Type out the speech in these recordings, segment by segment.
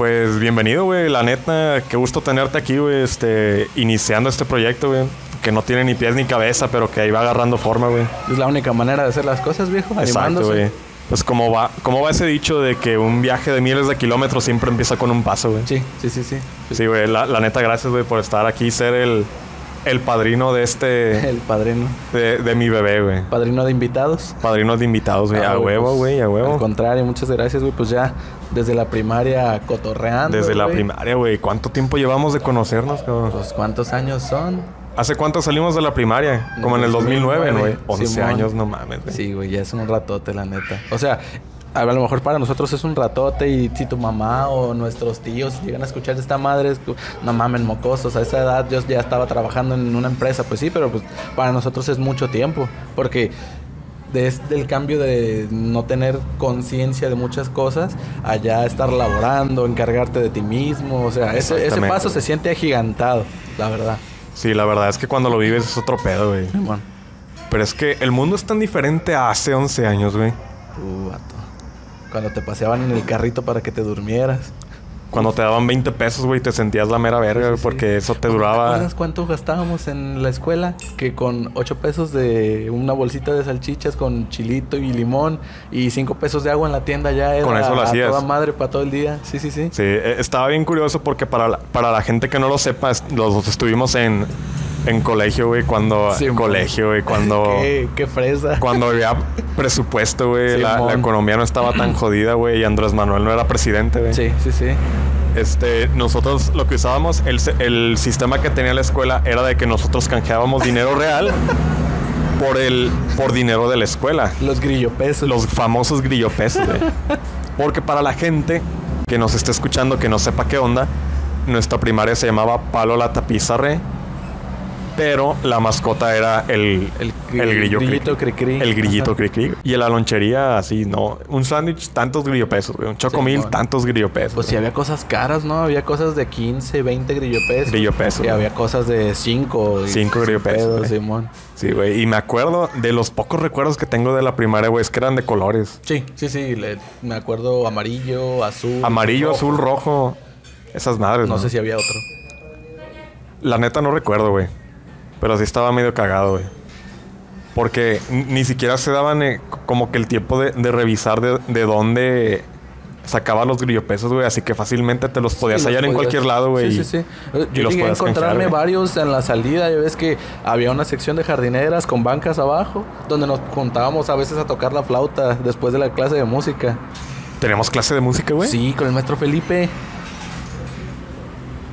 Pues bienvenido, güey. La neta, qué gusto tenerte aquí, güey. Este, iniciando este proyecto, güey. Que no tiene ni pies ni cabeza, pero que ahí va agarrando forma, güey. Es la única manera de hacer las cosas, viejo. Exacto, güey. Pues como va, cómo va ese dicho de que un viaje de miles de kilómetros siempre empieza con un paso, güey. Sí, sí, sí, sí. Sí, güey. La, la neta, gracias, güey, por estar aquí y ser el, el padrino de este... El padrino. de, de mi bebé, güey. Padrino de invitados. Padrino de invitados, güey. A huevo, pues, güey, a Al huevo. contrario, muchas gracias, güey. Pues ya desde la primaria cotorreando. Desde la primaria, güey. ¿Cuánto tiempo llevamos de conocernos, cabrón? Pues cuántos años son. ¿Hace cuánto salimos de la primaria? Como en el 2009, ¿no, güey? 11 Simón. años, no mames, güey. Sí, güey, ya es un ratote, la neta. O sea, a lo mejor para nosotros es un ratote y si tu mamá o nuestros tíos llegan a escuchar esta madre, es, no mamen mocosos, a esa edad yo ya estaba trabajando en una empresa, pues sí, pero pues para nosotros es mucho tiempo, porque desde el cambio de no tener conciencia de muchas cosas, allá estar laborando, encargarte de ti mismo, o sea, ese, paso se siente agigantado, la verdad. Sí, la verdad es que cuando lo vives es otro pedo, güey. Pero es que el mundo es tan diferente a hace 11 años, güey. Uh, vato. Cuando te paseaban en el carrito para que te durmieras. Cuando te daban 20 pesos, güey, te sentías la mera verga, sí. porque eso te ¿Te duraba... acuerdas cuánto gastábamos en la escuela? Que con 8 pesos de una bolsita de salchichas con chilito y limón y 5 pesos de agua en la tienda ya era Con eso lo a hacías. toda madre para todo el día. Sí, sí, sí. Sí, eh, estaba bien curioso porque para la, para la gente que no lo sepa, los estuvimos en, en colegio, güey, cuando... Sí, colegio, güey, cuando... qué, qué fresa. Cuando había presupuesto, güey, la, la economía no estaba tan jodida, güey, y Andrés Manuel no era presidente, güey. Sí, sí, sí. Este, nosotros lo que usábamos, el, sistema que tenía la escuela era de que nosotros canjeábamos dinero real por el por dinero de la escuela. Los grillo pesos. Los famosos grillopesos, güey. Porque para la gente que nos esté escuchando, que no sepa qué onda, nuestra primaria se llamaba Palo la Tapizarre, pero la mascota era el, El el, gri- grillo grillito cri- cri-cri. El grillito cri, cri. Y en la lonchería, así, no. Un sándwich, tantos grillopesos, güey. Un chocomil, tantos grillopesos. Pues sí, había cosas caras, ¿no? Había cosas de 15, 20 grillo pesos. Grillo pesos, Y había cosas de 5. Cinco grillo pesos. Simón. Sí, güey. Y me acuerdo de los pocos recuerdos que tengo de la primaria, güey, es que eran de colores. Sí, sí, sí. le- me acuerdo amarillo, azul. Amarillo, rojo. azul, rojo. Esas madres, No ¿no? sé si había otro. La neta no recuerdo, güey. Pero sí estaba medio cagado, güey. Porque ni siquiera se daban eh, como que el tiempo de, de revisar de, de dónde sacaban los grillopesos, güey. Así que fácilmente te los podías Sí, los hallar en podías- cualquier lado, güey. Sí, sí, sí. Y Yo llegué a encontrarme canjear, varios en la salida. Ya ves que había una sección de jardineras con bancas abajo, donde nos juntábamos a veces a tocar la flauta después de la clase de música. Tenemos clase de música, güey. Sí, con el maestro Felipe.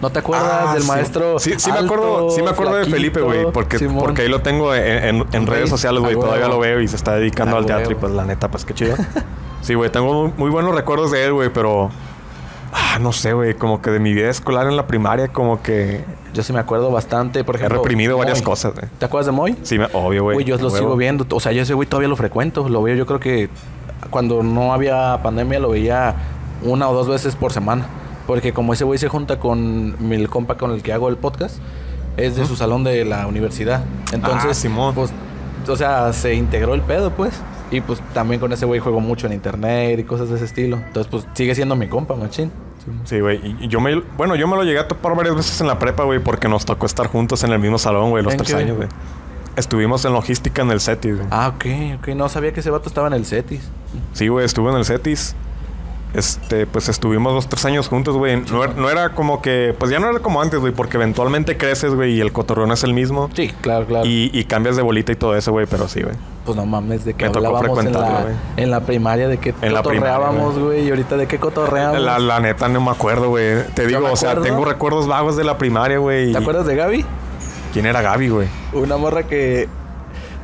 ¿No te acuerdas Ah, del sí. maestro? Sí, sí me acuerdo, sí me acuerdo de Felipe, güey, porque, Simón? porque ahí lo tengo en, en- en En redes sociales, güey, A todavía lo veo y se está dedicando A al teatro y pues la neta, pues qué chido. sí, güey, tengo muy, buenos recuerdos de él, güey, pero ah, no sé, güey, como que de mi vida escolar en la primaria, como que Yo sí me acuerdo bastante, por he ejemplo. reprimido varias cosas, güey. ¿Te acuerdas de Moy? Sí, me- obvio, güey. Güey, yo lo huevo. sigo viendo. O sea, yo ese güey todavía lo frecuento. Lo veo, yo creo que cuando no había pandemia lo veía una o dos veces por semana. Porque como ese güey se junta con mi el compa con el que hago el podcast, es de su salón de la universidad. Entonces, Ah, Simón. pues, o sea, se integró el pedo, pues. Y pues también con ese güey juego mucho en internet y cosas de ese estilo. Entonces, pues sigue siendo mi compa, machín. Sí, güey. Y yo me... Bueno, yo me lo llegué a topar varias veces en la prepa, güey, porque nos tocó estar juntos en el mismo salón, güey, los ¿En tres qué? años, güey. Estuvimos en logística en el CETIS, güey. Ah, ok, ok. No sabía que ese vato estaba en el CETIS. Sí, güey, estuve en el CETIS. Este, pues estuvimos los tres años juntos, güey. No, era- no era como que, pues ya no era como antes, güey, porque eventualmente creces, güey, y el cotorreo es el mismo. Sí, claro, claro. Y, y cambias de bolita y todo eso, güey, pero sí, güey. Pues no mames, de que Me tocó hablábamos en la, güey. en la primaria, de que En cotorreábamos, güey, y ahorita de qué cotorreamos. La, la neta no me acuerdo, güey. Te Yo digo, o sea, tengo recuerdos vagos de la primaria, güey. ¿Te y- acuerdas de Gaby? ¿Quién era Gaby, güey? Una morra que...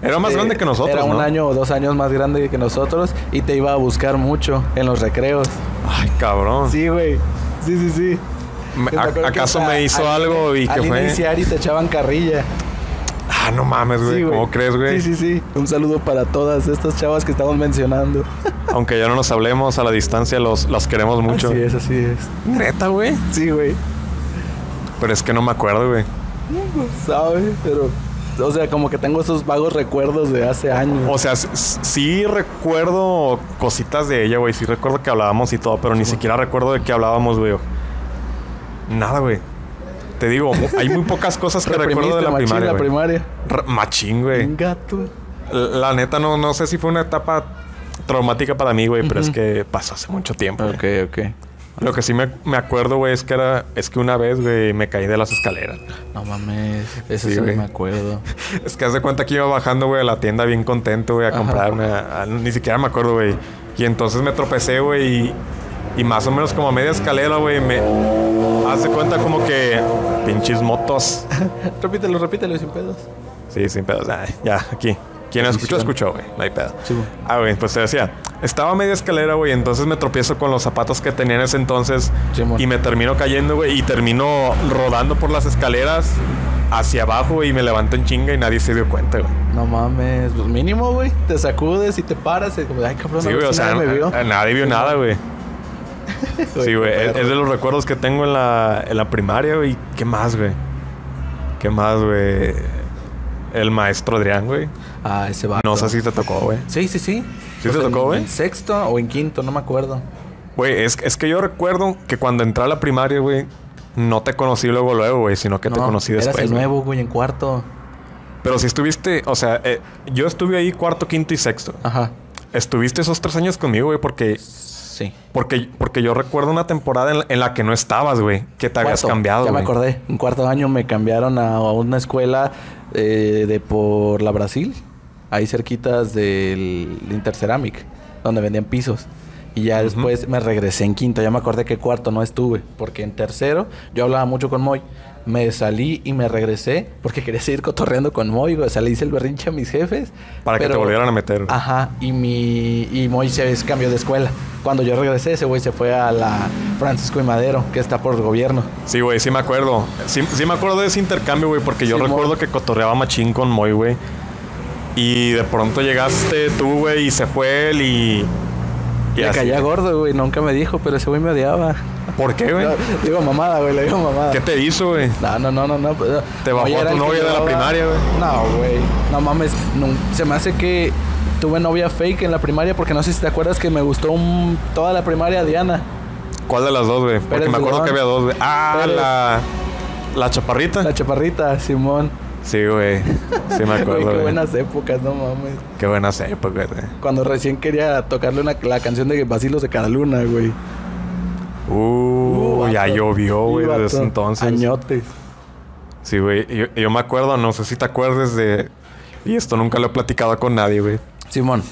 Era más grande que nosotros, Era un ¿no? año o dos años más grande que nosotros y te iba a buscar mucho en los recreos. Ay, cabrón. Sí, güey. Sí, sí, sí. Me- Me acuerdo a- que ¿Acaso me hizo al- algo y al que fue? iniciar y te echaban carrilla. Ah, no mames, güey. Sí, ¿Cómo crees, güey? Sí, sí, sí. Un saludo para todas estas chavas que estamos mencionando. Aunque ya no nos hablemos a la distancia, los, las queremos mucho. Así es, así es. Neta, güey. Sí, güey. Pero es que no me acuerdo, güey. ¿Sabes? Pero... O sea, como que tengo esos vagos recuerdos de hace años. O sea, sí recuerdo cositas de ella, güey. Sí recuerdo que hablábamos y todo, pero ni siquiera recuerdo de qué hablábamos, güey. Nada, güey. Te digo, hay muy pocas cosas que recuerdo de la machín primaria. la güey. primaria. R- Machín, güey. Un gato. La la neta, no, no sé si fue una etapa traumática para mí, güey, pero es que pasó hace mucho tiempo. Ok, ok. Lo que sí me, me acuerdo, güey, es que era... Es que una vez, güey, me caí de las escaleras. No mames. Eso Sí, me acuerdo. Es que haz de cuenta que iba bajando, güey, a la tienda bien contento, güey, a comprarme. ni siquiera me acuerdo, güey. Y entonces me tropecé, güey, y, y más o menos como a media escalera, güey, me... Haz de cuenta como que... Pinches motos. repítelo, repítelo sin pedos. Sí, sin pedos. Ay, ya, aquí. Quien Sí, escuchó, sí. escuchó, güey. No hay pedo. Sí, güey. Ah, güey, pues te decía. Estaba a media escalera, güey. Entonces me tropiezo con los zapatos que tenía en ese entonces. Simón. y me termino cayendo, güey. Y termino rodando por las escaleras hacia abajo. Y me levanto en chinga y nadie se dio cuenta, güey. No mames. Pues mínimo, güey. Te sacudes y te paras. Y como, ay, cabrón, Sí, güey. O sea, nadie me vio. nadie vio nada, güey. Sí, güey. Es, es de los recuerdos que tengo en la, en la primaria, güey. ¿Qué más, güey? ¿Qué más, güey? El maestro Adrián, güey. Ah, ese va. No sé si te tocó, güey. Sí, sí, sí. ¿Sí te tocó, güey? En sexto o en quinto, no me acuerdo. Güey, es, es que yo recuerdo que cuando entré a la primaria, güey, no te conocí luego, luego, güey, sino que te No, conocí después. Eras el nuevo, güey, en cuarto. Pero si estuviste, o sea, eh, yo estuve ahí cuarto, quinto y sexto. Ajá. Estuviste esos tres años conmigo, güey, porque, Sí. porque, porque yo recuerdo una temporada en la, en la que no estabas, güey, que te habías cambiado, Ya me acordé. En cuarto año me cambiaron a una escuela eh, de por la Brasil. Ahí cerquitas del Interceramic. Donde vendían pisos. Y ya Ujú. después me regresé en quinto. Ya me acordé que cuarto no estuve. Porque en tercero yo hablaba mucho con Moy. Me salí y me regresé porque quería seguir cotorreando con Moy. O sea, le hice el berrinche a mis jefes. Para que te pero- volvieran a meter. Ajá, y mi y Moy se cambió de escuela. Cuando yo regresé, ese güey se fue a la Francisco y Madero, que está por el gobierno. Sí, güey, sí me acuerdo. Sí, sí me acuerdo de ese intercambio, güey, porque yo Simón. recuerdo que cotorreaba machín con Moy, güey. Y de pronto llegaste tú, güey, y se fue él y... y Le así. caía gordo, güey. Nunca me dijo, pero ese güey me odiaba. ¿Por qué, güey? No, digo mamada, güey. Le digo mamada. ¿Qué te hizo, güey? No, no, no, no, no. pues, Te bajó a tu novia de la primaria, güey. No, güey. No mames. nun- Se me hace que tuve novia fake en la primaria porque no sé si te acuerdas que me gustó un- toda la primaria Diana. ¿Cuál de las dos, güey? Porque Pérez me acuerdo que había dos, güey. Ah, Pérez. la... La chaparrita. La chaparrita, Simón. Sí, güey. Sí me acuerdo, qué buenas épocas, no mames. Qué buenas épocas, güey. Cuando recién quería tocarle una, la canción de Basilos de Caraluna, güey. Uh, ya vato. llovió, güey, desde ese entonces. Añotes. Sí, güey. Yo, yo me acuerdo, no sé si te acuerdes de... Y esto nunca lo he platicado con nadie, güey. Simón.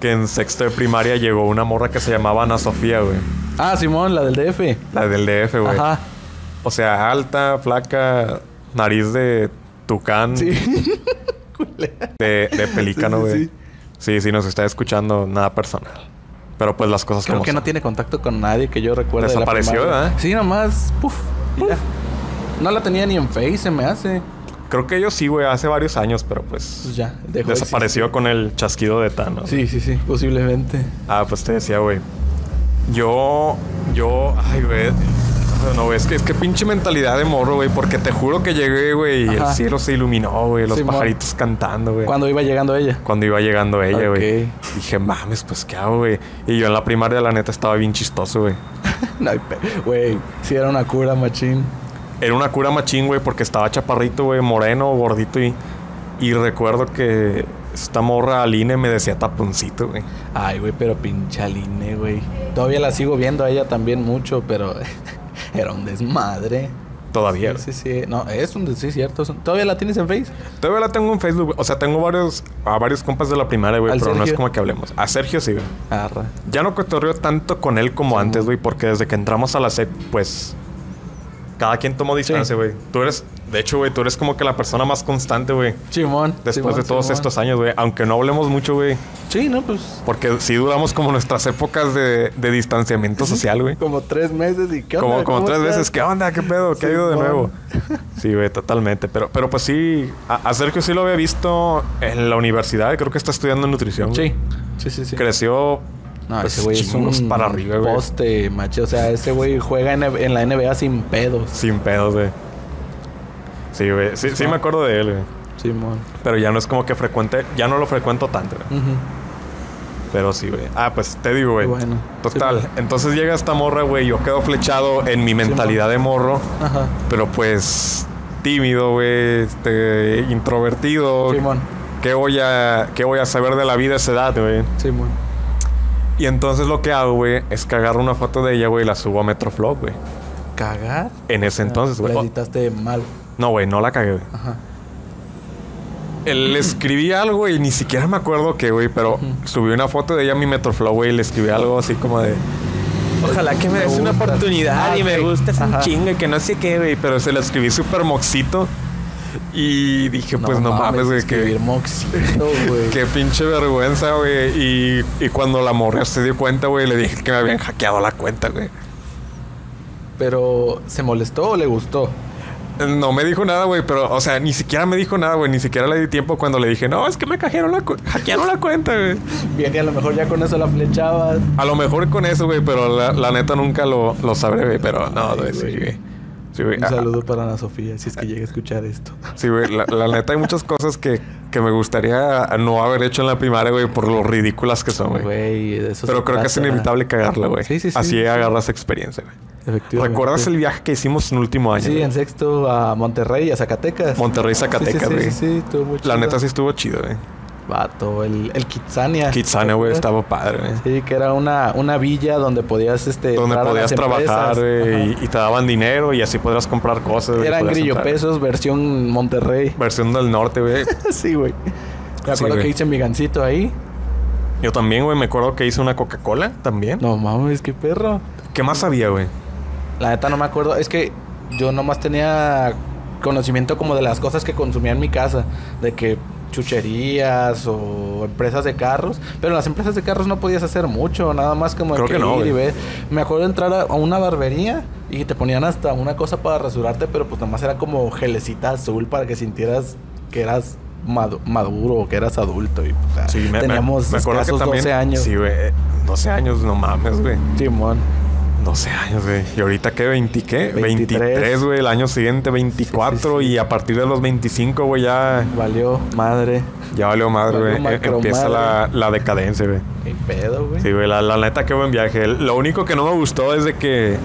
Que en sexto de primaria llegó una morra que se llamaba Ana Sofía, güey. Ah, Simón, la del DF. La del DF, güey. Ajá. O sea, alta, flaca, nariz de tucán, Sí. de, de pelícano, Sí, sí, güey. sí. Sí, sí, nos está escuchando, nada personal. Pero pues las cosas Creo como que no tiene contacto con nadie que yo recuerde. de la Desapareció, primaria. ¿verdad? Sí, nomás. Puf. ya. No la tenía ni en Face, se me hace. Creo que ellos sí, güey, hace varios años, pero pues... Pues ya, dejó de desapareció con el chasquido de Thanos. Sí, sí, sí, posiblemente. Ah, pues te decía, güey. Yo, yo, ay, güey. No, güey, es que, es que pinche mentalidad de morro, güey. Porque te juro que llegué, güey, y el cielo se iluminó, güey. Los pajaritos cantando, güey. Cuando iba llegando ella. Cuando iba llegando ella, güey. Ok. Dije, mames, pues, ¿qué hago, güey? Y yo en la primaria, la neta, estaba bien chistoso, güey. No Güey, sí era una cura, machín. Era una cura machín, güey, porque estaba chaparrito, güey, moreno, gordito y... Y recuerdo que esta morra Aline me decía taponcito, güey. Ay, güey, pero pinche Aline, güey. Todavía la sigo viendo a ella también mucho, pero era un desmadre. Todavía. Sí, sí, sí. No, es un sí, cierto. un- ¿Todavía la tienes en Face? Todavía la tengo en Facebook, güey. O sea, tengo varios... A varios compas de la primaria, güey. ¿Al Pero no es como que hablemos. A Sergio sí, güey. Arra. Ya no cotorreo tanto con él como antes, güey, porque desde que entramos a la set, pues. Cada quien tomó distancia, güey. Tú eres, de hecho, güey, tú eres como que la persona más constante, güey. Simón. Después Simón, de todos Simón. estos años, güey. Aunque no hablemos mucho, güey. Sí, no, pues. Porque sí duramos como nuestras épocas de, de distanciamiento social, güey. Como tres meses y qué onda? Como, como ¿Cómo tres estás? veces. ¿Qué onda? ¿Qué pedo? ¿Qué ha ido de nuevo? Sí, güey, totalmente. Pero, pero pues sí, a, a Sergio sí lo había visto en la universidad. Creo que está estudiando nutrición. Sí. Sí, sí, sí. Creció No, pues, ese güey es un para arriba, güey. poste, macho. O sea, ese güey juega en, en la NBA sin pedos. Sin pedos, güey. Sí, güey. Sí, sí me acuerdo de él, güey. Simón. Pero ya no es como que frecuente... Ya no lo frecuento tanto, güey. Ujú. Pero sí, güey. Ah, pues te digo, güey. Bueno. Total. Sí, Entonces llega esta morra, güey. Yo quedo flechado en mi mentalidad de morro. Ajá. Pero pues tímido, güey. Este, introvertido. Simón. ¿Qué voy a, qué voy a saber de la vida a esa edad, güey? Simón. Y entonces lo que hago, güey, es que agarro una foto de ella, güey, y la subo a Metroflog, güey. ¿Cagar? En ese entonces, güey. La editaste mal. no, güey, no la cagué, güey. Ajá. Le escribí algo y ni siquiera me acuerdo qué, güey, pero subí una foto de ella a mi Metroflow, güey, y le escribí algo así como de. Ojalá que me Me des una oportunidad Ah, y me ok. gustes un Ajá. chingue, que no sé qué, güey. Pero se la escribí súper moxito. Y dije, pues no mames, güey, que. moxito. Qué pinche vergüenza, güey. Y, y cuando la morra se dio cuenta, güey, le dije que me habían hackeado la cuenta, güey. Pero, ¿se molestó o le gustó? No me dijo nada, güey, pero, o sea, ni siquiera me dijo nada, güey. Ni siquiera le di tiempo cuando le dije, no, es que me hackearon la, hackearon la cuenta, güey. Bien, y a lo mejor ya con eso la flechabas. A lo mejor con eso, güey, pero la, la neta nunca lo, lo sabré, güey. Pero no, güey, sí, güey. Un Ah, saludo para Ana Sofía, si es que llega a escuchar esto. Sí, güey. La, la neta hay muchas cosas que, que me gustaría no haber hecho en la primaria, güey, por lo ridículas que son, güey. Güey, de eso Pero creo que es inevitable cagarla, güey. Sí, sí, sí. Así agarras experiencia, güey. Efectivamente. ¿Recuerdas el viaje que hicimos en último año? Sí, güey? en sexto a Monterrey, a Zacatecas. Monterrey, Zacatecas, güey. sí, sí, sí, estuvo muy La chido. neta sí estuvo chido, güey. Vato, el, el Kitsania. Kitsania, güey, ¿Te estaba padre, güey. Sí, que era una, una villa donde podías este, Donde podías trabajar, güey, y, te daban dinero y así podrías comprar cosas. Eran podías grillo entrar. pesos, versión Monterrey. Versión del norte, güey. sí, güey. Me acuerdo que hice mi gancito ahí. Yo también, güey, me acuerdo que hice una Coca-Cola también. No mames, qué perro. ¿Qué más había, güey? La neta no me acuerdo. Es que yo nomás tenía conocimiento como de las cosas que consumía en mi casa. De que chucherías o empresas de carros. Pero en las empresas de carros no podías hacer mucho. Nada más como Creo que, que no, ir y ver. Me acuerdo de entrar a una barbería y te ponían hasta una cosa para rasurarte. Pero pues nomás era como gelecita azul para que sintieras que eras madu- maduro o que eras adulto. Y pues, Sí, me, me- teníamos me acuerdo que también. 12 años. Sí, güey. 12 años, no mames, güey. Simón. 12 años, güey. ¿Y ahorita qué? ¿20 qué? 23. 23, güey. El año siguiente 24 Sí, sí, sí. y a partir de los 25, güey, ya, Valió madre. ya valió madre, güey. Eh, Empieza la, madre. la decadencia, güey. Qué pedo, güey. Sí, güey, la, la neta, qué buen viaje. Lo único que no me gustó es de que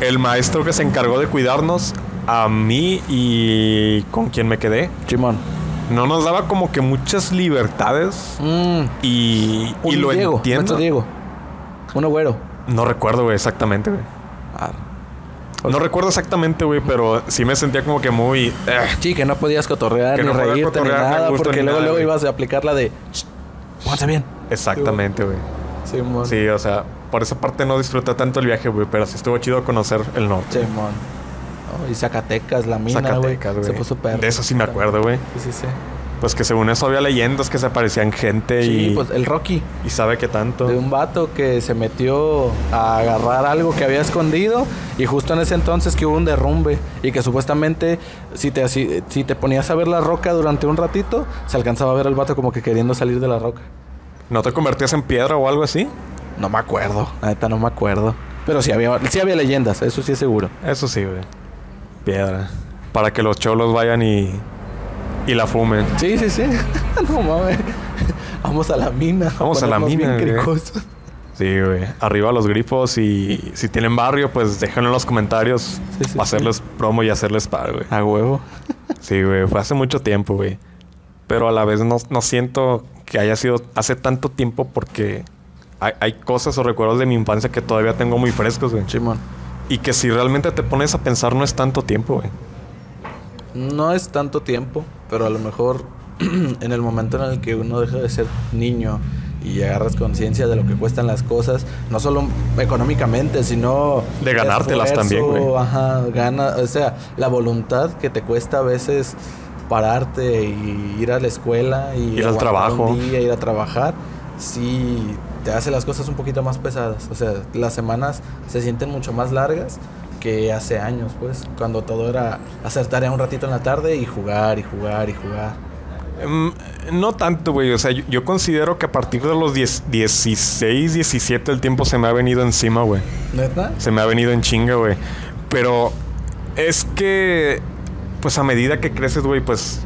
el maestro que se encargó de cuidarnos, a mí y con quien me quedé, Simón. no nos daba como que muchas libertades Mm, y, y un lo Diego, entiendo. Diego. Uno güero. No recuerdo, güey, exactamente, güey. No recuerdo exactamente, güey, pero sí me sentía como que muy... eh, Sí, que no podías cotorrear Que ni no reírte cotorrear, ni nada, porque ni luego, nada, luego güey. ibas a aplicar la de. "Shh, Pónganse bien. exactamente, güey. Simón. Sí, o sea, por esa parte no disfruté tanto el viaje, güey, pero sí estuvo chido conocer el norte. Simón. Oh, y Zacatecas, la mina, güey. Se puso perro. De eso sí me acuerdo, güey. Sí, sí, sí. Pues que según eso había leyendas que se aparecían gente Sí, y, pues el Rocky. y sabe que tanto. De un vato que se metió a agarrar algo que había escondido y justo en ese entonces que hubo un derrumbe y que supuestamente si te, si, si te ponías a ver la roca durante un ratito, se alcanzaba a ver al vato como que queriendo salir de la roca. ¿No te convertías en piedra o algo así? No me acuerdo, la neta no me acuerdo. Pero sí había, sí había leyendas, eso sí es seguro. Eso sí, güey. Piedra. Para que los cholos vayan y, y la fumen. Sí, sí, sí. no mames. Vamos a la mina. Vamos a la mina, bien güey. cricosos. Sí, güey. Arriba los grifos y si tienen barrio, pues déjenlo en los comentarios Sí, sí, para hacerles promo y hacerles par, güey. A huevo. Sí, güey. Fue hace mucho tiempo, güey. Pero a la vez no, no siento que haya sido hace tanto tiempo porque hay, hay cosas o recuerdos de mi infancia que todavía tengo muy frescos, güey. Simón. Y que si realmente te pones a pensar no es tanto tiempo, güey. No es tanto tiempo, pero a lo mejor en el momento en el que uno deja de ser niño y agarras conciencia de lo que cuestan las cosas, no solo económicamente, sino De ganártelas esfuerzo, también, güey. Ajá, gana, o sea, la voluntad que te cuesta a veces pararte y ir a la escuela y Ir al trabajo. un día, ir a trabajar, sí te hace las cosas un poquito más pesadas. O sea, las semanas se sienten mucho más largas que hace años, pues, cuando todo era hacer tarea un ratito en la tarde y jugar y jugar y jugar. Mm, no tanto, güey. O sea, yo, yo considero que a partir de los 10, 16, 17 el tiempo se me ha venido encima, güey. ¿Neta? Se me ha venido en chinga, güey. Pero es que, pues a medida que creces, güey, pues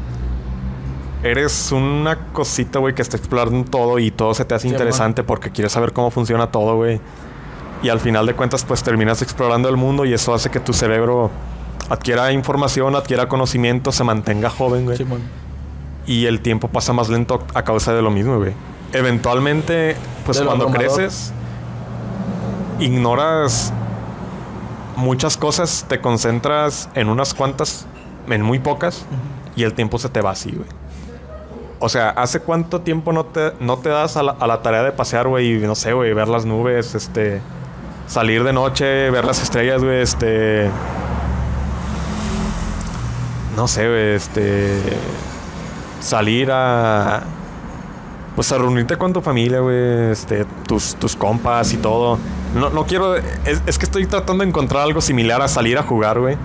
eres una cosita, güey, que está explorando todo y todo se te hace Sí, interesante porque quieres saber cómo funciona todo, güey. Y al final de cuentas, pues terminas explorando el mundo y eso hace que tu cerebro adquiera información, adquiera conocimiento, se mantenga joven, güey. Y el tiempo pasa más lento a causa de lo mismo, güey. Eventualmente, pues De cuando creces, ignoras muchas cosas, te concentras en unas cuantas, en muy pocas, y el tiempo se te va así, güey. O sea, ¿hace cuánto tiempo no te, no te das a la, a la tarea de pasear, güey? Y no sé, güey, ver las nubes, este... Salir de noche, ver las estrellas, güey, este... No sé, güey, este... Salir a... Pues a reunirte con tu familia, güey, este, tus, tus compas y todo. No, no quiero... Es, es que estoy tratando de encontrar algo similar a salir a jugar, güey.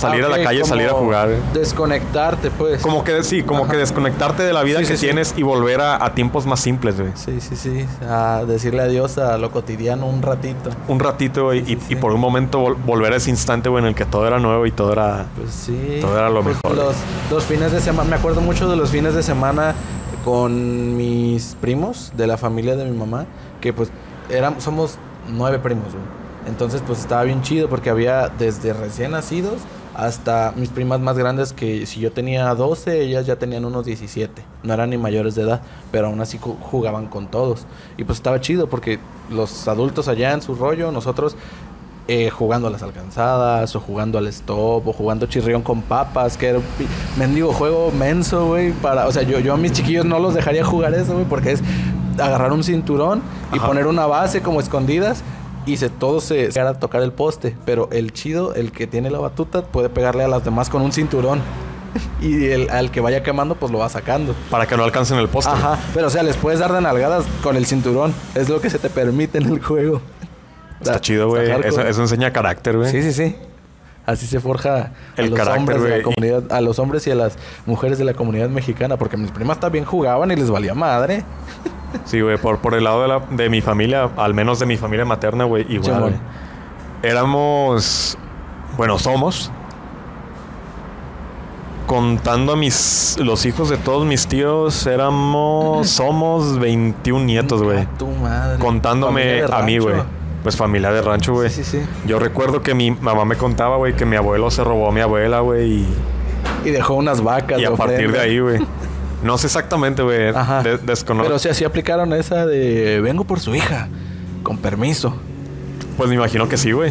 Salir Ah, a la calle, salir a jugar. Desconectarte, pues. Como que sí, como Ajá. que desconectarte de la vida Sí, que sí, sí. tienes y volver a, a tiempos más simples, güey. Sí, sí, sí. A decirle adiós a lo cotidiano un ratito. Un ratito, güey, y, por un momento vol- volver a ese instante, güey, en el que todo era nuevo y todo era... Pues sí. Todo era lo Pues mejor. Los, los fines de semana, me acuerdo mucho de los fines de semana con mis primos de la familia de mi mamá, que pues éramos, somos nueve primos, güey. Entonces pues estaba bien chido porque había desde recién nacidos hasta mis primas más grandes que si yo tenía 12, ellas ya tenían unos 17. No eran ni mayores de edad, pero aún así ju- jugaban con todos. Y pues estaba chido porque los adultos allá en su rollo, nosotros eh, jugando a las alcanzadas, o jugando al stop, o jugando chirrión con papas, que era un mendigo juego menso, güey. Para, o sea, yo, yo a mis chiquillos no los dejaría jugar eso, güey, porque es agarrar un cinturón y Ajá. poner una base como escondidas. Y se, todo se, se a tocar el poste. Pero el chido, el que tiene la batuta, puede pegarle a las demás con un cinturón. Y el, al que vaya quemando, pues lo va sacando. Para que no alcancen el poste. Ajá. Pero o sea, les puedes dar de nalgadas con el cinturón. Es lo que se te permite en el juego. Está chido, güey. Eso, enseña carácter, güey. Sí, sí, sí. Así se forja El a los carácter, hombres de la comunidad, a los hombres y a las mujeres de la comunidad mexicana, porque mis primas también jugaban y les valía madre. Sí, güey. Por, por el lado de, la, de mi familia, al menos de mi familia materna, güey, igual, güey. Éramos... Bueno, somos... Contando a mis... Los hijos de todos mis tíos, éramos... Somos 21 nietos, güey. Tu madre. Contándome a mí, güey. Pues familia de rancho, güey. Sí, sí, sí. Yo recuerdo que mi mamá me contaba, güey, que mi abuelo se robó a mi abuela, güey, y, Y dejó unas vacas. y a partir de ahí, güey. No sé exactamente, güey. Ajá. de- desconozco. Pero sí, así aplicaron esa de vengo por su hija. Con permiso. Pues me imagino que sí, güey.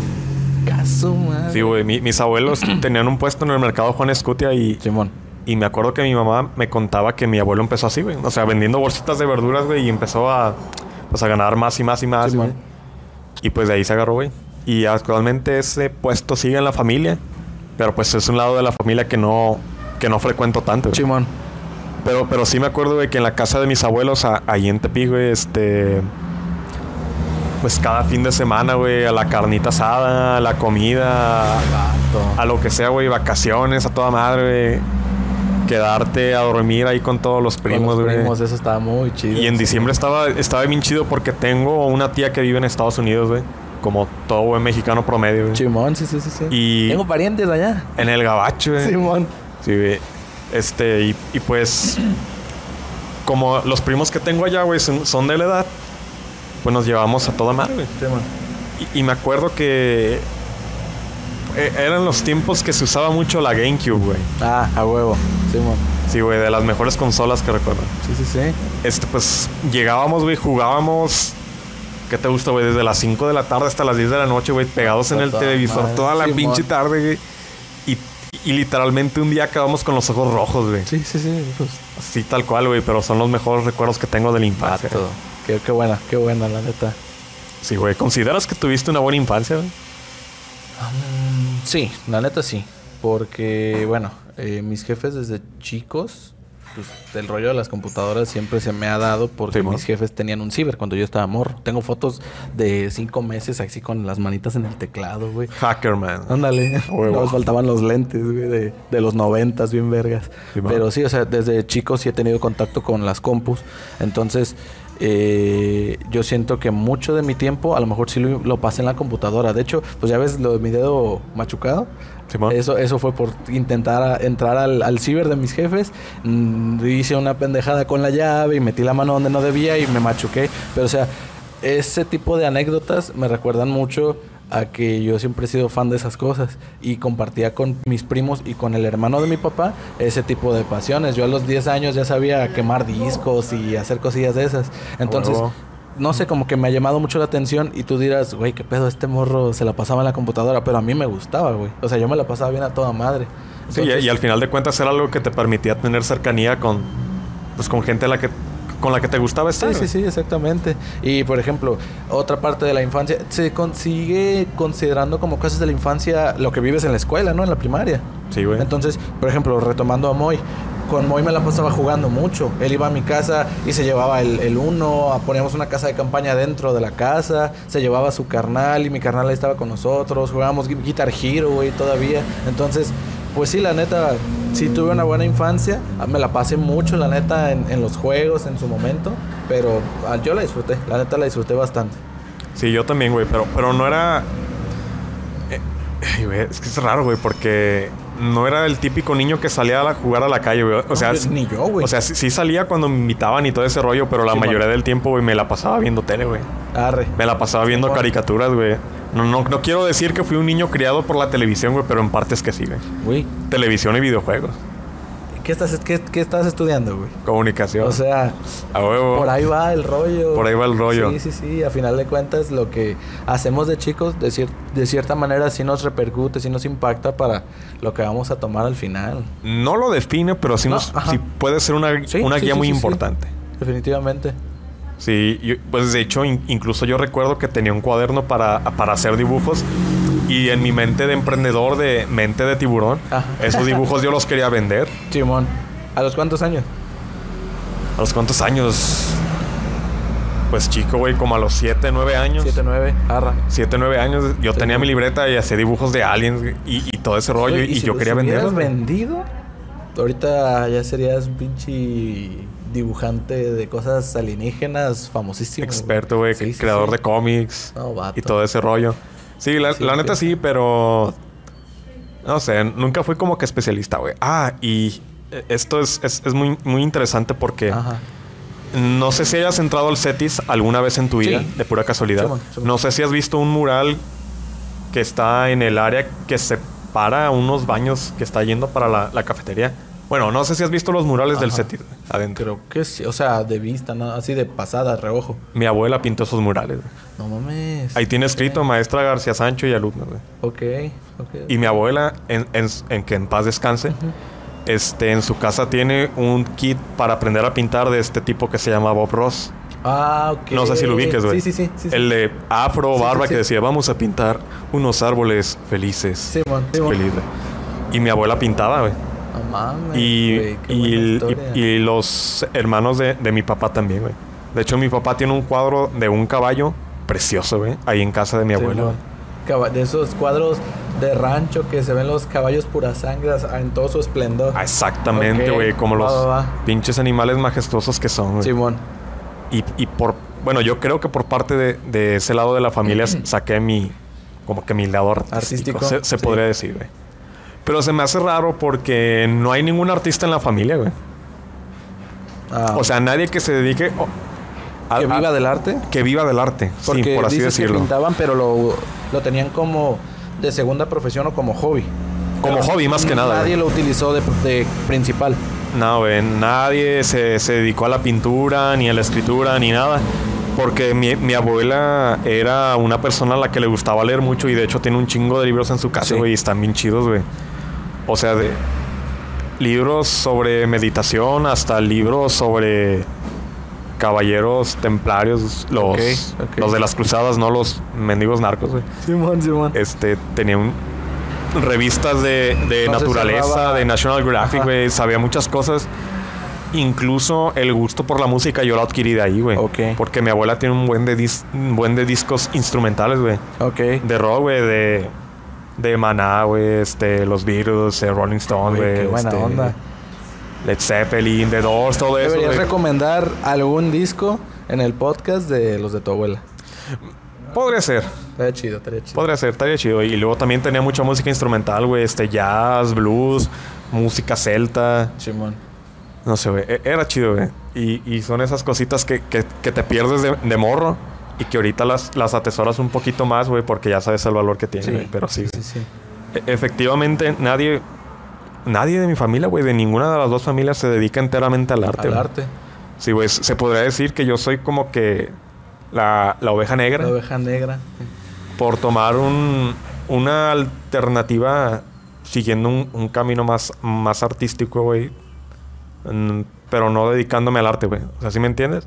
Caso, madre. Sí, güey. Mi- mis abuelos tenían un puesto en el mercado Juan Escutia y, Simón. y me acuerdo que mi mamá me contaba que mi abuelo empezó así, güey. O sea, vendiendo bolsitas de verduras, güey, y empezó a, pues, a ganar más y más y más, Simón. Y pues de ahí se agarró, güey. Y actualmente ese puesto sigue en la familia, pero pues es un lado de la familia que no, que no frecuento tanto. güey. Simón. Pero, pero sí me acuerdo, güey, que en la casa de mis abuelos, a- ahí en Tepic, güey, este... Pues cada fin de semana, güey, a la carnita asada, a la comida, a lo que sea, güey, vacaciones, a toda madre, güey. Quedarte a dormir ahí con todos los primos, los güey. primos, eso estaba muy chido. Y en diciembre estaba, estaba bien chido porque tengo una tía que vive en Estados Unidos, güey. Como todo buen mexicano promedio, güey. Simón, sí, sí, sí, sí. Y- Tengo parientes allá. En el gabacho, güey. Simón. Sí, güey. Este, y, y pues, como los primos que tengo allá, güey, son, son de la edad, pues nos llevamos a toda madre, güey. Y, y me acuerdo que eh, eran los tiempos que se usaba mucho la GameCube, güey. Ah, a huevo. Simón. Sí, güey, de las mejores consolas que recuerdo. Sí, sí, sí. Este, pues, llegábamos, güey, jugábamos. ¿Qué te gusta, güey? Desde las 5 de la tarde hasta las 10 de la noche, güey, pegados en el televisor madre. toda la pinche tarde, güey. Y, y literalmente un día acabamos con los ojos rojos, güey. Sí, sí, sí. Pues, Así tal cual, güey, pero son los mejores recuerdos que tengo de la infancia. vato. Qué, qué buena, qué buena, la neta. Sí, güey. ¿Consideras que tuviste una buena infancia, güey? Mm, Sí, la neta sí. Porque, bueno, eh, mis jefes desde chicos, pues el rollo de las computadoras siempre se me ha dado porque Sí, mis jefes tenían un ciber cuando yo estaba morro. Tengo fotos de cinco meses así con las manitas en el teclado, güey. Hacker, man. Ándale. Nos faltaban los lentes, güey, de, de los noventas, bien vergas. Sí. Pero sí, o sea, desde chico sí he tenido contacto con las compus. Entonces, eh, yo siento que mucho de mi tiempo a lo mejor sí lo, lo pasé en la computadora. De hecho, pues ya ves lo de mi dedo machucado. Simón. Eso, eso fue por intentar entrar al, al ciber de mis jefes. Mm, hice una pendejada con la llave y metí la mano donde no debía y me machuqué. Pero o sea, ese tipo de anécdotas me recuerdan mucho a que yo siempre he sido fan de esas cosas y compartía con mis primos y con el hermano de mi papá ese tipo de pasiones. Yo a los 10 años ya sabía quemar discos y hacer cosillas de esas. Entonces. No sé, como que me ha llamado mucho la atención y tú dirás, güey, qué pedo, este morro se la pasaba en la computadora, pero a mí me gustaba, güey. O sea, yo me la pasaba bien a toda madre. Sí, y- y, al final de cuentas era algo que te permitía tener cercanía con, pues, con gente a la que, con la que te gustaba estar. Sí, sí, sí, exactamente. Y por ejemplo, otra parte de la infancia, se consigue considerando como cosas de la infancia lo que vives en la escuela, ¿no? En la primaria. Sí, güey. Entonces, por ejemplo, retomando a Moy, con Moy me la pasaba jugando mucho. Él iba a mi casa y se llevaba el, el uno, poníamos una casa de campaña dentro de la casa, se llevaba su carnal y mi carnal ahí estaba con nosotros, jugábamos Gui- Guitar Hero, güey, todavía. Entonces, pues sí, la neta, sí tuve una buena infancia, Ah, me la pasé mucho, la neta, en, los juegos en su momento, pero ah, yo la disfruté, la neta la disfruté bastante. Sí, yo también, güey, pero, pero no era... eh, es que es raro, güey, porque no era el típico niño que salía a la- jugar a la calle, güey. O sea, No, ni yo, güey. O sea, sí, sí salía cuando me invitaban y todo ese rollo, pero la Sí, mayoría man. del tiempo, güey, me la pasaba viendo tele, güey. Arre. Me la pasaba viendo caricaturas, güey. No, no, no quiero decir que fui un niño criado por la televisión, güey, pero en parte es que sí. Güey, Televisión y videojuegos. ¿Qué estás, qué, qué estás estudiando, güey? Comunicación. O sea, a huevo. Por ahí va el rollo. Por ahí va el rollo. Sí, sí, sí. A final de cuentas, lo que hacemos de chicos, de, cier- de cierta manera, sí nos repercute, sí nos impacta para lo que vamos a tomar al final. No lo define, pero sí, No, nos- sí puede ser una, Sí, una sí, guía muy importante. Definitivamente. Sí, yo- pues de hecho, in- incluso yo recuerdo que tenía un cuaderno para, para hacer dibujos y en mi mente de emprendedor, de mente de tiburón, Ajá. esos dibujos yo los quería vender. Simón. ¿A los cuántos años? ¿A los cuántos años? Pues chico, güey, como a los 7, 9 años. 7, 9. Arra. 7, 9 años. Yo Sí, tenía mi libreta y hacía dibujos de aliens y, y todo ese rollo. Oye, y si yo quería venderlos. vendido? Ahorita ya serías un pinche dibujante de cosas alienígenas famosísimo. Experto, güey, Sí, creador sí. de cómics No, y todo ese rollo. Sí, la, Sí, la neta sí. pero. No sé, nunca fui como que especialista, güey. Ah, y eh, esto es, es, es muy, muy interesante porque Aja. no sé si hayas entrado al CETIS alguna vez en tu vida, Sí. de pura casualidad. No sé si has visto un mural que está en el área que separa unos baños que está yendo para la, la cafetería. Bueno, no sé si has visto los murales del Ajá. Güey, adentro. Creo que sí. O sea, de vista, ¿no? Así de pasada, reojo. Mi abuela pintó esos murales. güey. No mames. Ahí tiene escrito maestra García Sancho y alumnos. güey. Ok, ok. Y mi abuela, en, en- en que en paz descanse, este, en su casa tiene un kit para aprender a pintar de este tipo que se llama Bob Ross. Ah, ok. No sé si lo ubiques, güey. Sí, sí, sí. sí, sí. El de afro, Sí, sí, barba, sí. que decía, vamos a pintar unos árboles felices. Simón, Simón. Feliz, güey. Y mi abuela pintaba, güey. No mames. Y, güey, qué y, buena y- historia. y los hermanos de, de mi papá también, güey. De hecho, mi papá tiene un cuadro de un caballo precioso, güey. Ahí en casa de mi abuela. Simón. Caba- De esos cuadros de rancho que se ven los caballos pura sangre a- en todo su esplendor. Ah, Exactamente, güey. Como va, los va, va. pinches animales majestuosos que son, güey. Simón. Y, y por... Bueno, yo creo que por parte de, de ese lado de la familia saqué mi... Como que mi lado artístico. Artístico, Se, se sí. podría decir, güey. Pero se me hace raro porque no hay ningún artista en la familia, güey. Ah, O sea, nadie que se dedique... a- que a- viva del arte. que viva del arte. Porque sí, por así dices que decirlo. pintaban, pero lo, lo tenían como de segunda profesión o como hobby. Como Pero hobby, más que nada, Nadie güey. lo utilizó de, de principal. No, güey, nadie se, se dedicó a la pintura, ni a la escritura, ni nada. Porque mi, mi abuela era una persona a la que le gustaba leer mucho y de hecho tiene un chingo de libros en su casa, Sí. güey, y están bien chidos, güey. O sea, de libros sobre meditación hasta libros sobre caballeros templarios, los, los de las cruzadas, no los mendigos narcos, güey. Simón, Simón. Este, tenía un, revistas de, de No naturaleza, de National Geographic, Ajá. güey. Sabía muchas cosas. Incluso el gusto por la música yo lo adquirí de ahí, güey. Ok. Porque mi abuela tiene un buen de, dis- un buen de discos instrumentales, güey. Ok. De rock, güey, de... De Maná, güey, este, los Beatles, eh, Rolling Stone, Güey, qué buena este, onda. Led Zeppelin, The Doors, todo eso, Deberías güey. recomendar algún disco en el podcast de los de tu abuela. Podría ser. Estaría chido, estaría chido. Podría ser, estaría chido. Y luego también tenía mucha música instrumental, güey. Este, jazz, blues, música celta. Simón. No sé, güey. E- Era chido, güey. Y, y son esas cositas que, que- que te pierdes de, de morro. Y que ahorita las, las atesoras un poquito más, güey. Porque ya sabes el valor que tiene, güey. Pero sí, Sí, sí. E- Efectivamente, nadie... Nadie de mi familia, güey, de ninguna de las dos familias se dedica enteramente al arte. Al arte. Sí, güey, se podría decir que yo soy como que la, la oveja negra La oveja negra. por tomar un, una alternativa siguiendo un, un camino más, más artístico, güey. Pero no dedicándome al arte, güey. O sea, ¿sí me entiendes?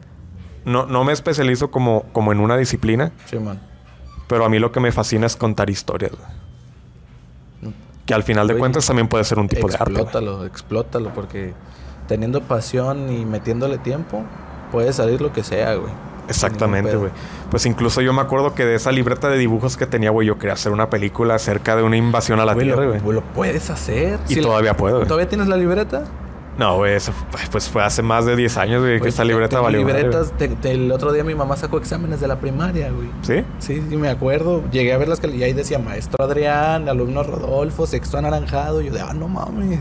No, no me especializo como, como en una disciplina, Simón. pero a mí lo que me fascina es contar historias, güey. Que al final de Oye, cuentas también puede ser un tipo de arte. güey. Explótalo, explótalo, porque teniendo pasión y metiéndole tiempo, puede salir lo que sea, güey. Exactamente, güey. Pues incluso yo me acuerdo que de esa libreta de dibujos que tenía, güey, yo quería hacer una película acerca de una invasión a la Tierra, güey. lo puedes hacer. Y Si la- todavía puedo, güey. ¿Todavía tienes la libreta? No, güey, eso fue- pues fue hace más de 10 años, güey, que Pues, esta libreta tengo valió. madre, libretas. te- te- el otro día mi mamá sacó exámenes de la primaria, güey. ¿Sí? Sí, sí, me acuerdo. Llegué a ver las que y ahí decía maestro Adrián, alumno Rodolfo, sexto anaranjado. Y yo de, ah, no mames.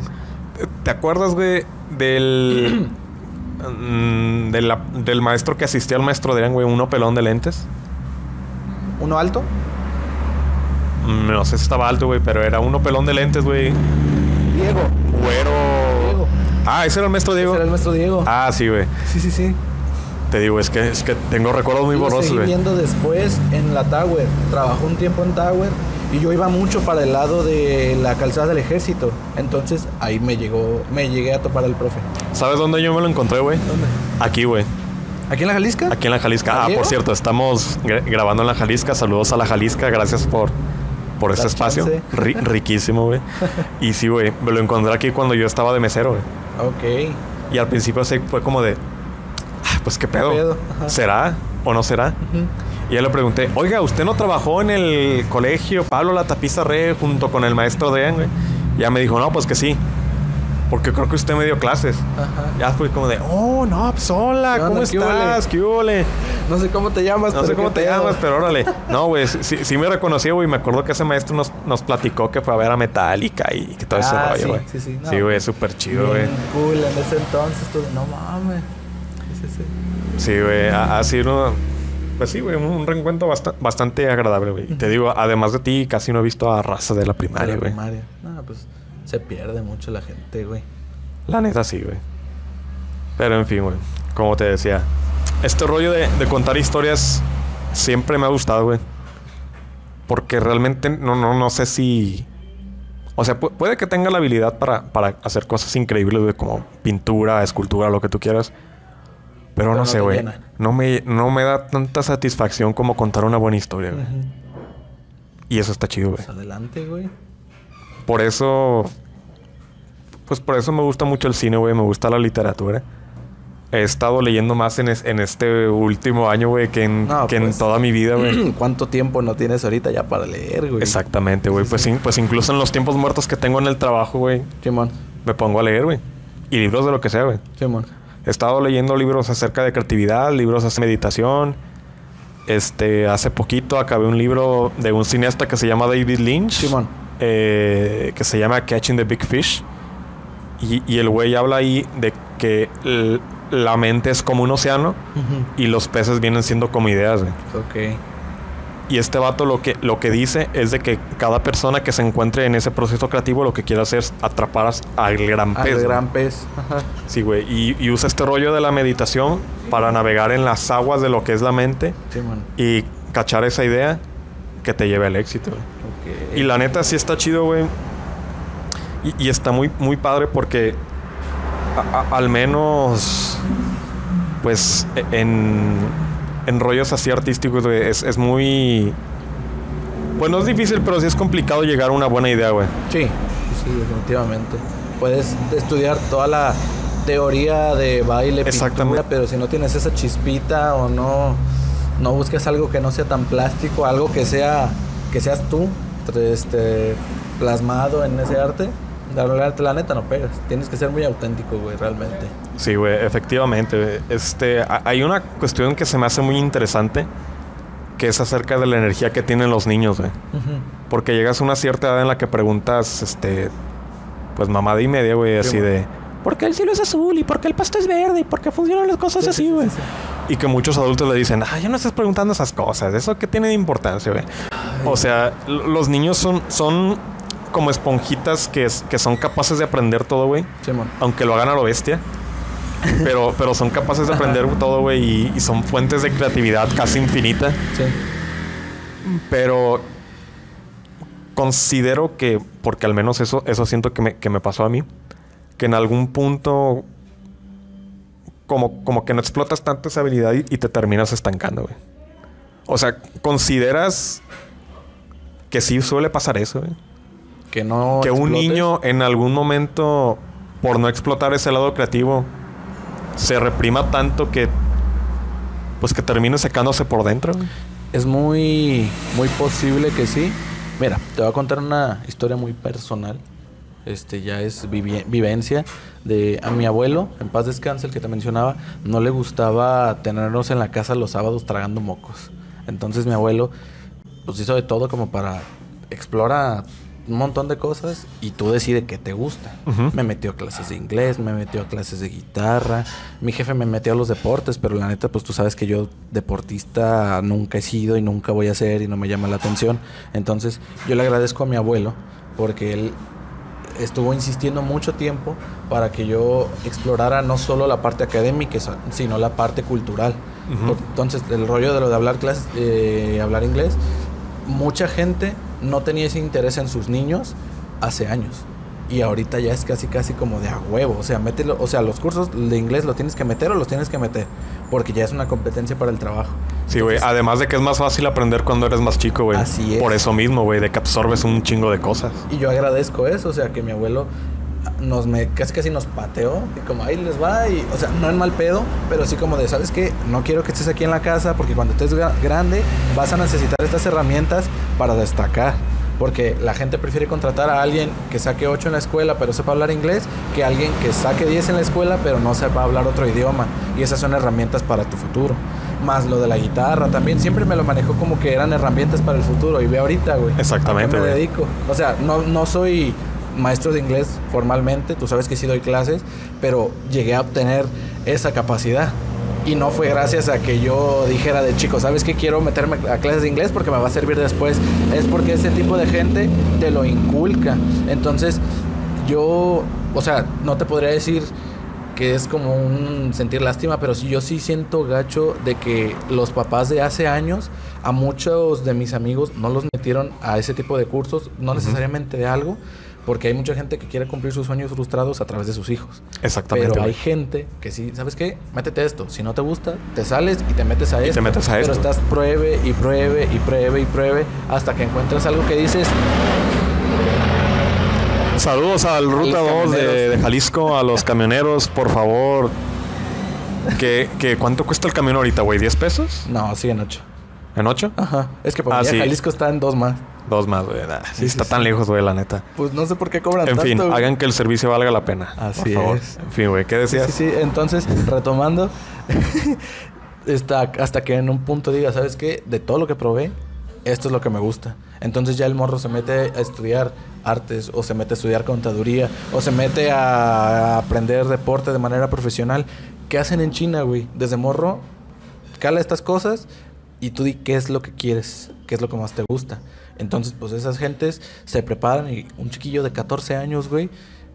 ¿Te acuerdas, güey, del. mm, de la- del maestro que asistía al maestro Adrián, güey, uno pelón de lentes? ¿Uno alto? Mm, No sé si estaba alto, güey, pero era uno pelón de lentes, güey. Diego. Güero. Ah, ese era el maestro Diego. Ese era el maestro Diego. Ah, sí, güey. Sí, sí, sí. Te digo, es que, es que tengo recuerdos muy borrosos, güey. viendo después en la Tower. Trabajó un tiempo en Tower y yo iba mucho para el lado de la calzada del ejército. Entonces ahí me llegó, me llegué a topar al profe. ¿Sabes dónde yo me lo encontré, güey? ¿Dónde? Aquí, güey. ¿Aquí en la Jalisca? Aquí en la Jalisca. ¿A Ah, por cierto, estamos gra- grabando en la Jalisca. Saludos a la Jalisca. Gracias por, por este espacio. Ri- riquísimo, güey. y sí, güey. Me lo encontré aquí cuando yo estaba de mesero, güey. Ok. Y al principio sí fue como de... "Ah, Pues qué pedo. ¿Será o no será? Y ya le pregunté, oiga, ¿usted no trabajó en el colegio Pablo La Tapiza Re junto con el maestro Adrián, ya me dijo, no, pues que sí. Porque creo que usted me dio clases. Ajá. Ya fue como de, oh, no, pues hola, ¿Qué ¿cómo estás? ¿Qué hubo, le?" No sé cómo te llamas, No sé cómo te llamas, pero órale. No, güey, sí, sí- sí me reconocí, güey. Me acuerdo que ese maestro nos, nos platicó que fue a ver a Metallica y que todo ese Ah, rollo, sí, güey. sí, sí. No, Sí, güey, súper chido, güey. Cool en ese entonces. Tú, no mames. Sí, sí, sí. Sí, güey, ha, sido... Pues sí, güey, un, reencuentro basta- bastante agradable, güey. Y Te digo, además de ti, casi no he visto a raza de la primaria, güey. primaria. No, pues se pierde mucho la gente, güey. La neta sí, güey. Pero en fin, güey. Como te decía, este rollo de, de contar historias siempre me ha gustado, güey. Porque realmente no, no, no sé si. O sea, pu- puede que tenga la habilidad para, para hacer cosas increíbles, güey, como pintura, escultura, lo que tú quieras. Pero, Pero no no sé, güey. No me, no me da tanta satisfacción como contar una buena historia, güey. Y eso está chido, güey. Pues adelante, güey. Por eso. Pues por eso me gusta mucho el cine, güey. Me gusta la literatura. He estado leyendo más en, es- en este último año, güey, que, en, No, que en pues. toda mi vida, güey. ¿Cuánto tiempo no tienes ahorita ya para leer, güey? Exactamente, güey. Pues, in- pues incluso en los tiempos muertos que tengo en el trabajo, güey, Simón. me pongo a leer, güey. Y libros de lo que sea, güey. Simón. He estado leyendo libros acerca de creatividad, libros de meditación. Este, hace poquito acabé un libro de un cineasta que se llama David Lynch. Simón. eh, que se llama Catching the Big Fish. Y, y el güey habla ahí de que la mente es como un océano y los peces vienen siendo como ideas, güey. Ok. Y este vato lo que, lo que dice es de que cada persona que se encuentre en ese proceso creativo lo que quiere hacer es atrapar al gran Al pez. güey. gran pez. Ajá. Sí, güey. Y, y usa este rollo de la meditación para navegar en las aguas de lo que es la mente y cachar esa idea que te lleve al éxito, güey. Ok. Y la neta sí está chido, güey. Y, y está muy, muy padre porque a- a- al menos, pues, e- en, en rollos así artísticos, güey, es, es muy... Pues no es difícil, pero sí es complicado llegar a una buena idea, güey. Sí, sí, definitivamente. Puedes estudiar toda la teoría de baile, Exactamente. pintura, pero si no tienes esa chispita o no, no buscas algo que no sea tan plástico, algo que sea que seas tú, este, plasmado en ese arte, La, la- la neta no pegas. Tienes que ser muy auténtico, güey, realmente. Sí, güey, efectivamente. güey. Este, a- hay una cuestión que se me hace muy interesante, que es acerca de la energía que tienen los niños, güey. Porque llegas a una cierta edad en la que preguntas, este, pues mamada y media, güey, así de, ¿por qué el cielo es azul? ¿Y por qué el pasto es verde? ¿Y por qué funcionan las cosas así, güey? Y que muchos adultos le dicen, ah, ya no estás preguntando esas cosas, ¿eso qué tiene de importancia, güey? O sea, los niños son, son como esponjitas que, es- que son capaces de aprender todo, güey. Simón. Aunque lo hagan a lo bestia. Pero, pero son capaces de aprender todo, güey, y, y son fuentes de creatividad casi infinita. Sí. Pero considero que, porque al menos eso, eso siento que me, que me pasó a mí, que en algún punto como, como que no explotas tanto esa habilidad y, y te terminas estancando, güey. O sea, consideras que sí suele pasar eso, güey. Que no. que un niño en algún momento, por no explotar ese lado creativo, se reprima tanto que pues que termine secándose por dentro. Es muy, muy posible que sí. Mira, te voy a contar una historia muy personal. Este ya es vivencia de a mi abuelo, en paz descanse, el que te mencionaba, no le gustaba tenernos en la casa los sábados tragando mocos. Entonces mi abuelo pues hizo de todo como para explora un montón de cosas y tú decides qué te gusta. Me metió a clases de inglés, me metió a clases de guitarra. Mi jefe me metió a los deportes, pero la neta, pues tú sabes que yo deportista nunca he sido y nunca voy a ser y no me llama la atención. Entonces, yo le agradezco a mi abuelo porque él estuvo insistiendo mucho tiempo para que yo explorara no solo la parte académica, sino la parte cultural. Entonces, el rollo de lo de hablar clases, eh, hablar inglés, mucha gente no tenía ese interés en sus niños hace años. Y ahorita ya es casi casi como de a huevo. O sea, mételo, o sea, los cursos de inglés los tienes que meter o los tienes que meter. Porque ya es una competencia para el trabajo. Sí, güey. Además de que es más fácil aprender cuando eres más chico, güey. Así es. Por eso mismo, güey, de que absorbes un chingo de cosas. Y yo agradezco eso, o sea, que mi abuelo nos me casi casi nos pateó y como ahí les va y o sea, no en mal pedo, pero sí como de, ¿sabes qué? No quiero que estés aquí en la casa porque cuando estés gra- grande vas a necesitar estas herramientas para destacar. Porque la gente prefiere contratar a alguien que saque 8 en la escuela pero sepa hablar inglés que alguien que saque 10 en la escuela pero no sepa hablar otro idioma. Y esas son herramientas para tu futuro. Más lo de la guitarra también. Siempre me lo manejó como que eran herramientas para el futuro. Y ve ahorita, güey. Exactamente, ¿A qué me güey. dedico? O sea, no, no soy maestro de inglés formalmente, tú sabes que sí doy clases, pero llegué a obtener esa capacidad. Y no fue gracias a que yo dijera de chico, ¿sabes qué? Quiero meterme a clases de inglés porque me va a servir después. Es porque ese tipo de gente te lo inculca. Entonces, yo, o sea, no te podría decir que es como un sentir lástima, pero sí, yo sí siento gacho de que los papás de hace años, a muchos de mis amigos no los metieron a ese tipo de cursos, no necesariamente de algo, porque hay mucha gente que quiere cumplir sus sueños frustrados a través de sus hijos. Exactamente. Pero hay gente que sí, ¿sabes qué? Métete esto. Si no te gusta, te sales y te metes a Y te esto. metes a Pero esto. estás pruebe y pruebe y pruebe y pruebe hasta que encuentras algo que dices, Saludos al Ruta 2 de, Jalisco, a los camioneros, por favor. ¿Qué, qué, ¿Cuánto cuesta el camión ahorita, güey? ¿10 pesos? no, sí en ocho. ¿En 8? Ajá. Es que para Ah, sí. Jalisco está en dos más. Dos más, güey. Nah, sí, Sí, está sí, tan lejos, güey, la neta. Pues no sé por qué cobran En tanto. fin, güey. hagan que el servicio valga la pena. Así por favor. es. En fin, güey, ¿qué decías? sí, sí. Entonces, retomando, está, hasta que en un punto diga, ¿sabes qué? De todo lo que probé, esto es lo que me gusta. Entonces ya el morro se mete a estudiar artes, o se mete a estudiar contaduría, o se mete a aprender deporte de manera profesional. ¿Qué hacen en China, güey? Desde morro, cala estas cosas y tú di qué es lo que quieres, qué es lo que más te gusta. Entonces, pues esas gentes se preparan y un chiquillo de 14 años, güey,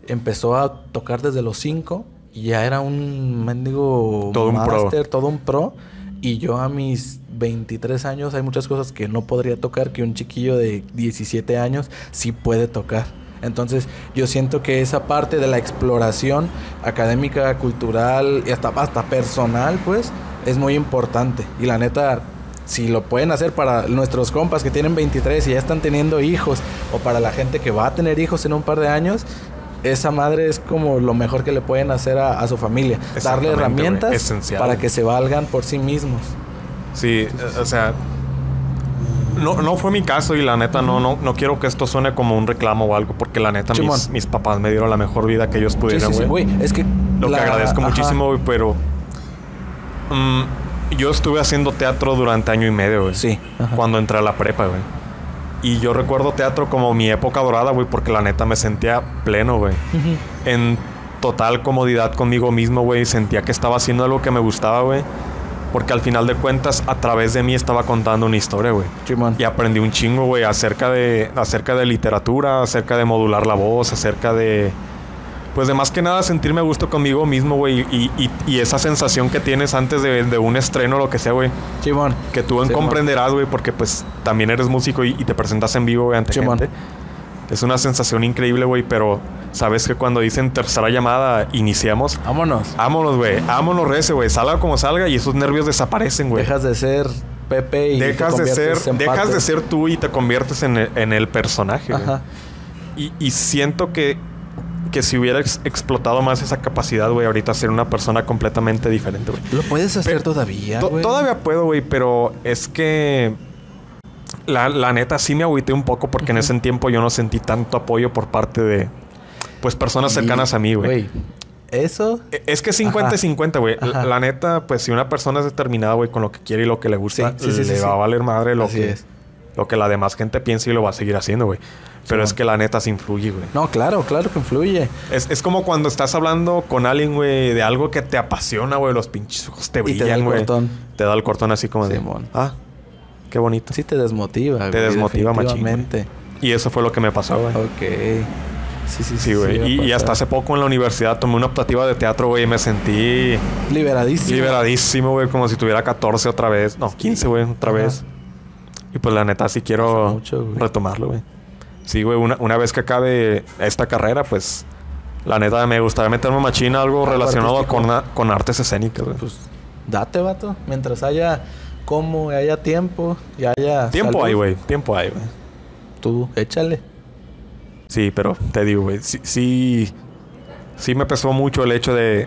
empezó a tocar desde los 5 y ya era un mendigo Todo un pro. todo un pro. Y yo a mis 23 años hay muchas cosas que no podría tocar que un chiquillo de 17 años sí puede tocar. Entonces yo siento que esa parte de la exploración académica, cultural y hasta, hasta personal, pues, es muy importante. Y la neta, si lo pueden hacer para nuestros compas que tienen 23 y ya están teniendo hijos, o para la gente que va a tener hijos en un par de años, esa madre es como lo mejor que le pueden hacer a, a su familia. Darle herramientas Esencial. para que se valgan por sí mismos. Sí, o sea, No, no fue mi caso y la neta no, no, no quiero que esto suene como un reclamo o algo, porque la neta mis, mis papás me dieron la mejor vida que ellos pudieran, sí, sí, güey. Es que. Lo la- que agradezco ajá. muchísimo, güey, pero mm, yo estuve haciendo teatro durante año y medio, güey. Sí. ajá. Cuando entré a la prepa, güey. Y yo recuerdo teatro como mi época dorada, güey, porque la neta me sentía pleno, güey. En total comodidad conmigo mismo, güey. Sentía que estaba haciendo algo que me gustaba, güey. Porque al final de cuentas, a través de mí estaba contando una historia, güey. Y aprendí un chingo, güey, acerca de, acerca de literatura, acerca de modular la voz, acerca de... Pues de más que nada sentirme a gusto conmigo mismo, güey. Y, y- y esa sensación que tienes antes de, de un estreno, lo que sea, güey. Simón. Que tú comprenderás, güey, porque pues también eres músico y, y te presentas en vivo, güey, ante Simón. gente. Es una sensación increíble, güey, pero sabes que cuando dicen tercera llamada, iniciamos. Vámonos. Vámonos, güey. Vámonos, rece, güey. Salga como salga y esos nervios desaparecen, güey. Dejas de ser Pepe y. te Dejas de ser, en dejas de ser tú y te conviertes en el, en el personaje. güey. Y siento que, que si hubiera ex- explotado más esa capacidad, güey, ahorita ser una persona completamente diferente, güey. Lo puedes hacer Pero- todavía. To-. Todavía puedo, güey, pero es que la, la neta sí me agüité un poco porque en ese tiempo yo no sentí tanto apoyo por parte de pues personas cercanas a mí, güey. Eso. E- Es que 50 y Ajá. 50, güey. La neta, pues si una persona es determinada, güey, con lo que quiere y lo que le gusta, Sí, sí, sí, le va a valer madre lo Así que, es. Lo que la demás gente piensa y lo va a seguir haciendo, güey. Pero Sí, es que la neta se influye, güey. No, claro, claro que influye. Es, es como cuando estás hablando con alguien, güey, de algo que te apasiona, güey. Los pinches ojos te Y te da brillan, el güey. cortón. Te da el cortón así como de... Simón. Ah, qué bonito. Sí te desmotiva. Te güey, desmotiva machín. Y eso fue lo que me pasó, güey. Ok. Sí, sí, sí. Sí, güey. a y, y hasta hace poco en la universidad tomé una optativa de teatro, güey, y me sentí Liberadísimo. liberadísimo, güey, como si tuviera 14 otra vez. No, 15, güey, otra Ajá. vez. Y pues la neta sí quiero Pasa mucho, güey. retomarlo, güey. Sí, güey, una, una vez que acabe esta carrera, pues la neta me gustaría meterme machina algo Algo relacionado con, con artes escénicas, güey. Pues date, vato. Mientras haya como, haya tiempo y haya. tiempo salud, hay, güey. Tiempo hay, güey. Tú, échale. Sí, pero te digo, güey, sí, sí, sí me pesó mucho el hecho de...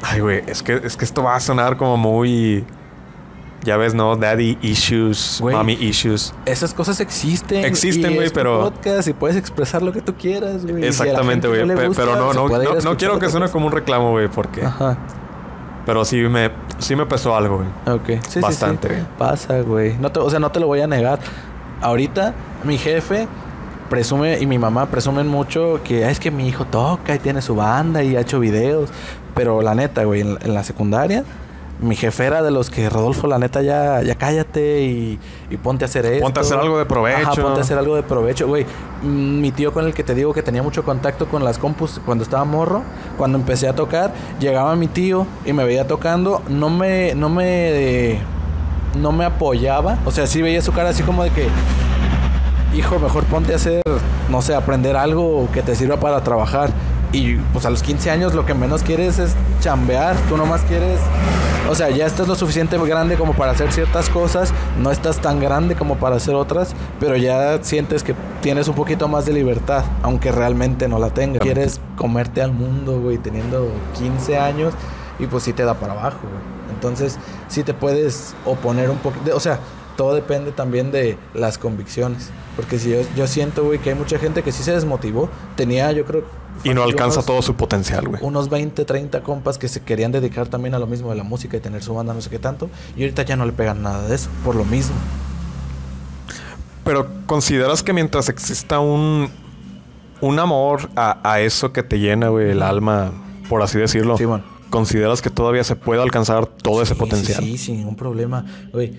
Ay, güey, es que, es que esto va a sonar como muy... Ya ves, ¿no? Daddy issues, Güey. mommy issues. Esas cosas existen. Existen, güey, pero- podcast y puedes expresar lo que tú quieras, güey. Exactamente, güey. pero no, no, no, no quiero que suene como un reclamo, güey, porque... Ajá. Pero sí me, sí me pesó algo, güey. Ok. Sí, sí, Bastante, sí. güey. Pasa, güey. No te, o sea, no te lo voy a negar. Ahorita, mi jefe presume y mi mamá presumen mucho que "Ah, es que mi hijo toca y tiene su banda y ha hecho videos. Pero la neta, güey, en, en la secundaria, mi jefe era de los que, Rodolfo, la neta, ya, ya cállate y, y ponte a hacer esto. Ponte a hacer algo de provecho. Ajá, ponte a hacer algo de provecho, güey. Mm, Mi tío con el que te digo que tenía mucho contacto con las compus cuando estaba morro, cuando empecé a tocar, llegaba mi tío y me veía tocando, no me, no me, no me apoyaba, o sea, sí veía su cara así como de que, hijo, mejor ponte a hacer, no sé, aprender algo que te sirva para trabajar. Y pues a los 15 años lo que menos quieres es chambear, tú nomás quieres, o sea, ya estás lo suficiente grande como para hacer ciertas cosas, no estás tan grande como para hacer otras, pero ya sientes que tienes un poquito más de libertad, aunque realmente no la tengas. Quieres comerte al mundo, güey, teniendo 15 años y pues sí te da para abajo, güey. Entonces, sí te puedes oponer un poquito, o sea, todo depende también de las convicciones. Porque si yo, yo siento, güey, que hay mucha gente que sí se desmotivó. Tenía, yo creo... Y no alcanza unos- todo su potencial, güey. unos 20, 30 compas que se querían dedicar también a lo mismo de la música y tener su banda, no sé qué tanto. Y ahorita ya no le pegan nada de eso, por lo mismo. Pero consideras que mientras exista un, un amor a, a eso que te llena, güey, el alma, por así decirlo, Simón. consideras que todavía se puede alcanzar todo ese Sí, potencial. Sí, sí, sin ningún problema. Güey,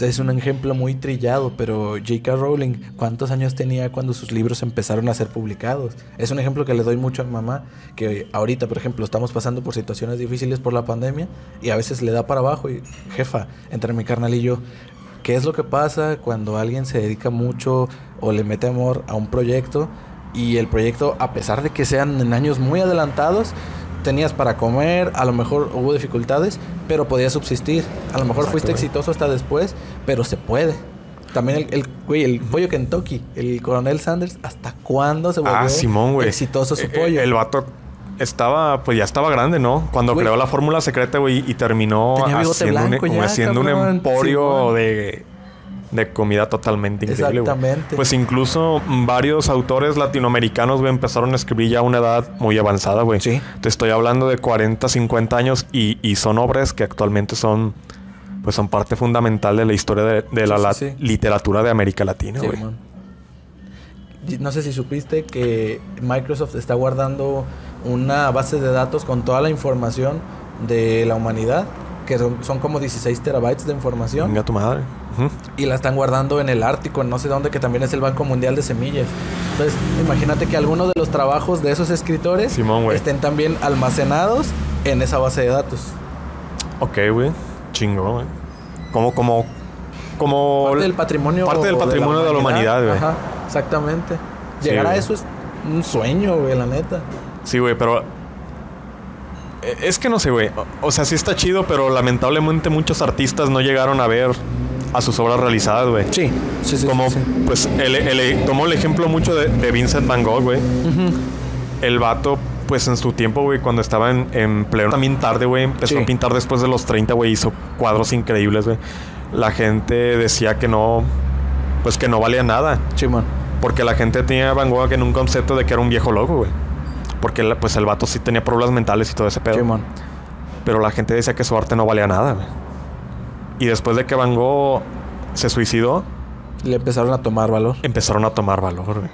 es un ejemplo muy trillado, pero J.K. Rowling, ¿cuántos años tenía cuando sus libros empezaron a ser publicados? Es un ejemplo que le doy mucho a mamá, que ahorita, por ejemplo, estamos pasando por situaciones difíciles por la pandemia y a veces le da para abajo y, jefa, entre mi carnal y yo, ¿qué es lo que pasa cuando alguien se dedica mucho o le mete amor a un proyecto y el proyecto, a pesar de que sean en años muy adelantados, tenías para comer, a lo mejor hubo dificultades, pero podías subsistir. A lo mejor Exacto, fuiste güey. exitoso hasta después, pero se puede. También el, el, güey, el pollo Kentucky, el coronel Sanders, ¿hasta cuándo se volvió Ah, Simón, güey. exitoso su Eh, pollo? El vato estaba, pues ya estaba grande, ¿no? Cuando Güey. creó la fórmula secreta, güey, y terminó haciendo, blanco un, ya, haciendo un cabrón. emporio de, de comida totalmente increíble. Exactamente. Pues incluso varios autores latinoamericanos, güey, empezaron a escribir ya a una edad muy avanzada, güey. Sí. Te estoy hablando de 40, 50 años y, y son obras que actualmente son, pues son parte fundamental de la historia de, de la Sí, sí, literatura de América Latina, güey. No sé si supiste que Microsoft está guardando una base de datos con toda la información de la humanidad, que son, son como 16 terabytes de información, Venga tu madre. Ujú. y la están guardando en el Ártico, en no sé dónde, que también es el Banco Mundial de Semillas. Entonces, imagínate que algunos de los trabajos de esos escritores Simón, estén también almacenados en esa base de datos. Ok, güey. Chingo, güey. Como, como, como... Parte del patrimonio. parte del patrimonio de la humanidad, güey. Ajá, exactamente. Sí, Llegar a güey. eso es un sueño, güey, la neta. Sí, güey, pero... eh, Es que no sé, güey. O- sea, sí está chido, pero lamentablemente muchos artistas no llegaron a ver a sus obras realizadas, güey. Sí, sí, sí. Como, sí, sí. pues, el, el- tomó el ejemplo mucho de, de Vincent Van Gogh, güey. El vato, pues, en su tiempo, güey, cuando estaba en, en pleno... También tarde, güey. Empezó Sí. a pintar después de los 30, güey. Hizo cuadros increíbles, güey. La gente decía que no... Pues que no valía nada. Chimón. Porque la gente tenía a Van Gogh en un concepto de que era un viejo loco, güey. Porque la- pues el vato sí tenía problemas mentales y todo ese pedo. Pero la gente decía que su arte no valía nada, güey. Y después de que Van Gogh se suicidó, Le empezaron a tomar valor. empezaron a tomar valor, güey.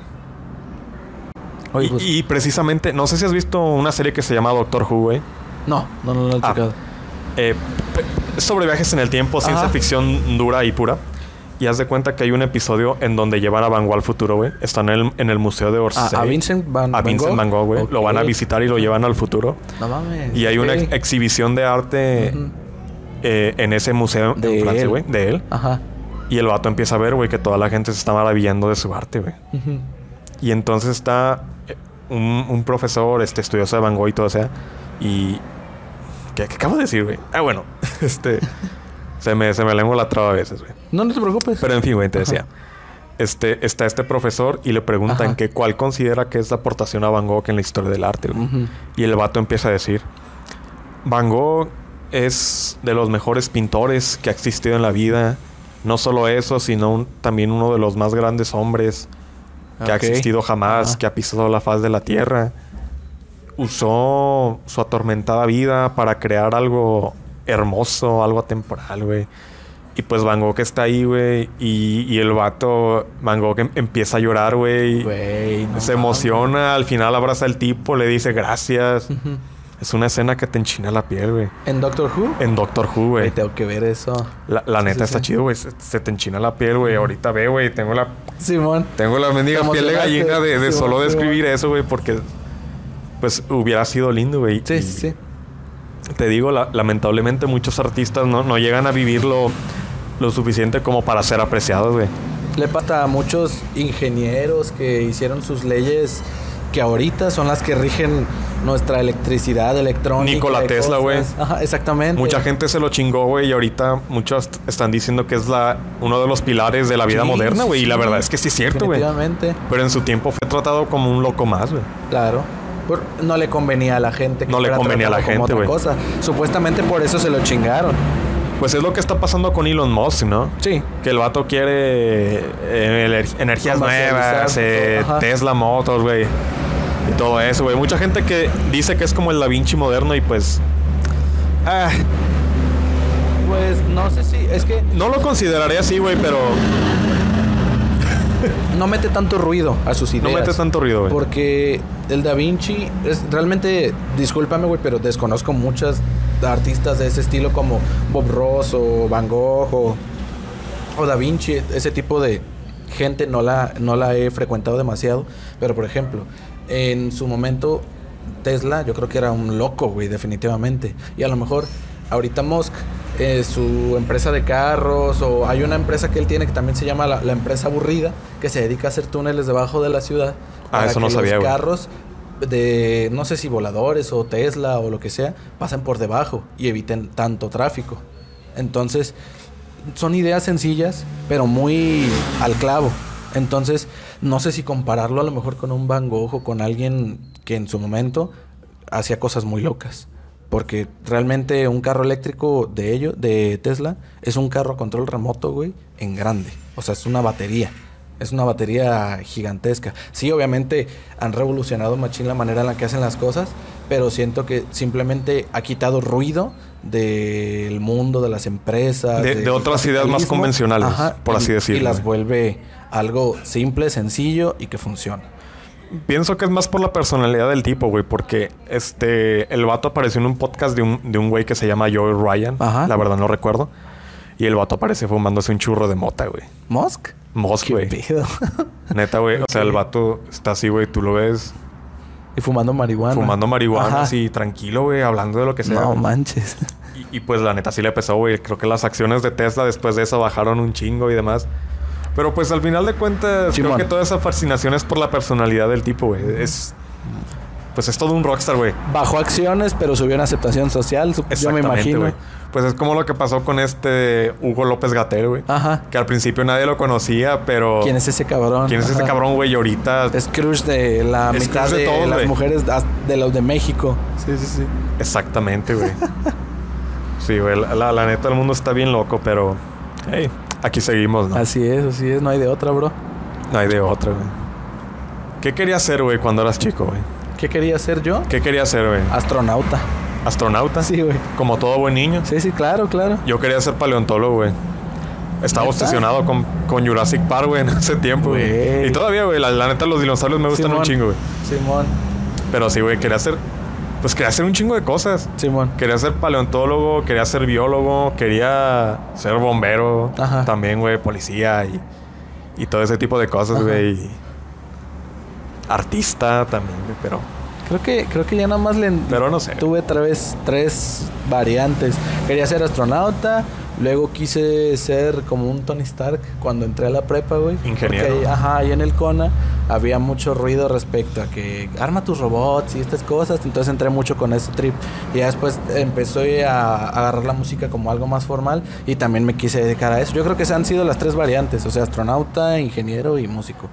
Oye, pues, y precisamente, no sé si has visto una serie que se llama Doctor Who, güey. No, no, no, no lo he Ah. Eh, sobre viajes en el tiempo, ciencia ficción dura y pura. Y haz de cuenta que hay un episodio en donde llevan a Van Gogh al futuro, güey. Están en el, en el museo de Orsay. a Vincent Van, a Vincent Gogh? Van Gogh, güey. Lo van a visitar y lo llevan al futuro. No mames. Y hay una ex- exhibición de arte eh, en ese museo De en Francia, él. güey. De él. Ajá. Y el vato empieza a ver, güey, que toda la gente se está maravillando de su arte, güey. Y entonces está eh, un, un profesor, este, estudioso de Van Gogh y todo, o sea. Y... ¿Qué, qué acabo de decir, güey? Ah, bueno. este... se me, se me lengua la traba a veces, güey. No, no te preocupes. Pero en fin, güey, te Ajá. decía. Este, está este profesor y le preguntan Ajá. que cuál considera que es la aportación a Van Gogh en la historia del arte, güey. Y el vato empieza a decir, Van Gogh es de los mejores pintores que ha existido en la vida. No solo eso, sino un- también uno de los más grandes hombres que ha existido jamás, Ajá. que ha pisado la faz de la tierra. Usó su atormentada vida para crear algo hermoso, algo atemporal, güey. Y pues Van Gogh está ahí, güey. Y, y el vato, Van Gogh em- empieza a llorar, güey. No Se emociona, al final abraza al tipo, le dice gracias. Es una escena que te enchina la piel, güey. ¿En Doctor Who? En Doctor Who, Güey, tengo que ver eso. La, la Sí, neta sí, está sí. chido, güey. Se, se te enchina la piel, güey. Ahorita ve, güey. Tengo la, Simón. tengo la mendiga Te piel de gallina de, solo describir eso, güey. Porque, pues, hubiera sido lindo, güey. Sí, Y sí, sí. Te digo, la- lamentablemente muchos artistas no, no llegan a vivirlo lo suficiente como para ser apreciados, güey. Le pasa a muchos ingenieros que hicieron sus leyes que ahorita son las que rigen nuestra electricidad electrónica. Nikola Tesla, güey. exactamente. Mucha gente se lo chingó, güey, y ahorita muchos están diciendo que es la uno de los pilares de la vida Sí, moderna, güey. Y la verdad es que sí es cierto, güey. Pero en su tiempo fue tratado como un loco más, güey. Claro. No le convenía a la gente. que No le convenía a la gente, cosa. Supuestamente por eso se lo chingaron. Pues es lo que está pasando con Elon Musk, ¿no? Sí. Que el vato quiere eh, ener- energías nuevas, eh. Tesla Motors, güey. Y todo eso, güey. Mucha gente que dice que es como el Da Vinci moderno y pues... ah, Pues no sé si. Es que no lo consideraría así, güey, pero no mete tanto ruido a sus no ideas. mete tanto ruido, güey. Porque el Da Vinci es realmente, discúlpame, güey, pero desconozco muchas artistas de ese estilo como Bob Ross o Van Gogh o, o Da Vinci, ese tipo de gente no la, no la he frecuentado demasiado. Pero por ejemplo, en su momento Tesla yo creo que era un loco, güey, definitivamente. Y a lo mejor ahorita Musk, eh, su empresa de carros o hay una empresa que él tiene que también se llama la, la empresa aburrida, que se dedica a hacer túneles debajo de la ciudad. Ah, para eso no que sabía, Los carros de, no sé si voladores o Tesla o lo que sea, pasen por debajo y eviten tanto tráfico. Entonces, son ideas sencillas, pero muy al clavo. Entonces, no sé si compararlo a lo mejor con un Van Gogh o con alguien que en su momento hacía cosas muy locas. Porque realmente un carro eléctrico de ellos, de Tesla, es un carro a control remoto, güey. en grande. O sea, es una batería. Es una batería gigantesca. Sí, obviamente han revolucionado machín la manera en la que hacen las cosas, pero siento que simplemente ha quitado ruido del mundo, de las empresas. De, otras ideas más convencionales, por y- así decirlo. Y las vuelve algo simple, sencillo y que funciona. Pienso que es más por la personalidad del tipo, güey, porque este el vato apareció en un podcast de un, de un güey que se llama Joey Ryan. Ajá. La verdad no recuerdo. Y el vato aparece fumándose un churro de mota, güey. ¿Musk? Mos, ¿Qué güey. Neta, güey. O sea, el vato está así, güey. Tú lo ves y fumando marihuana. fumando marihuana, Ajá. así tranquilo, güey, hablando de lo que sea. No manches. Y, y, pues la neta sí le pesó, güey. Creo que las acciones de Tesla después de eso bajaron un chingo y demás. Pero pues al final de cuentas, creo que toda esa fascinación es por la personalidad del tipo, güey. Es. Pues es todo un rockstar, güey. Bajó acciones, pero subió en aceptación social. Yo me imagino. güey. Pues es como lo que pasó con este Hugo López Gatel, güey. Ajá. Que al principio nadie lo conocía, pero. ¿Quién es ese cabrón? ¿Quién es ese Ajá. cabrón, güey? Y ahorita. Es crush de la Es mitad de de, todos, las mujeres de los de México. Sí, sí, sí. Exactamente, güey. sí, güey. La, la- la neta, el mundo está bien loco, pero. Hey, aquí seguimos, ¿no? Así es, así es. No hay de otra, bro. No hay de otra, güey. ¿Qué querías ser, güey, cuando eras chico, güey? ¿Qué quería ser yo? ¿Qué querías ser, güey? Astronauta. ¿Astronauta? Sí, güey. Como todo buen niño. Sí, sí, claro, claro. Yo quería ser paleontólogo, güey. Estaba obsesionado con, con Jurassic Park, güey, en ese tiempo, güey. Y todavía, güey, la, la neta, los dinosaurios me gustan un chingo, güey. Simón. Pero sí, güey, quería hacer. Pues quería hacer un chingo de cosas. Simón. Quería ser paleontólogo, quería ser biólogo, quería ser bombero. Ajá. También, güey, policía y, y todo ese tipo de cosas, güey. Artista también, güey, pero. Creo que, creo que ya nada más le Pero no sé. tuve tres, tres variantes. Quería ser astronauta, luego quise ser como un Tony Stark cuando entré a la prepa, güey. Ingeniero. Porque ajá, ahí en el CONA había mucho ruido respecto a que arma tus robots y estas cosas. Entonces entré mucho con ese trip. Y ya después empecé a agarrar la música como algo más formal y también me quise dedicar a eso. Yo creo que esas han sido las tres variantes, o sea, astronauta, ingeniero y músico.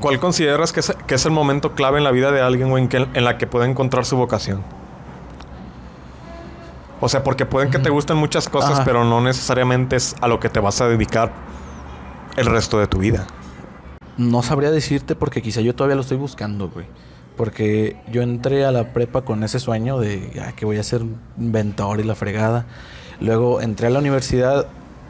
¿Cuál consideras que es, que es el momento clave en la vida de alguien, güey, en, que- en la que puede encontrar su vocación? O sea, porque pueden que te gusten muchas cosas, Ajá. pero no necesariamente es a lo que te vas a dedicar el resto de tu vida. No sabría decirte porque quizá yo todavía lo estoy buscando, güey. Porque yo entré a la prepa con ese sueño de ah, que voy a ser inventor y la fregada. Luego entré a la universidad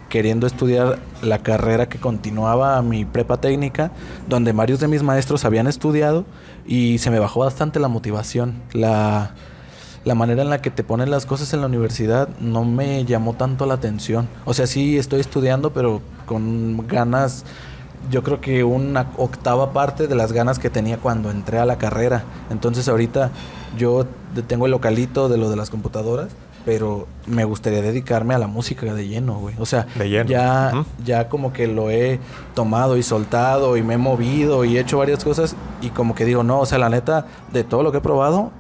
queriendo estudiar la carrera que continuaba mi prepa técnica, donde varios de mis maestros habían estudiado y se me bajó bastante la motivación. La, la manera en la que te ponen las cosas en la universidad no me llamó tanto la atención. O sea, sí estoy estudiando, pero con ganas, yo creo que una octava parte de las ganas que tenía cuando entré a la carrera. Entonces ahorita yo tengo el localito de lo de las computadoras, pero me gustaría dedicarme a la música de lleno, güey. O sea, De lleno. ya, ya como que lo he tomado y soltado y me he movido y he hecho varias cosas y como que digo, no, o sea, la neta, de todo lo que he probado,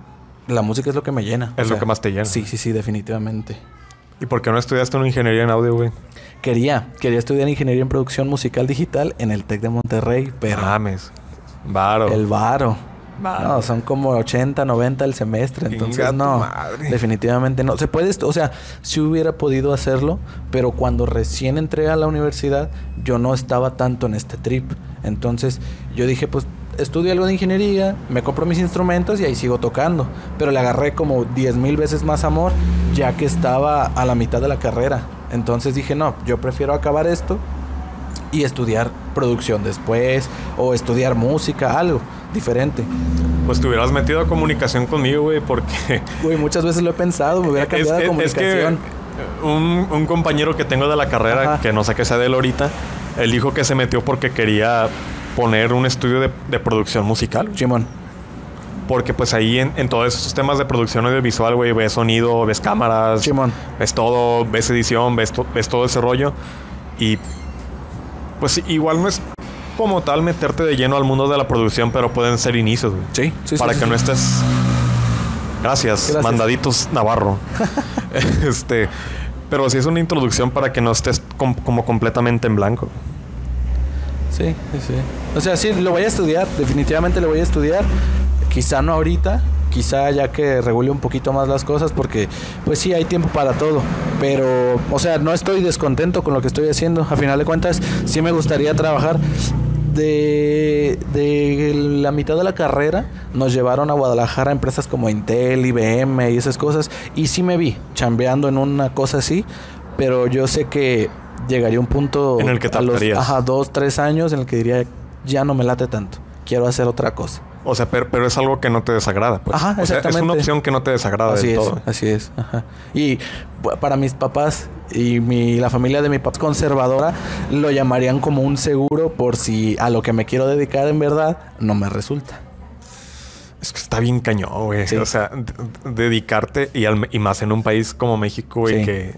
la música es lo que me llena. Es O lo sea, que más te llena. Sí, sí, sí, definitivamente. ¿Y por qué no estudiaste una ingeniería en audio, güey? Quería, quería estudiar ingeniería en producción musical digital en el TEC de Monterrey, pero Mames. Varo. el varo. Varo. No, son como 80, 90 el semestre, entonces no, madre. definitivamente no. Se puede, o sea, si hubiera podido hacerlo, pero cuando recién entré a la universidad, yo no estaba tanto en este trip. Entonces, yo dije, pues estudio algo de ingeniería, me compro mis instrumentos y ahí sigo tocando. Pero le agarré como 10 mil veces más amor, ya que estaba a la mitad de la carrera. Entonces dije, no, yo prefiero acabar esto y estudiar producción después o estudiar música, algo diferente. Pues te hubieras metido a comunicación conmigo, güey, porque... Güey, muchas veces lo he pensado, me hubiera cambiado es que comunicación. un, un compañero que tengo de la carrera, Ajá. que no sé qué sea de él ahorita, él dijo que se metió porque quería poner un estudio de, de producción musical. Chimón. Porque pues ahí en, en todos esos temas de producción audiovisual, güey, ves sonido, ves cámaras, Simón. ves todo, ves edición, ves, to- ves todo ese rollo. Y pues igual no es como tal meterte de lleno al mundo de la producción, pero pueden ser inicios, güey. Sí, sí, para sí, que sí. no estés. Gracias, Gracias. mandaditos Navarro. este, pero sí es una introducción para que no estés com- como completamente en blanco. Sí, sí, sí. O sea, sí, lo voy a estudiar, definitivamente lo voy a estudiar. Quizá no ahorita, quizá ya que regule un poquito más las cosas porque pues sí hay tiempo para todo, pero o sea, no estoy descontento con lo que estoy haciendo, a final de cuentas sí me gustaría trabajar de, de la mitad de la carrera. Nos llevaron a Guadalajara empresas como Intel, IBM y esas cosas. Y sí me vi chambeando en una cosa así, pero yo sé que llegaría un punto En el que a los ajá, dos, tres años en el que diría ya no me late tanto, quiero hacer otra cosa. O sea, pero, pero es algo que no te desagrada. Pues. Ajá, O sea, es una exactamente. opción que no te desagrada Así del es, todo. así es. Ajá. Y para mis papás y mi, la familia de mi papá conservadora lo llamarían como un seguro por si a lo que me quiero dedicar en verdad no me resulta. Es que está bien cañón, güey. Sí. O sea, dedicarte y, al- y más en un país como México, güey, Sí. que,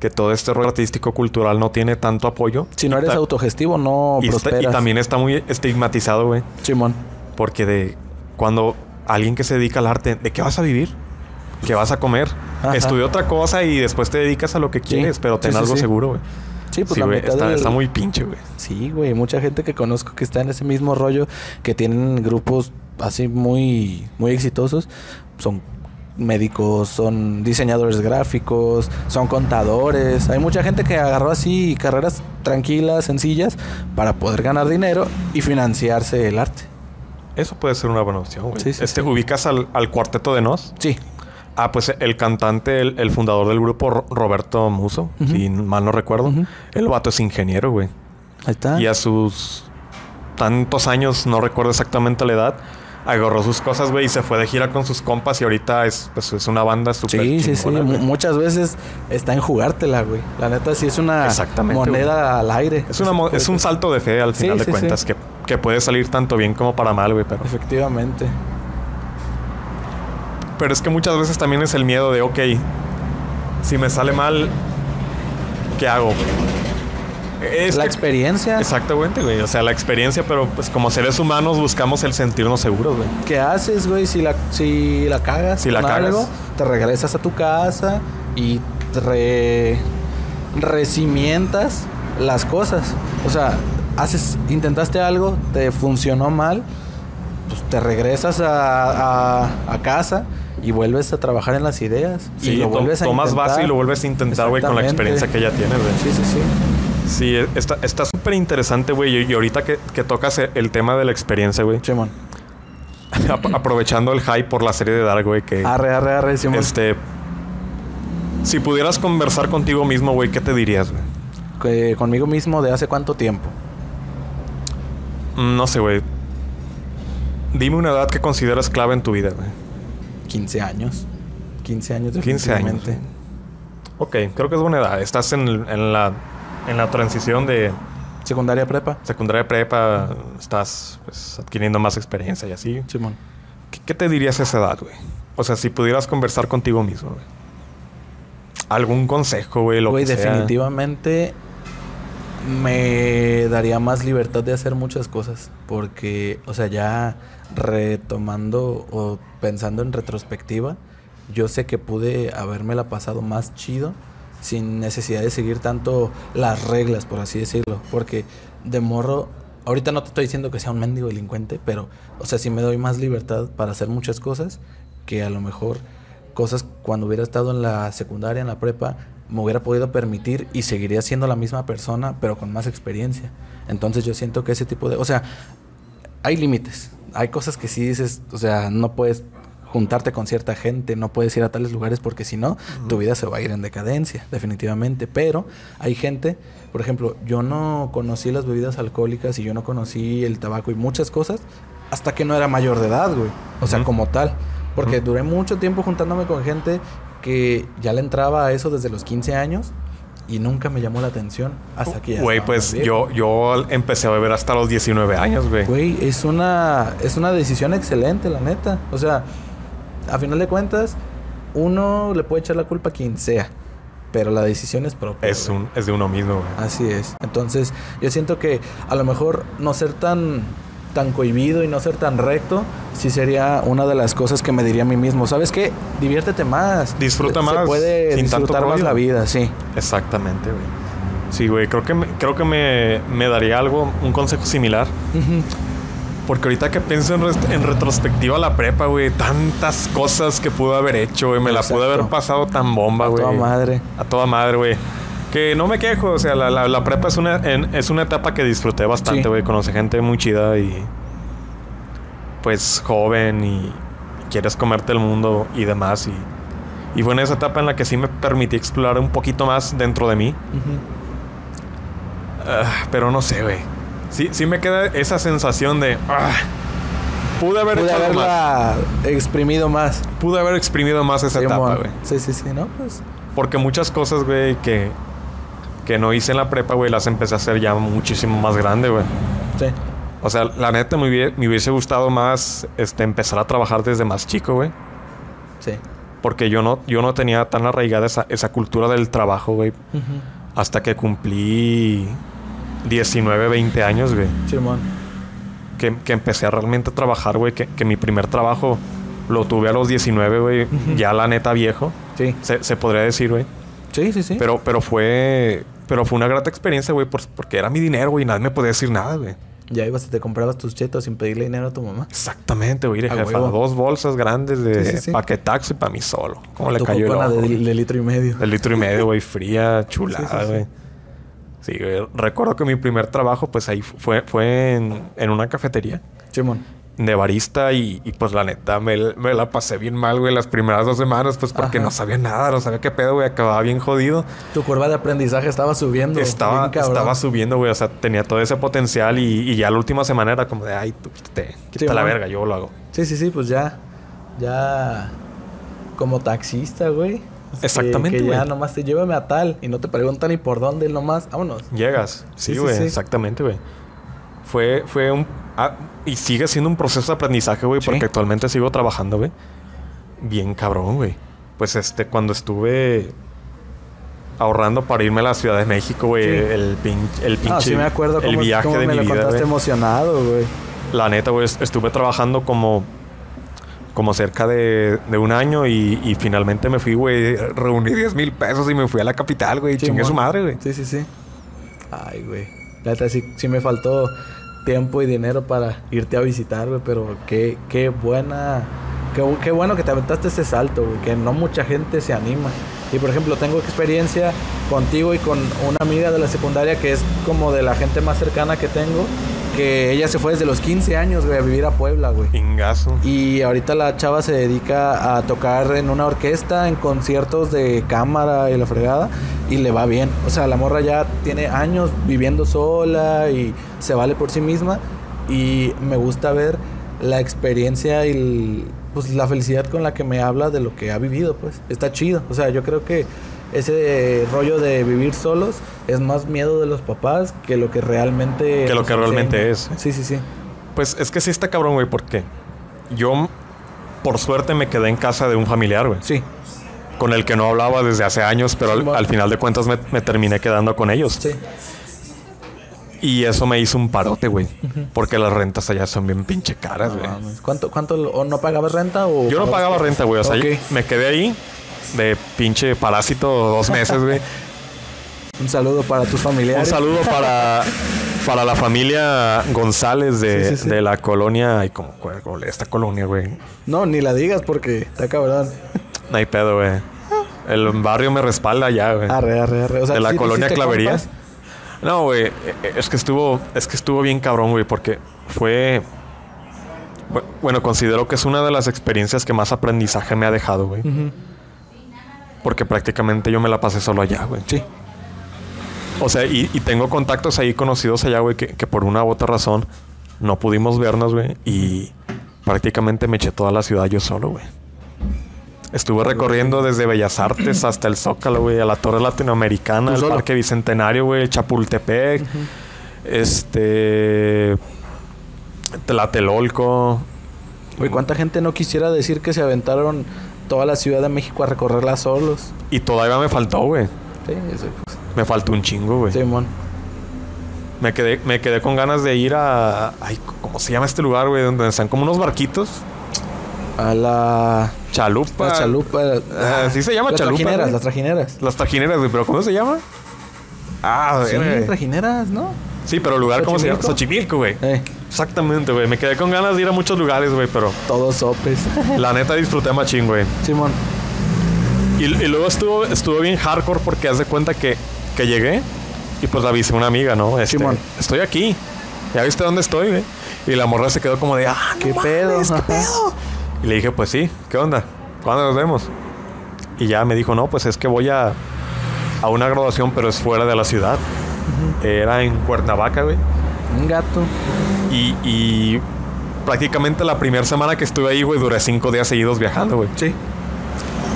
que todo este rollo artístico cultural no tiene tanto apoyo. Si no eres Ta- autogestivo no y, está- y prosperas. también está muy estigmatizado, güey. Simón. Porque de cuando alguien que se dedica al arte, ¿de qué vas a vivir? ¿Qué vas a comer? Ajá. Estudia otra cosa y después te dedicas a lo que quieres, pero ten Sí, sí, algo seguro, güey. Sí, pues la güey, mitad está, del- está muy pinche, güey. Sí, güey, mucha gente que conozco que está en ese mismo rollo, que tienen grupos así muy, muy exitosos, son médicos, son diseñadores gráficos, son contadores. Hay mucha gente que agarró así carreras tranquilas, sencillas, para poder ganar dinero y financiarse el arte. Eso puede ser una buena opción, güey. Sí, sí, este, sí. ¿Ubicas al, al cuarteto de Nos? Sí, Ah, pues el cantante, el, el fundador del grupo, Ro- Roberto Muso, si mal no recuerdo. El vato es ingeniero, güey. ahí está. Y a sus tantos años, no recuerdo exactamente la edad, agarró sus cosas, güey, y se fue de gira con sus compas y ahorita es, pues, es una banda súper Sí, sí, sí. Muchas veces está en jugártela, güey. La neta sí es una moneda al aire. Es, una es un salto de fe al Sí, final de sí, cuentas, que puede salir tanto bien como para mal, güey, pero... Efectivamente. Pero es que muchas veces también es el miedo de, ok, si me sale mal, ¿qué hago? Es la que- experiencia. Exactamente, güey. O sea, la experiencia, pero pues como seres humanos buscamos el sentirnos seguros, güey. ¿Qué haces, güey? Si la, si la cagas Si la cagas. algo, te regresas a tu casa y re, recimientas las cosas. O sea, haces, intentaste algo, te funcionó mal, pues te regresas a, a- a casa y vuelves a trabajar en las ideas. Sí, y lo vuelves a tomas intentar. base y lo vuelves a intentar, güey, con la experiencia que ya tienes, güey. Sí, sí, sí. Sí, e- está está súper interesante, güey. Y, ahorita que, que tocas e- el tema de la experiencia, güey. Simón. ap- aprovechando el hype por la serie de Dark, güey, que... Arre, arre, arre, Simón. Este... Si pudieras conversar contigo mismo, güey, ¿qué te dirías, güey? Que conmigo mismo de hace cuánto tiempo. No sé, güey. Dime una edad que consideras clave en tu vida, güey. 15 años. 15 años 15 años. definitivamente. Ok, creo que es buena edad. Estás en la, en la transición de Secundaria prepa. secundaria prepa, estás pues, adquiriendo más experiencia y así. Simón. ¿Qué, qué te dirías a esa edad, güey? O sea, si pudieras conversar contigo mismo, güey. Algún consejo, güey, lo Güey, que sea. definitivamente me daría más libertad de hacer muchas cosas. Porque, o sea, ya retomando o pensando en retrospectiva, yo sé que pude habérmela pasado más chido sin necesidad de seguir tanto las reglas, por así decirlo. Porque de morro, ahorita no te estoy diciendo que sea un mendigo delincuente, pero, o sea, sí me doy más libertad para hacer muchas cosas que a lo mejor cosas cuando hubiera estado en la secundaria, en la prepa, me hubiera podido permitir y seguiría siendo la misma persona, pero con más experiencia. Entonces yo siento que ese tipo de... O sea, hay límites. Hay cosas que sí dices, o sea, no puedes juntarte con cierta gente, no puedes ir a tales lugares porque si no, tu vida se va a ir en decadencia, definitivamente. Pero hay gente, por ejemplo, yo no conocí las bebidas alcohólicas y yo no conocí el tabaco y muchas cosas hasta que no era mayor de edad, güey. O sea, como tal. Porque duré mucho tiempo juntándome con gente que ya le entraba a eso desde los 15 años y nunca me llamó la atención hasta que ya Güey, pues yo, yo empecé a beber hasta los 19 años, güey. Güey, es una, es una decisión excelente, la neta. O sea, a final de cuentas, uno le puede echar la culpa a quien sea, pero la decisión es propia. Es, un, es de uno mismo, güey. Así es. Entonces, yo siento que a lo mejor no ser tan tan cohibido y no ser tan recto, sí sería una de las cosas que me diría a mí mismo. ¿Sabes qué? Diviértete más. Disfruta más, Se puede sin tanto disfrutar más la vida, sí. Exactamente, güey. Sí, güey, creo que, me, creo que me, me daría algo, un consejo similar. Ujú. Porque ahorita que pienso en, res- en retrospectiva la prepa, güey, tantas cosas que pude haber hecho, güey. Me la pude Exacto. haber pasado tan bomba, güey. Toda madre. A toda madre, güey. Que no me quejo, o sea, la, la- la prepa es una, en- es una etapa que disfruté bastante, Sí. güey. Conocí gente muy chida y. Pues joven y quieres comerte el mundo y demás. Y, y fue en esa etapa en la que sí me permití explorar un poquito más dentro de mí. Ah, pero no sé, güey. Sí, sí me queda esa sensación de. ah, pude haber Pude más. haberla exprimido más. Pude haber exprimido más esa etapa, güey. Sí, sí, sí, ¿no? Pues. Porque muchas cosas, güey, que, que no hice en la prepa, güey, las empecé a hacer ya muchísimo más grande, güey. Sí. O sea, la neta me hubiese, me hubiese gustado más este, empezar a trabajar desde más chico, güey. Sí. Porque yo no, yo no tenía tan arraigada esa, esa cultura del trabajo, güey. Hasta que cumplí 19, 20 años, güey. Simón. Que, que empecé a realmente trabajar, güey. Que, que mi primer trabajo lo tuve a los 19, güey. Ya la neta viejo. Sí. Se, se podría decir, güey. Sí, sí, sí. Pero, pero fue... Pero fue una grata experiencia, güey. por- porque era mi dinero, güey. y Nadie me podía decir nada, güey. Ya ibas y te comprabas tus chetos sin pedirle dinero a tu mamá. Exactamente, güey. A jefa. Dos bolsas grandes de Sí, sí, sí. paquetaxo y para mí solo. ¿Cómo le cayó el ojo? de, de litro y medio. El litro y medio, güey, fría, chulada, güey. Sí, güey. Recuerdo que mi primer trabajo, pues ahí fue, fue en, en una cafetería Simón. de barista y, y, pues la neta me, me la pasé bien mal, güey, las primeras dos semanas, pues porque Ajá. no sabía nada, no sabía qué pedo, güey, acababa bien jodido. Tu curva de aprendizaje estaba subiendo. Estaba, estaba subiendo, güey, o sea, tenía todo ese potencial y, y ya la última semana era como de, ay, tú quítate, quítate la verga, yo lo hago. Sí, sí, sí, pues ya. Ya. Como taxista, güey. Que- Exactamente, Que, ya nomás te llévame a tal y no te preguntan ni por dónde, nomás. Vámonos. Llegas. Sí, Sí, sí, güey, sí. exactamente, güey. Fue, fue un... ah, y sigue siendo un proceso de aprendizaje, güey, porque actualmente sigo trabajando, güey. Bien cabrón, güey. Pues este, cuando estuve ahorrando para irme a la Ciudad de México, güey, el, pin, el pinche... Ah, sí me acuerdo el cómo, viaje cómo de me mi lo vida, contaste emocionado, güey. La neta, güey, est- estuve trabajando como... Como cerca de, de un año y, y finalmente me fui, güey. Reuní 10 mil pesos y me fui a la capital, güey. Chingue su madre, güey. Sí, sí, sí. Ay, güey. La neta sí, sí me faltó tiempo y dinero para irte a visitar, güey. Pero qué, qué buena... Qué, qué bueno que te aventaste ese salto, güey. Que no mucha gente se anima. Y, por ejemplo, tengo experiencia contigo y con una amiga de la secundaria que es como de la gente más cercana que tengo. Que ella se fue desde los 15 años, güey, a vivir a Puebla, güey. Pingazo. Y ahorita la chava se dedica a tocar en una orquesta, en conciertos de cámara y la fregada, y le va bien. O sea, la morra ya tiene años viviendo sola y se vale por sí misma. Y me gusta ver la experiencia y el- pues, la felicidad con la que me habla de lo que ha vivido, pues. Está chido. O sea, yo creo que ese rollo de vivir solos es más miedo de los papás que lo que realmente... Que lo que realmente es. Sí, sí, sí. Pues es que sí está cabrón, güey, porque yo, por suerte, me quedé en casa de un familiar, güey. Sí, Con el que no hablaba desde hace años, pero al, final de cuentas me, me terminé quedando con ellos. sí. Y eso me hizo un parote, güey. Porque las rentas allá son bien pinche caras, güey. ¿Cuánto, cuánto, o no pagabas renta o...? Yo no pagaba renta, güey. O sea, Ok. yo me quedé ahí de pinche parásito dos meses, güey. Un saludo para tus Un familiares. saludo para, para la familia González de, Sí, sí, sí. de la colonia. Ay, como esta colonia, güey. No, ni la digas porque está cabrón. No hay pedo, güey. El barrio me respalda ya, güey. Arre, arre, arre. O sea, de la ¿sí te colonia hiciste Clavería. compas? No, güey. Es que estuvo. Es que estuvo bien cabrón, güey. Porque fue. bu- Bueno, considero que es una de las experiencias que más aprendizaje me ha dejado, güey. Ujú. Porque prácticamente yo me la pasé solo allá, güey. Sí. O sea, y, y tengo contactos ahí conocidos allá, güey, que, que por una u otra razón no pudimos vernos, güey. Y prácticamente me eché toda la ciudad yo solo, güey. Estuve recorriendo desde Bellas Artes hasta el Zócalo, güey, a la Torre Latinoamericana, ¿Tú al? Parque Bicentenario, güey, Chapultepec, este. Tlatelolco. Güey, ¿cuánta gente no quisiera decir que se aventaron toda la Ciudad de México a recorrerla solos? Y todavía me faltó, güey. Sí, eso, pues. Me faltó un chingo, güey. Simón. Me quedé, me quedé con ganas de ir a. Ay, ¿cómo se llama este lugar, güey? Donde están como unos barquitos. A la... Chalupa. La chalupa. Ah, sí se llama las chalupa, Trajineras, güey. las trajineras. Las trajineras, güey. ¿Pero cómo se llama? Ah, Sí, verga. trajineras, ¿no? Sí, pero el lugar, ¿cómo se llama? ¿Xochimilco? Xochimilco, güey. Eh, Exactamente, güey. Me quedé con ganas de ir a muchos lugares, güey, pero Todos sopes. la neta disfruté machín, güey. Simón. Y, y luego estuvo, estuvo bien hardcore porque haz de cuenta que, que llegué y pues la avisé a una amiga, ¿no? Este, Simón. Estoy aquí. ¿Ya viste dónde estoy, güey? Y la morra se quedó como de, ah, ¿Qué pedo? ¿qué Ajá. pedo? Y le dije, pues sí, ¿qué onda? ¿Cuándo nos vemos? Y ya me dijo, no, pues es que voy a, a una graduación, pero es fuera de la ciudad. Era en Cuernavaca, güey. Un gato. Y, y prácticamente la primera semana que estuve ahí, güey, duré cinco días seguidos viajando, güey. Sí.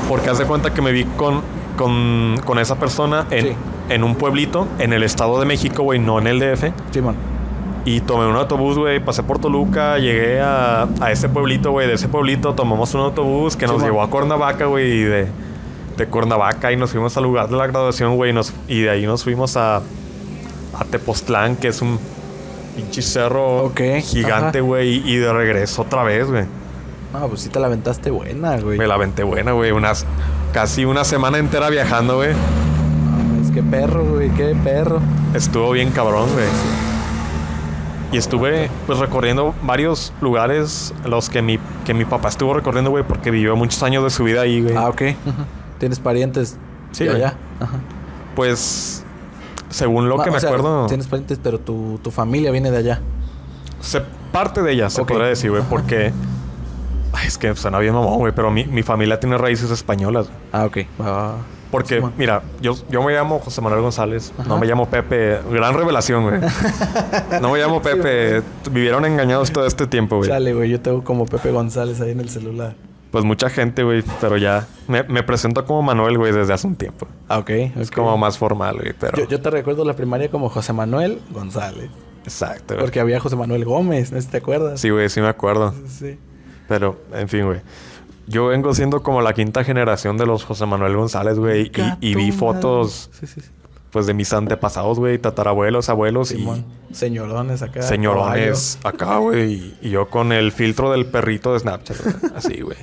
Porque haz de cuenta que me vi con, con, con esa persona en, Sí. en un pueblito en el Estado de México, güey, no en el DF. Simón. Y tomé un autobús, güey, pasé por Toluca, llegué a, a ese pueblito, güey. De ese pueblito tomamos un autobús que nos Simón. llevó a Cuernavaca, güey. Y de, de Cuernavaca y nos fuimos al lugar de la graduación, güey. y Y de ahí nos fuimos a, a Tepoztlán, que es un pinche cerro Ok, gigante, güey. Y de regreso otra vez, güey. No, pues sí te la aventaste buena, güey. Me la venté buena, güey. Unas, casi una semana entera viajando, güey. Es que perro, güey. Qué perro. Estuvo bien cabrón, güey. Y estuve pues recorriendo varios lugares los que mi, que mi papá estuvo recorriendo, güey, porque vivió muchos años de su vida ahí, güey. Ah, ok. Ajá. ¿Tienes parientes? Sí, allá? Ajá. Pues, según lo que me sea, acuerdo, Tienes parientes, pero tu, tu familia viene de allá. se, parte de ella, se podría decir, güey, porque... Ay, es que suena bien mamón, güey, pero mi, mi familia tiene raíces españolas. Ah, ok. Porque, mira, yo, yo me llamo José Manuel González, no me llamo Pepe. Gran revelación, güey. no me llamo Pepe. Vivieron engañados todo este tiempo, güey. Chale, güey. Yo tengo como Pepe González ahí en el celular. Pues mucha gente, güey, pero ya me, me presento como Manuel, güey, desde hace un tiempo. Ah, ok. Es como más formal, güey, pero... Yo, yo te recuerdo la primaria como José Manuel González. Exacto, güey. Porque había José Manuel Gómez, no sé si te acuerdas. Sí, güey, sí me acuerdo. Sí. Pero, en fin, güey. Yo vengo siendo como la quinta generación de los José Manuel González, güey. Y, y vi fotos. Sí, sí, sí. pues, de mis antepasados, güey. Tatarabuelos, abuelos Simón. Señorones acá. y señorones acá, güey. Y, y yo con el filtro del perrito de Snapchat. Así, güey.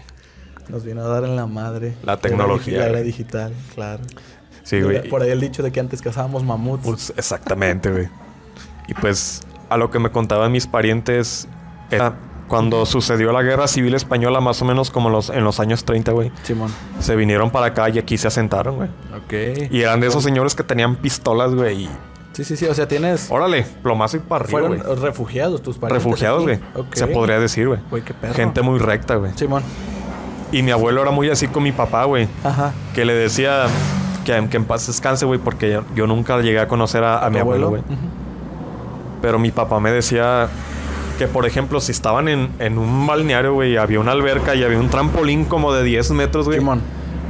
Nos vino a dar en la madre. La tecnología, La era digital, claro. Sí, güey. Por ahí el dicho de que antes cazábamos mamuts. Pues, exactamente, güey. Y pues a lo que me contaban mis parientes era cuando sucedió la guerra civil española, más o menos como los, en los años 30, güey. Simón. Se vinieron para acá y aquí se asentaron, güey. Ok. Y eran de esos señores que tenían pistolas, güey. Y Sí, sí, sí. O sea, tienes... órale, plomazo y para arriba, Fueron güey. refugiados tus parientes. Refugiados, aquí. güey. Ok. Se podría decir, güey. Güey, qué perro. Gente muy recta, güey. Simón. Y mi abuelo era muy así con mi papá, güey. Ajá. Que le decía que, que en paz descanse, güey, porque yo, yo nunca llegué a conocer a, a mi ¿Tu abuelo, güey. Pero mi papá me decía que, por ejemplo, si estaban en, en un balneario, güey, y había una alberca y había un trampolín como de 10 metros, güey.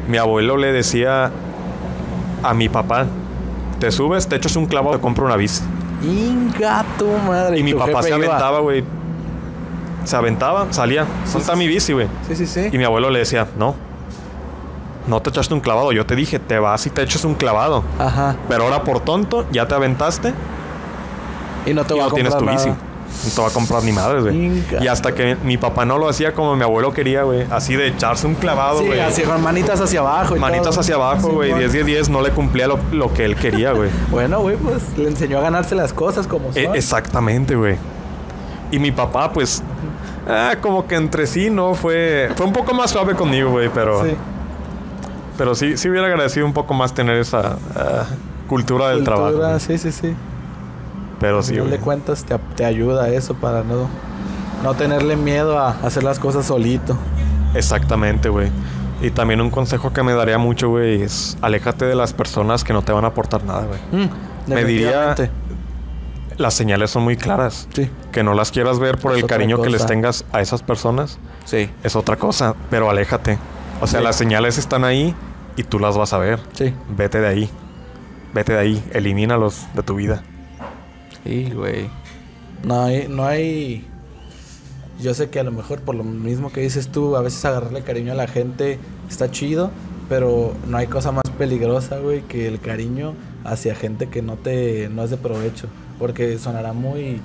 Mi abuelo le decía a mi papá, te subes, te echas un clavo, te compro una bici. Inga tu madre. Y mi papá se aventaba, güey. Se aventaba, salía. ¿Dónde está mi bici, güey? Sí, sí, sí. Y mi abuelo le decía, no. No te echaste un clavado. Yo te dije, te vas y te echas un clavado. Ajá. Pero ahora por tonto, ya te aventaste Y no te y va no a tienes tu comprar bici. No te va a comprar ni madres, güey. Y hasta que mi papá no lo hacía como mi abuelo quería, güey. Así de echarse un clavado, Sí, güey. así con manitas hacia abajo. y Manitas todo. hacia abajo, Sí, güey. bueno. 10 10 10 no le cumplía lo, lo que él quería, güey. Bueno, güey, pues le enseñó a ganarse las cosas como son. E- exactamente, güey. Y mi papá, pues, ah, como que entre sí, ¿no? Fue, fue un poco más suave conmigo, güey, pero, Sí. pero sí, sí hubiera agradecido un poco más tener esa ah, cultura del Cultura, trabajo. Sí, sí, sí. Pero Al sí, final de cuentas te, te ayuda eso para no, no tenerle miedo a hacer las cosas solito. Exactamente, güey. Y también un consejo que me daría mucho, güey, es aléjate de las personas que no te van a aportar nada, güey. Mm, Me diría-. Las señales son muy claras. Sí, Que no las quieras ver por Es el cariño que les tengas a esas personas sí, es otra cosa, pero aléjate. O sea, Sí. las señales están ahí y tú las vas a ver. sí. Vete de ahí. Vete de ahí. Elimínalos de tu vida. Sí, güey. No hay, no hay. Yo sé que a lo mejor por lo mismo que dices tú, a veces agarrarle cariño a la gente está chido, pero no hay cosa más peligrosa, güey, que el cariño hacia gente que no te no es de provecho, porque sonará muy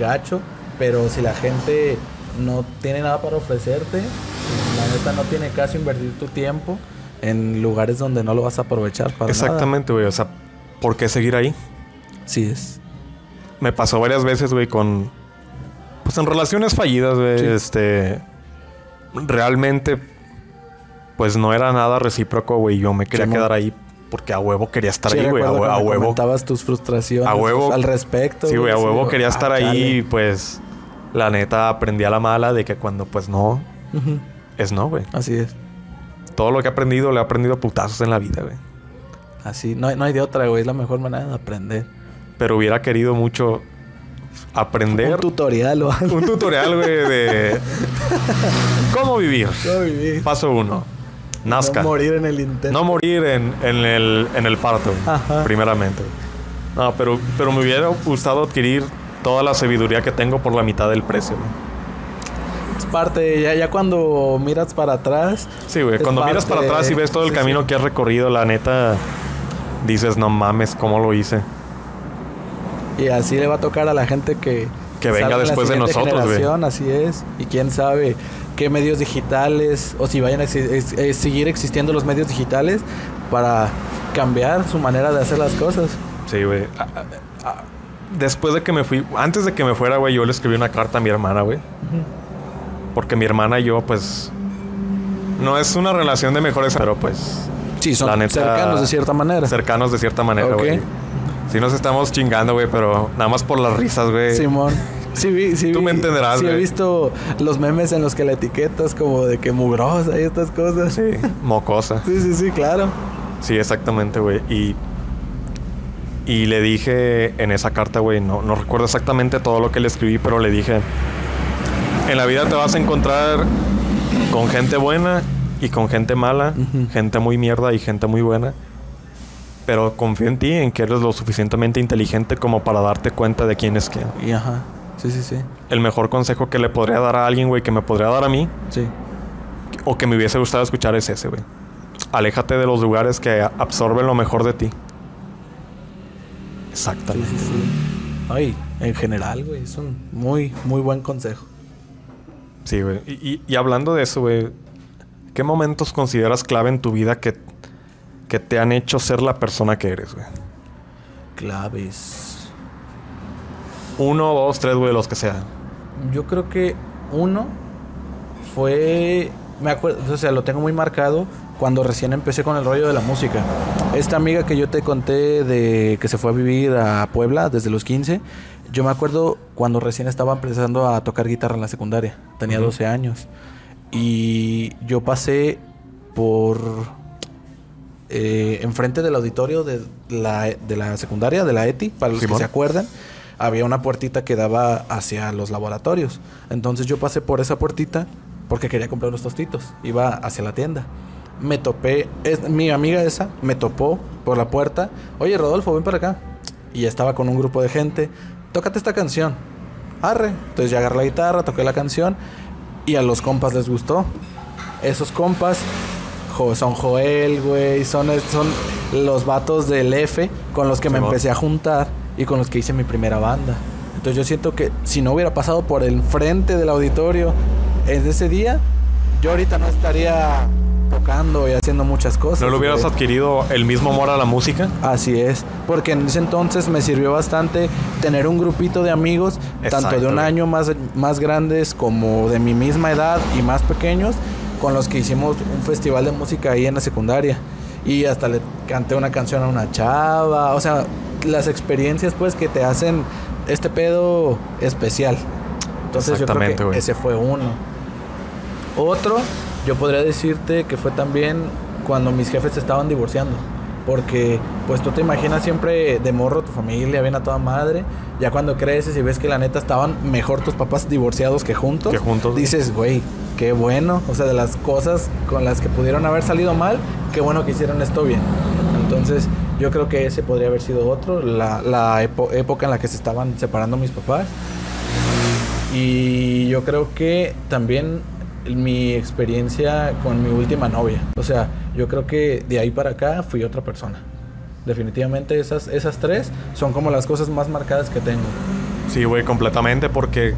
gacho, pero si la gente no tiene nada para ofrecerte, la neta no tiene caso invertir tu tiempo en lugares donde no lo vas a aprovechar para. Exactamente, güey. O sea, ¿por qué seguir ahí? Sí es. Me pasó varias veces, güey, con, pues en relaciones fallidas, güey, Sí. este. Realmente, pues no era nada recíproco, güey. Yo me quería Simón. quedar ahí porque a huevo quería estar Sí, ahí, güey. A, huevo. Comentabas tus frustraciones A huevo. al respecto. Sí, güey, a huevo quería Ah, estar ahí. y, Pues la neta aprendí a la mala de que cuando pues no, es no, güey. Así es. Todo lo que he aprendido, le he aprendido a putazos en la vida, güey. Así. No, hay- no hay de otra, güey. Es la mejor manera de aprender. Pero hubiera querido mucho aprender Un tutorial o algo. un tutorial, güey, de cómo vivir. No vivir. Paso uno. Nazca. No morir en el intento. No morir en, en el, en el parto, Ajá. primeramente. No, pero, pero me hubiera gustado adquirir toda la sabiduría que tengo por la mitad del precio. güey. Es parte, ya, ya cuando miras para atrás. Sí, güey. Cuando miras para atrás y ves todo el sí, camino sí. que has recorrido, la neta, dices, no mames, ¿cómo lo hice? Y así le va a tocar a la gente que... Que venga después de nosotros, güey. Así es. Y quién sabe qué medios digitales o si vayan a es- seguir existiendo los medios digitales para cambiar su manera de hacer las cosas. Sí, güey. Ah, ah, ah, Después de que me fui, antes de que me fuera, güey, yo le escribí una carta a mi hermana, güey. Porque mi hermana y yo, pues, no es una relación de mejores, pero pues Sí, son neta- cercanos de cierta manera. cercanos de cierta manera, güey. Sí nos estamos chingando, güey, pero nada más por las risas, güey. Simón. Sí, vi, sí, Tú vi- me entenderás, Sí, he visto los memes en los que la etiquetas como de que mugrosa y estas cosas. Sí, mocosa. Sí, sí, sí, claro. Sí, exactamente, güey. Y, y le dije en esa carta, güey, no, no recuerdo exactamente todo lo que le escribí, pero le dije, en la vida te vas a encontrar con gente buena y con gente mala, gente muy mierda y gente muy buena. Pero confío en ti, en que eres lo suficientemente inteligente como para darte cuenta de quién es quién. Y ajá. Sí, sí, sí. El mejor consejo que le podría dar a alguien, güey, que me podría dar a mí, Sí. o que me hubiese gustado escuchar es ese, güey. Aléjate de los lugares que absorben lo mejor de ti. Sí, Exactamente. sí, sí. Ay, en general, güey, es un muy, muy buen consejo. Sí, güey. Y, y- y hablando de eso, güey, ¿qué momentos consideras clave en tu vida que, que te han hecho ser la persona que eres, güey? Claves. Uno, dos, tres, güey, los que sean. Yo creo que uno fue. Me acuerdo, o sea, lo tengo muy marcado cuando recién empecé con el rollo de la música. Esta amiga que yo te conté de que se fue a vivir a Puebla desde los 15, yo me acuerdo cuando recién estaba empezando a tocar guitarra en la secundaria. Tenía Ujú. 12 años. Y yo pasé por eh, enfrente del auditorio de la, de la secundaria, de la ETI, para los Simón. que se acuerdan, había una puertita que daba hacia los laboratorios. Entonces yo pasé por esa puertita porque quería comprar unos tostitos. Iba hacia la tienda. Me topé, es, mi amiga esa me topó por la puerta. Oye, Rodolfo, ven para acá. Y estaba con un grupo de gente. Tócate esta canción. Arre. Entonces ya agarré la guitarra, toqué la canción. Y a los compas les gustó. Esos compas jo- son Joel, güey. Son, son los vatos del F con los que me empecé a juntar y con los que hice mi primera banda. Entonces yo siento que si no hubiera pasado por el frente del auditorio en ese día, yo ahorita no estaría tocando y haciendo muchas cosas. ¿No le hubieras güey. adquirido el mismo amor a la música? Así es, porque en ese entonces me sirvió bastante tener un grupito de amigos, tanto de Exacto, un año más, más grandes como de mi misma edad y más pequeños, con los que hicimos un festival de música ahí en la secundaria. Y hasta le canté una canción a una chava, o sea, las experiencias pues que te hacen este pedo especial. Entonces yo creo que ese fue uno. Otro, yo podría decirte que fue también cuando mis jefes se estaban divorciando. Porque, pues tú te imaginas siempre de morro tu familia, bien a toda madre. Ya cuando creces y ves que la neta estaban mejor tus papás divorciados que juntos. Que juntos. Dices, güey, qué bueno. O sea, de las cosas con las que pudieron haber salido mal, qué bueno que hicieron esto bien. Entonces, yo creo que ese podría haber sido otro. La, la época en la que se estaban separando mis papás. Y yo creo que también mi experiencia con mi última novia. O sea, yo creo que de ahí para acá fui otra persona. Definitivamente esas, esas tres son como las cosas más marcadas que tengo. Sí, güey, completamente, porque.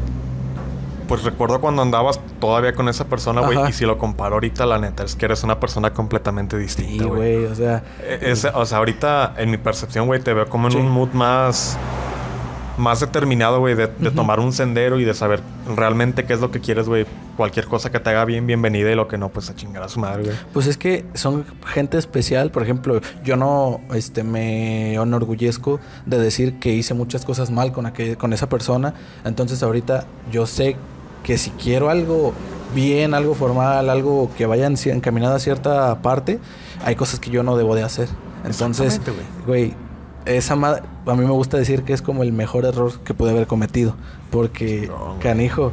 Pues recuerdo cuando andabas todavía con esa persona, güey, y si lo comparo ahorita, la neta, es que eres una persona completamente distinta, güey. güey, o sea, E- es- o sea, ahorita, en mi percepción, güey, te veo como en Sí. un mood más. más determinado, güey, de, de tomar un sendero y de saber realmente qué es lo que quieres, güey. Cualquier cosa que te haga bien, bienvenida y lo que no, pues a chingar a su madre, güey. Pues es que son gente especial. Por ejemplo, yo no este, me enorgullezco de decir que hice muchas cosas mal con, aquel, con esa persona. Entonces ahorita yo sé que si quiero algo bien, algo formal, algo que vaya en- encaminado a cierta parte, hay cosas que yo no debo de hacer. Entonces, güey, esa madre, a mí me gusta decir que es como el mejor error que pude haber cometido. Porque, No, canijo,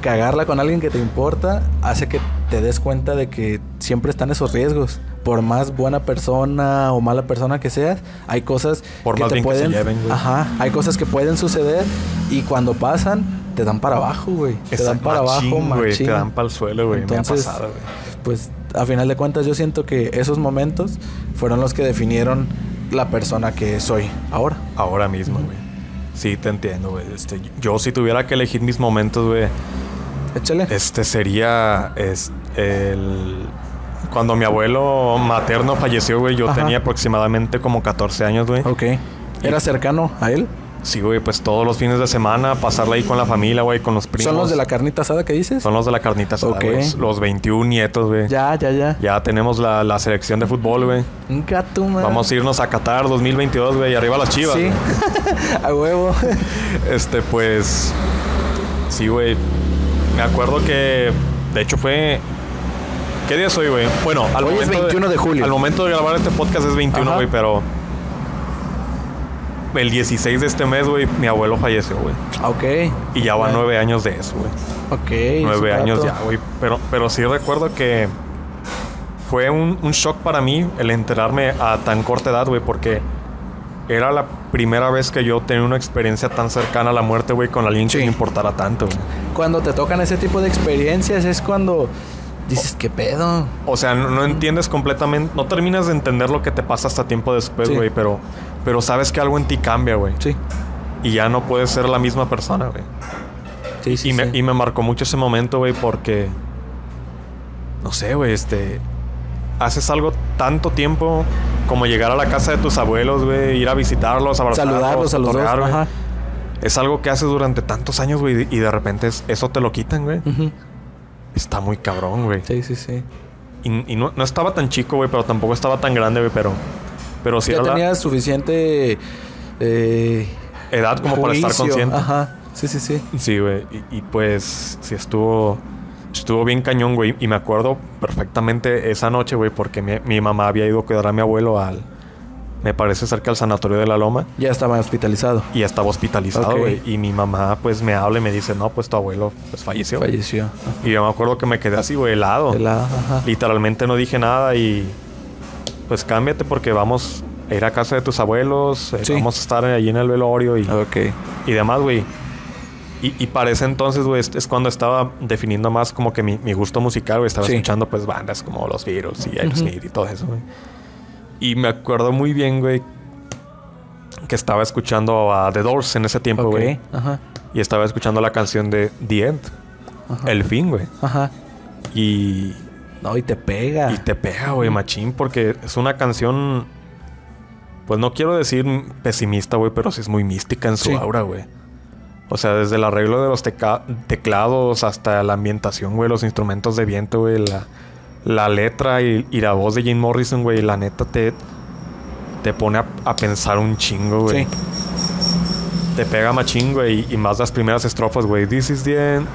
cagarla con alguien que te importa hace que te des cuenta de que siempre están esos riesgos. Por más buena persona o mala persona que seas, hay cosas Por que más te bien que se pueden. lleven. Ajá, hay cosas que pueden suceder y cuando pasan, te dan para abajo, güey. Te dan para machín, abajo, güey. Te dan para el suelo, güey. Me ha Entonces, pasado. Pues a final de cuentas yo siento que esos momentos fueron los que definieron la persona que soy ahora. Ahora mismo, güey. Sí, te entiendo, güey. Este, yo si tuviera que elegir mis momentos, güey, Échale. este sería es, el... Cuando mi abuelo materno falleció, güey, yo Ajá. tenía aproximadamente como 14 años, güey. Ok. ¿Era cercano a él? Sí, güey, pues todos los fines de semana pasarla ahí con la familia, güey, con los primos. ¿Son los de la carnita asada que dices? Son los de la carnita asada, güey. Los, los 21 nietos, güey. Ya, ya, ya. Ya tenemos la, la selección de fútbol, güey. Un gato, man. Vamos a irnos a Qatar 2022, güey. Y arriba las chivas. Sí. a huevo. Este, pues. Sí, güey. Me acuerdo que. De hecho, fue. ¿Qué día es hoy, güey? Bueno, al Hoy es momento. 21 de julio. Al momento de grabar este podcast es 21, Ajá. güey, pero. El 16 de este mes, güey, mi abuelo falleció, güey. ok. Y ya van Bueno. nueve años de eso, güey. Ok. Nueve años ya, güey. Pero, pero sí recuerdo que fue un, un shock para mí el enterarme a tan corta edad, güey, porque era la primera vez que yo tenía una experiencia tan cercana a la muerte, güey, con alguien Sí. que me importara tanto, güey. Cuando te tocan ese tipo de experiencias es cuando dices, ¿qué pedo? O sea, no, no entiendes completamente, no terminas de entender lo que te pasa hasta tiempo después, Sí. güey, pero, pero sabes que algo en ti cambia, güey. Sí. Y ya no puedes ser la misma persona, güey. Sí, sí, y, me, y me marcó mucho ese momento, güey, porque. No sé, güey, este. Haces algo tanto tiempo como llegar a la casa de tus abuelos, güey, ir a visitarlos, abrazarlos, Saludarlos a los dos. güey. Ajá. Es algo que haces durante tantos años, güey, y de repente es- eso te lo quitan, güey. Está muy cabrón, güey. Sí, sí, sí. Y, y no, no estaba tan chico, güey, pero tampoco estaba tan grande, güey, pero. Pero sí ya era la tenías suficiente eh, edad como para estar consciente. Ajá. Sí, sí, sí. Sí, güey. Y, y, pues sí estuvo... Estuvo bien cañón, güey. Y me acuerdo perfectamente esa noche, güey, porque mi, mi mamá había ido a cuidar a mi abuelo al... Me parece cerca del sanatorio de la Loma. Ya estaba hospitalizado. Y estaba hospitalizado, güey. Y mi mamá, pues, me habla y me dice... No, pues, tu abuelo, pues, falleció. Falleció. Y yo me acuerdo que me quedé así, güey, helado. Helado, ajá. Literalmente no dije nada y... Pues, cámbiate porque vamos a ir a casa de tus abuelos. eh, Sí. Vamos a estar allí en el velorio y Ok. y demás, güey. Y, y para ese entonces, güey, es, cuando estaba definiendo más como que mi, mi gusto musical, güey. Estaba Sí. escuchando, pues, bandas como Los Beatles y. Aerosmith y todo eso, güey. Y me acuerdo muy bien, güey, que estaba escuchando a The Doors en ese tiempo, güey. Ajá. Y estaba escuchando la canción de The End. El Fin, güey. Ajá. Y, No, y te pega. y te pega, güey, machín, porque es una canción... Pues no quiero decir pesimista, güey, pero sí es muy mística en su Sí. aura, güey. O sea, desde el arreglo de los teclados hasta la ambientación, güey, los instrumentos de viento, güey, la, la letra y, y la voz de Jim Morrison, güey, la neta te, te pone a, a pensar un chingo, güey. Sí. Te pega machín, güey, y más las primeras estrofas, güey. This is the end.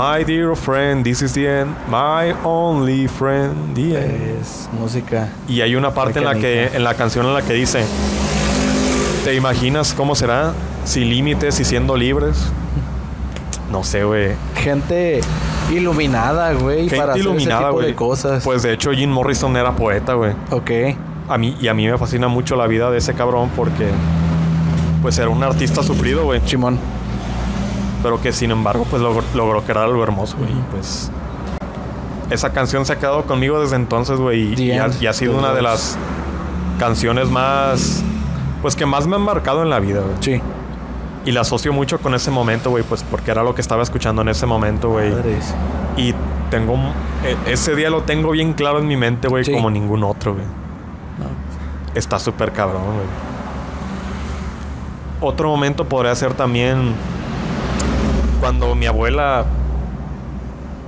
My dear friend, this is the end. My only friend, the end. Es música. Y hay una parte en la que en la canción en la que dice ¿Te imaginas cómo será sin límites y siendo libres? No sé, güey. Gente iluminada, güey, para hacer iluminada, ese tipo de cosas. Pues de hecho Jim Morrison era poeta, güey. ok. A mí y a mí me fascina mucho la vida de ese cabrón porque pues era un artista sufrido, güey, Chimón. Pero que sin embargo pues logró, logró crear algo hermoso, güey. Y, Pues esa canción se ha quedado conmigo desde entonces, güey, y, ha, End, y ha sido una de las canciones más pues que más me han marcado en la vida, güey. Sí. Y la asocio mucho con ese momento, güey, pues porque era lo que estaba escuchando en ese momento, güey. Y tengo... e- Ese día lo tengo bien claro en mi mente, güey, Sí. como ningún otro, güey. No. Está súper cabrón, güey. otro momento podría ser también cuando mi abuela...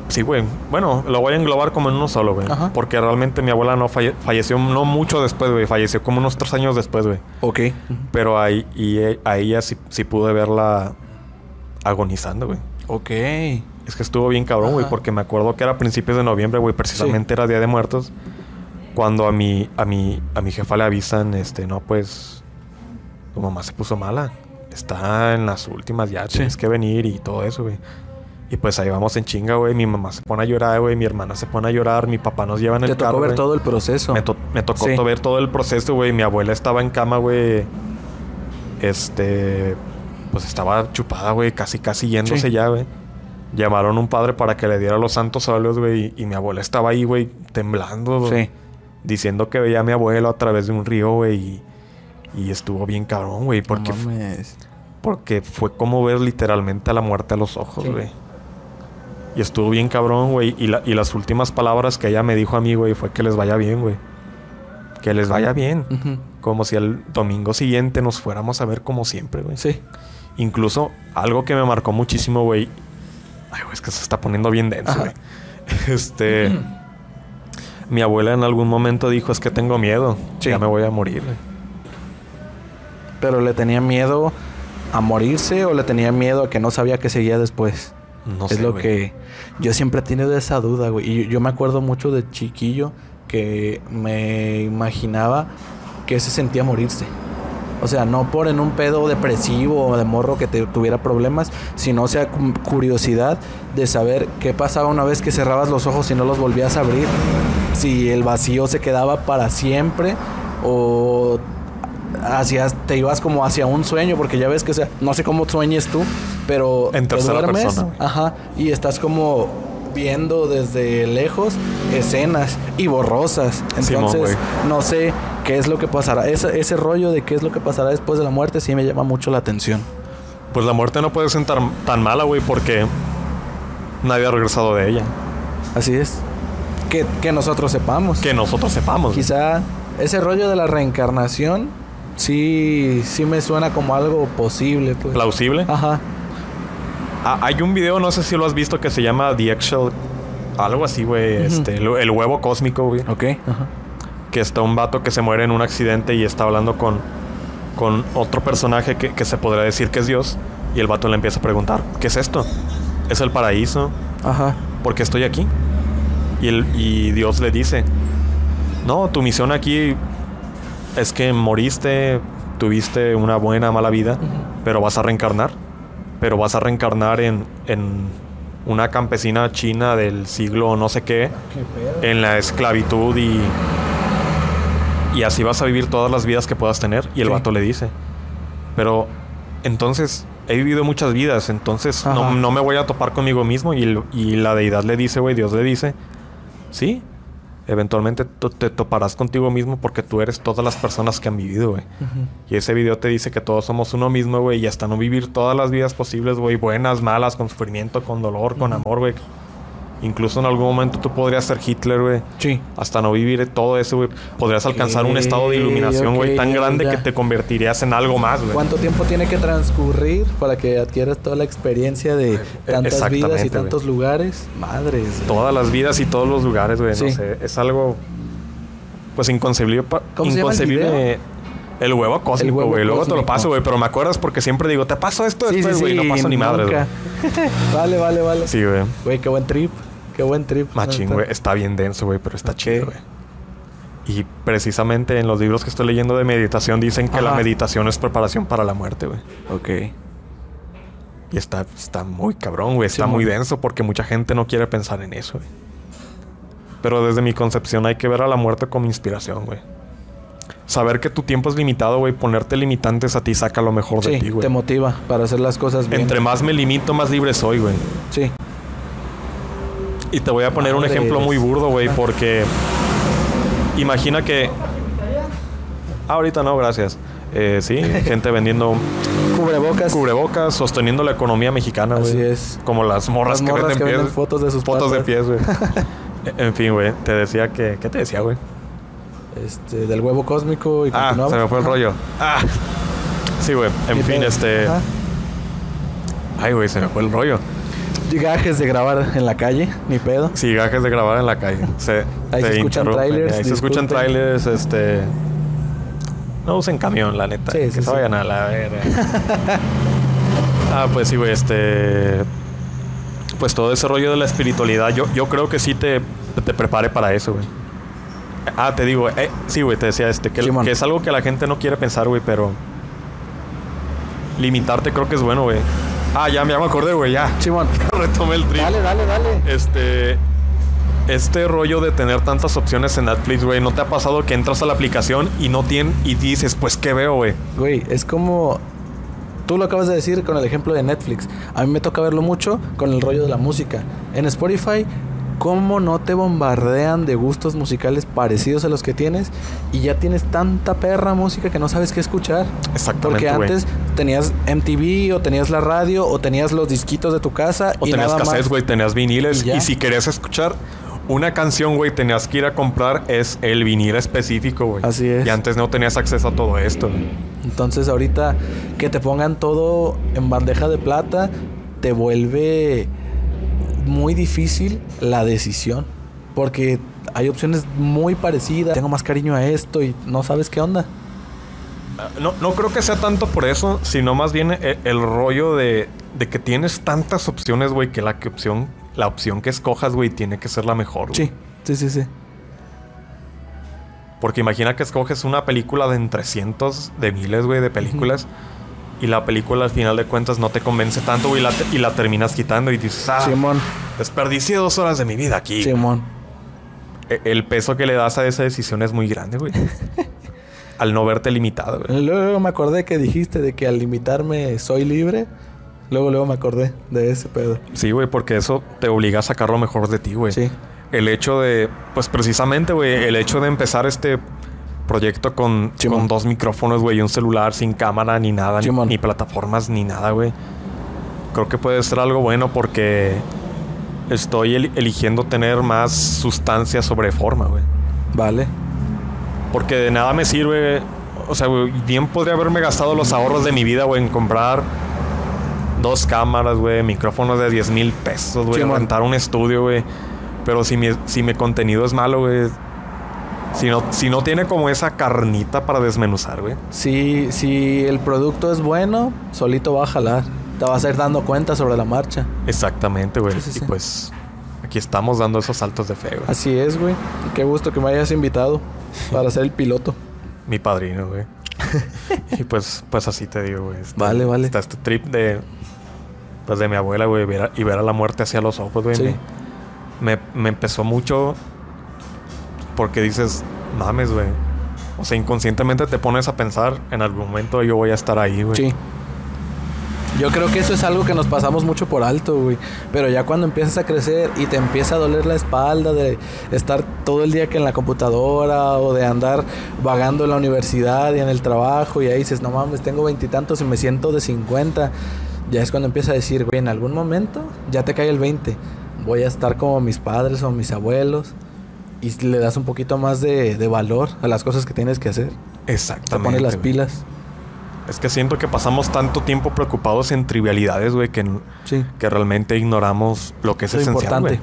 Sí, güey. Bueno, lo voy a englobar como en uno solo, güey. Porque realmente mi abuela no falle- falleció no mucho después, güey. Falleció como unos tres años después, güey. Ok. Pero ahí, y, eh, a ella sí, sí pude verla agonizando, güey. Ok. Es que estuvo bien cabrón, güey, porque me acuerdo que era a principios de noviembre, güey, precisamente era Día de Muertos. Cuando a mi, a mi, a mi jefa le avisan, este, no, pues, tu mamá se puso mala. Está en las últimas ya, Sí. tienes que venir y todo eso, güey. Y pues ahí vamos en chinga, güey. Mi mamá se pone a llorar, güey. Mi hermana se pone a llorar. Mi papá nos lleva en Te el tocó carro, ver güey. todo el proceso. Me, to- me tocó Sí. ver todo el proceso, güey. Mi abuela estaba en cama, güey. Este. Pues estaba chupada, güey. Casi, casi yéndose Sí. ya, güey. Llamaron un padre para que le diera los santos óleos, güey. Y, y mi abuela estaba ahí, güey, temblando, güey. Sí. Diciendo que veía a mi abuelo a través de un río, güey. Y, y estuvo bien cabrón, güey. Porque, No mames. porque fue como ver literalmente a la muerte a los ojos, Sí. güey. Y estuvo bien cabrón, güey. Y, la- y las últimas palabras que ella me dijo a mí, güey, fue que les vaya bien, güey. Que les vaya bien. Como si el domingo siguiente nos fuéramos a ver como siempre, güey. Sí. Incluso algo que me marcó muchísimo, güey. Ay, güey, es que se está poniendo bien denso, güey. Este. Mi abuela en algún momento dijo: Es que tengo miedo. Sí. Ya me voy a morir, güey. Pero le tenía miedo a morirse o le tenía miedo a que no sabía que seguía después. No es sé. lo que yo siempre he tenido esa duda, güey. Y yo, yo me acuerdo mucho de chiquillo que me imaginaba que se sentía morirse. O sea, no por en un pedo depresivo o de morro que te tuviera problemas, sino o sea cu- curiosidad de saber qué pasaba una vez que cerrabas los ojos y no los volvías a abrir. Si el vacío se quedaba para siempre o hacías, te ibas como hacia un sueño, porque ya ves que, o sea, no sé cómo sueñes tú, pero En te duermes, persona, ajá, y estás como viendo desde lejos escenas y borrosas. Entonces, no sé qué es lo que pasará. Ese, ese rollo de qué es lo que pasará después de la muerte sí me llama mucho la atención. Pues la muerte no puede ser tan, tan mala, güey, porque nadie ha regresado de ella. Así es. Que, que nosotros sepamos. Que nosotros sepamos. Quizá ese rollo de la reencarnación sí, sí me suena como algo posible. Pues. Plausible. Ajá. Ah, hay un video, no sé si lo has visto, que se llama The Eggshell. Algo así, güey. Este, el, el huevo cósmico, güey. Ok. Ajá. Que está un vato que se muere en un accidente y está hablando con, con otro personaje que, que se podría decir que es Dios. Y el vato le empieza a preguntar: ¿Qué es esto? ¿Es el paraíso? Ajá. ¿Por qué estoy aquí? Y, el, y Dios le dice: No, tu misión aquí es que moriste, tuviste una buena, mala vida, pero vas a reencarnar. Pero vas a reencarnar en, en una campesina china del siglo no sé qué, en la esclavitud y. Y así vas a vivir todas las vidas que puedas tener. Y el Sí. vato le dice: Pero entonces he vivido muchas vidas, entonces no, no me voy a topar conmigo mismo. Y, y la deidad le dice, güey, Dios le dice: Sí, eventualmente te toparás contigo mismo porque tú eres todas las personas que han vivido, güey. Y ese video te dice que todos somos uno mismo, güey, y hasta no vivir todas las vidas posibles, güey, buenas, malas, con sufrimiento, con dolor, con amor, güey. Incluso en algún momento tú podrías ser Hitler, güey. Sí. Hasta no vivir todo eso, güey. Podrías alcanzar un estado de iluminación, güey, tan grande ya. que te convertirías en algo más, güey. ¿Cuánto tiempo tiene que transcurrir para que adquieras toda la experiencia de tantas vidas y tantos lugares? Madres. Todas las vidas y todos los lugares, güey. Sí. No sé, es algo, pues, inconcebible. pa- ¿Cómo se llama el inconcebible. El huevo cósmico, güey. Luego te lo paso, güey. Pero me acuerdas porque siempre digo, te paso esto Sí, después, güey. sí. no paso ni madre, güey. vale, vale, vale. Sí, güey. Güey, qué buen trip. Qué buen trip. Machín, güey. Está bien denso, güey, pero está Ok. chido, güey. Y precisamente en los libros que estoy leyendo de meditación dicen que la meditación es preparación para la muerte, güey. Ok. Y está, está muy cabrón, güey. Está Sí, muy denso porque mucha gente no quiere pensar en eso, güey. Pero desde mi concepción hay que ver a la muerte como inspiración, güey. Saber que tu tiempo es limitado, güey. Ponerte limitantes a ti saca lo mejor de ti, güey. te motiva para hacer las cosas bien. Entre más me limito, más libre soy, güey. Sí. Y te voy a poner un ejemplo muy burdo, güey, porque imagina que... Ah, ahorita no, gracias. Eh, sí, gente vendiendo Cubrebocas. cubrebocas, sosteniendo la economía mexicana, güey. Así es. Como las morras, Las morras que que venden venden pies. fotos de sus Fotos de pies, güey. en fin, güey. Te decía que... ¿Qué te decía, güey? Este, del huevo cósmico y Ah, se me fue el rollo. Ah. Sí, güey. En fin, pedo. este. Ajá. Ay, güey, se me fue el rollo. Gajes de grabar en la calle, ni pedo. Sí, gajes de grabar en la calle. Se, Ahí se escuchan trailers, Ahí se escuchan trailers, este. No usen camión, la neta. Sí, que sí, se sí. vayan a la verga. ah, pues sí, güey, este. Pues todo ese rollo de la espiritualidad, yo, yo creo que sí te, te prepare para eso, güey. Ah, te digo, eh, sí, güey, te decía este, que, que es algo que la gente no quiere pensar, güey, pero. Limitarte creo que es bueno, güey. Ah, ya, ya me acordé, güey, ya. Simón, Retomé el trip. dale, dale, dale. Este. Este rollo de tener tantas opciones en Netflix, güey, ¿no te ha pasado que entras a la aplicación y no tienen y dices, pues, ¿qué veo, güey? Güey, es como. Tú lo acabas de decir con el ejemplo de Netflix. A mí me toca verlo mucho con el rollo de la música. En Spotify, ¿cómo no te bombardean de gustos musicales parecidos a los que tienes? Y ya tienes tanta perra música que no sabes qué escuchar. Exactamente, Porque antes tenías MTV o tenías la radio o tenías los disquitos de tu casa O y tenías cassettes, güey, tenías viniles. Y si querías escuchar una canción, güey, tenías que ir a comprar es el vinil específico, güey. Así es. Y antes no tenías acceso a todo esto. Entonces ahorita que te pongan todo en bandeja de plata te vuelve muy difícil la decisión. Porque hay opciones muy parecidas. Tengo más cariño a esto y no sabes qué onda. Ah, No, no creo que sea tanto por eso, sino más bien e- el, rollo de, de que tienes tantas opciones, güey, que la que opción, la opción que escojas, güey, tiene que ser la mejor. güey. Sí, sí, sí, sí. Porque imagina que escoges una película de entre cientos de miles, güey, de películas. Y la película al final de cuentas no te convence tanto, güey, y la, te- y la terminas quitando y dices, ah, Simón, desperdicié dos horas de mi vida aquí. Simón. E- El peso que le das a esa decisión es muy grande, güey. al no verte limitado, güey. Luego me acordé que dijiste de que al limitarme soy libre. Luego, luego me acordé de ese pedo. Sí, güey, porque eso te obliga a sacar lo mejor de ti, güey. Sí. El hecho de, pues precisamente, güey, el hecho de empezar este proyecto con, con dos micrófonos, güey, y un celular sin cámara ni nada, ni, ni plataformas ni nada, güey. Creo que puede ser algo bueno porque estoy el- eligiendo tener más sustancia sobre forma, güey. Vale. Porque de nada me sirve. O sea, güey, bien podría haberme gastado los ahorros de mi vida, güey, en comprar dos cámaras, güey, micrófonos de 10 mil pesos, güey, rentar un estudio, güey. Pero si mi, si mi contenido es malo, güey. Si no, si no tiene como esa carnita para desmenuzar, güey. Si, si el producto es bueno, solito va a jalar. Te vas a ir dando cuenta sobre la marcha. Exactamente, güey. Sí, sí, y pues aquí estamos dando esos saltos de fe, güey. Así es, güey. Qué gusto que me hayas invitado para ser el piloto. Mi padrino, güey. y pues, pues así te digo, güey. Está- Vale, vale. Está este trip de. Pues de mi abuela, güey. ver a- y ver a la muerte hacia los ojos, güey. Sí. Me, me empezó mucho. Porque dices, mames, güey. O sea, inconscientemente te pones a pensar, en algún momento yo voy a estar ahí, güey. Sí. Yo creo que eso es algo que nos pasamos mucho por alto, güey. Pero ya cuando empiezas a crecer y te empieza a doler la espalda de estar todo el día que en la computadora o de andar vagando en la universidad y en el trabajo y ahí dices, no mames, tengo veintitantos y me siento de 50. Ya es cuando empiezas a decir, güey, en algún momento ya te cae el 20. Voy a estar como mis padres o mis abuelos. Y le das un poquito más de, de valor a las cosas que tienes que hacer. Te Exactamente. pones las pilas. Es que siento que pasamos tanto tiempo preocupados en trivialidades, güey, que, Sí. que realmente ignoramos lo que es es esencial, importante.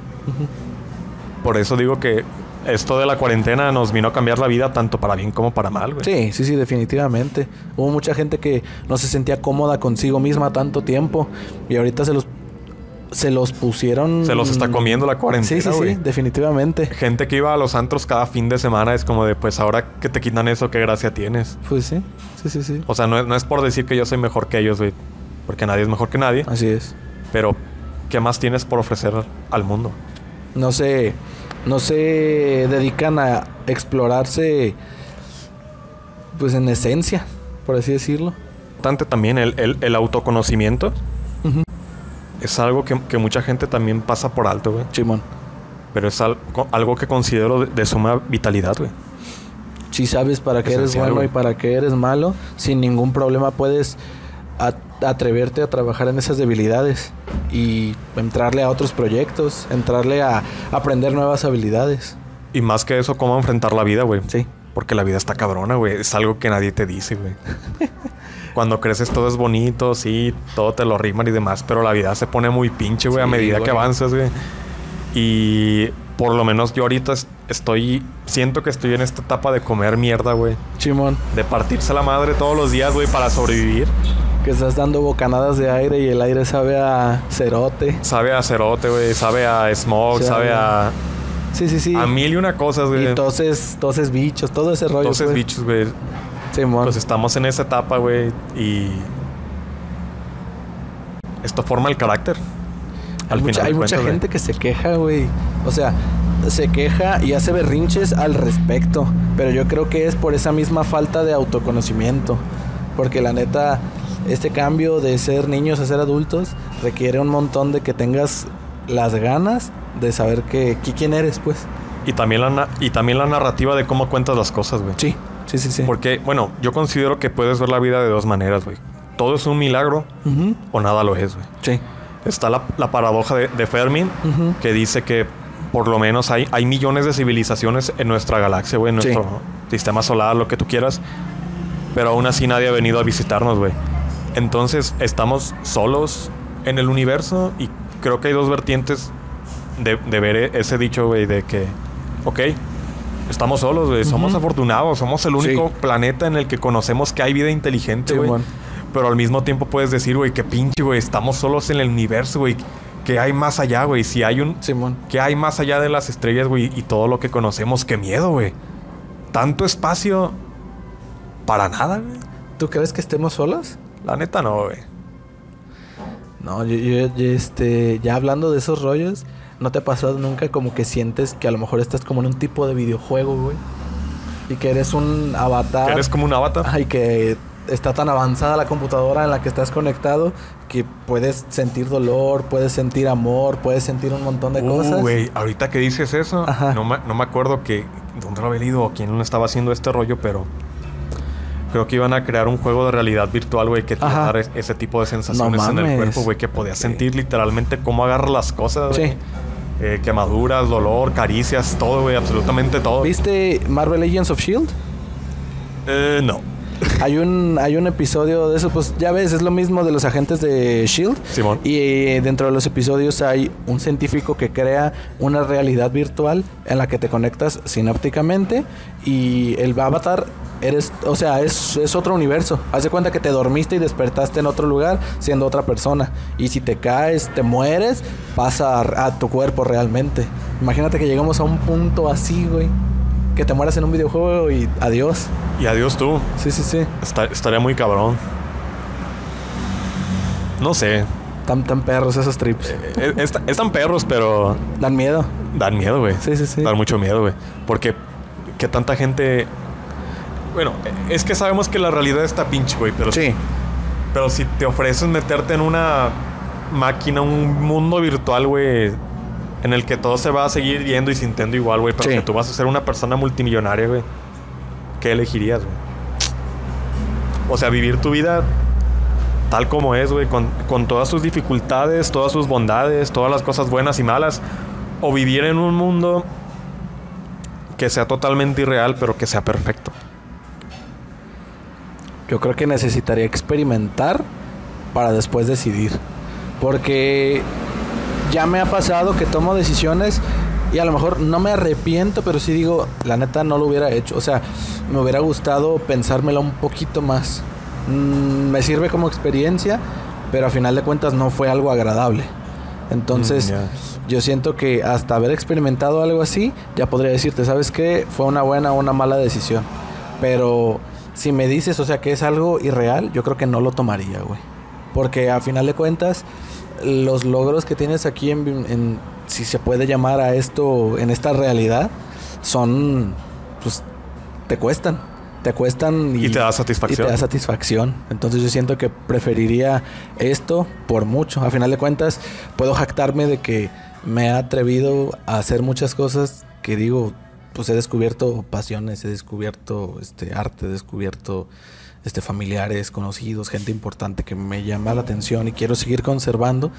Por eso digo que esto de la cuarentena nos vino a cambiar la vida tanto para bien como para mal, güey. Sí, sí, sí, definitivamente. Hubo mucha gente que no se sentía cómoda consigo misma tanto tiempo y ahorita se los se los pusieron Se los está comiendo la cuarentena, Sí, sí, sí, definitivamente. Gente que iba a los antros cada fin de semana es como de, pues ahora que te quitan eso, qué gracia tienes. Pues sí. Sí, sí, sí. O sea, no es, no es por decir que yo soy mejor que ellos, güey. Porque nadie es mejor que nadie. Así es. Pero, ¿qué más tienes por ofrecer al mundo? No se no se dedican a explorarse pues en esencia, por así decirlo. Bastante también el, el- el autoconocimiento. Es algo que, que mucha gente también pasa por alto, güey. Simón. Pero es al- algo que considero de, de suma vitalidad, güey. Si sabes para qué eres bueno y para qué eres malo, sin ningún problema puedes atreverte a trabajar en esas debilidades y entrarle a otros proyectos, entrarle a aprender nuevas habilidades. Y más que eso, cómo enfrentar la vida, güey. Sí. Porque la vida está cabrona, güey. Es algo que nadie te dice, güey. cuando creces todo es bonito, sí, todo te lo riman y demás, pero la vida se pone muy pinche, güey, a Sí, medida que güey. avanzas, güey. Y por lo menos yo ahorita es- estoy, siento que estoy en esta etapa de comer mierda, güey. Chimón, De partirse la madre todos los días, güey, para sobrevivir. que estás dando bocanadas de aire y el aire sabe a cerote. Sabe a cerote, güey, sabe a smog, Sí, sabe a, Sí, sí, sí. a mil y una cosas, güey. y toses, toses bichos, todo ese rollo. Entonces, pues. bichos, güey. Pues estamos en esa etapa, güey, y esto forma el carácter. Hay mucha, final hay de mucha güey. gente que se queja, güey. O sea, se queja y hace berrinches al respecto. Pero yo creo que es por esa misma falta de autoconocimiento. Porque la neta, este cambio de ser niños a ser adultos requiere un montón de que tengas las ganas de saber que, que- quién eres, pues. Y también, la, y también la narrativa de cómo cuentas las cosas, güey. Sí, sí, sí, sí. Porque, bueno, yo considero que puedes ver la vida de dos maneras, güey. Todo es un milagro Ujú, o nada lo es, güey. Sí. Está la, la paradoja de, de Fermi, Ujú. que dice que por lo menos hay, hay millones de civilizaciones en nuestra galaxia, güey, en Sí. nuestro sistema solar, lo que tú quieras. Pero aún así nadie ha venido a visitarnos, güey. Entonces estamos solos en el universo y creo que hay dos vertientes de, de ver ese dicho, güey, de que, ok, estamos solos, güey, somos afortunados, somos el único Sí. planeta en el que conocemos que hay vida inteligente, güey. Pero al mismo tiempo puedes decir, güey, que pinche, güey, estamos solos en el universo, güey. Que hay más allá, güey. Si hay un... Simón. Que hay más allá de las estrellas, güey, y todo lo que conocemos. Qué miedo, güey. Tanto espacio para nada, güey. ¿Tú crees que estemos solos? La neta no, güey. No, yo, yo- yo, este, ya hablando de esos rollos, ¿no te ha pasado nunca como que sientes que a lo mejor estás como en un tipo de videojuego, güey? Y que eres un avatar. Eres como un avatar. Ay, que está tan avanzada la computadora en la que estás conectado que puedes sentir dolor, puedes sentir amor, puedes sentir un montón de Uh, cosas. güey, ahorita que dices eso, no me, no me acuerdo que dónde lo había leído o quién estaba haciendo este rollo, pero creo que iban a crear un juego de realidad virtual, güey, que te iba a dar es- ese tipo de sensaciones No en el cuerpo, güey, que podías sentir literalmente cómo agarra las cosas, Sí. Eh, quemaduras, dolor, caricias, todo, güey, absolutamente todo. ¿Viste Marvel Legends of Shield? Eh, no. Hay un, hay un episodio de eso, pues ya ves, es lo mismo de los agentes de Shield. Simón. Y dentro de los episodios hay un científico que crea una realidad virtual en la que te conectas sinápticamente y el avatar eres, o sea, es, es otro universo. Haz de cuenta que te dormiste y despertaste en otro lugar siendo otra persona. Y si te caes, te mueres, pasa a, a tu cuerpo realmente. Imagínate que llegamos a un punto así, güey. Que te mueras en un videojuego y adiós. Y adiós tú. Sí, sí, sí. Está- estaría muy cabrón. No sé. Tan, tan perros esos trips. Eh, es- están perros, pero Dan miedo. dan miedo, güey. Sí, sí, sí. Dan mucho miedo, güey. Porque que tanta gente... Bueno, es que sabemos que la realidad está pinche, güey. Pero, Sí. pero si te ofreces meterte en una máquina, un mundo virtual, güey, en el que todo se va a seguir viendo y sintiendo igual, güey, pero Sí. que tú vas a ser una persona multimillonaria, güey, ¿qué elegirías, güey? O sea, vivir tu vida tal como es, güey, con, con todas sus dificultades, todas sus bondades, todas las cosas buenas y malas, o vivir en un mundo que sea totalmente irreal, pero que sea perfecto. Yo creo que necesitaría experimentar para después decidir. Porque ya me ha pasado que tomo decisiones y a lo mejor no me arrepiento, pero sí digo, la neta no lo hubiera hecho. O sea, me hubiera gustado pensármela un poquito más. Mm, me sirve como experiencia, pero a final de cuentas no fue algo agradable. Entonces, Mm, yo siento que hasta haber experimentado algo así, ya podría decirte, ¿sabes qué? Fue una buena o una mala decisión. Pero si me dices, o sea, que es algo irreal, yo creo que no lo tomaría, güey. Porque a final de cuentas, los logros que tienes aquí en, en- si se puede llamar a esto, en esta realidad, son, pues, te cuestan. Te cuestan y, Y te da satisfacción. y te da satisfacción. Entonces yo siento que preferiría esto por mucho. A final de cuentas, puedo jactarme de que me he atrevido a hacer muchas cosas que digo, pues he descubierto pasiones, he descubierto este arte, he descubierto este familiares, conocidos, gente importante que me llama la atención y quiero seguir conservando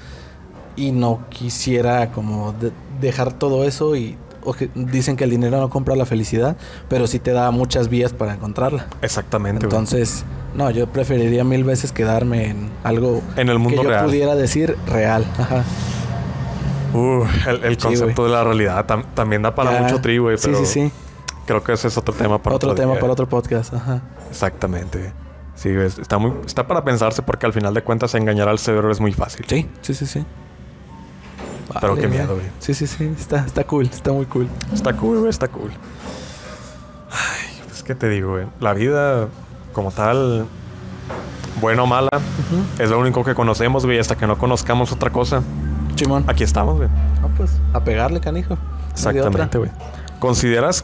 y no quisiera como de- dejar todo eso y o que dicen que el dinero no compra la felicidad, pero sí te da muchas vías para encontrarla. Exactamente, güey. Entonces, No, yo preferiría mil veces quedarme en algo En el mundo que yo real. pudiera decir real. Ajá. Uh, el, el Sí, concepto de la realidad tam- también da para Ya. mucho tri, güey. Sí, pero sí, sí. Creo que ese es otro tema para Otro otro tema día. para otro podcast. Ajá. Exactamente. Sí, está, muy, está para pensarse porque al final de cuentas engañar al cerebro es muy fácil. Sí, sí, sí, sí. Pero qué miedo, güey. Sí, sí, sí. Está, está cool. Está muy cool. Está cool, güey, está cool. Ay, pues qué te digo, güey. La vida como tal, buena o mala, es lo único que conocemos, güey. Hasta que no conozcamos otra cosa, Chimón. aquí estamos, güey. Ah, pues, a pegarle, canijo. Exactamente, güey. ¿Consideras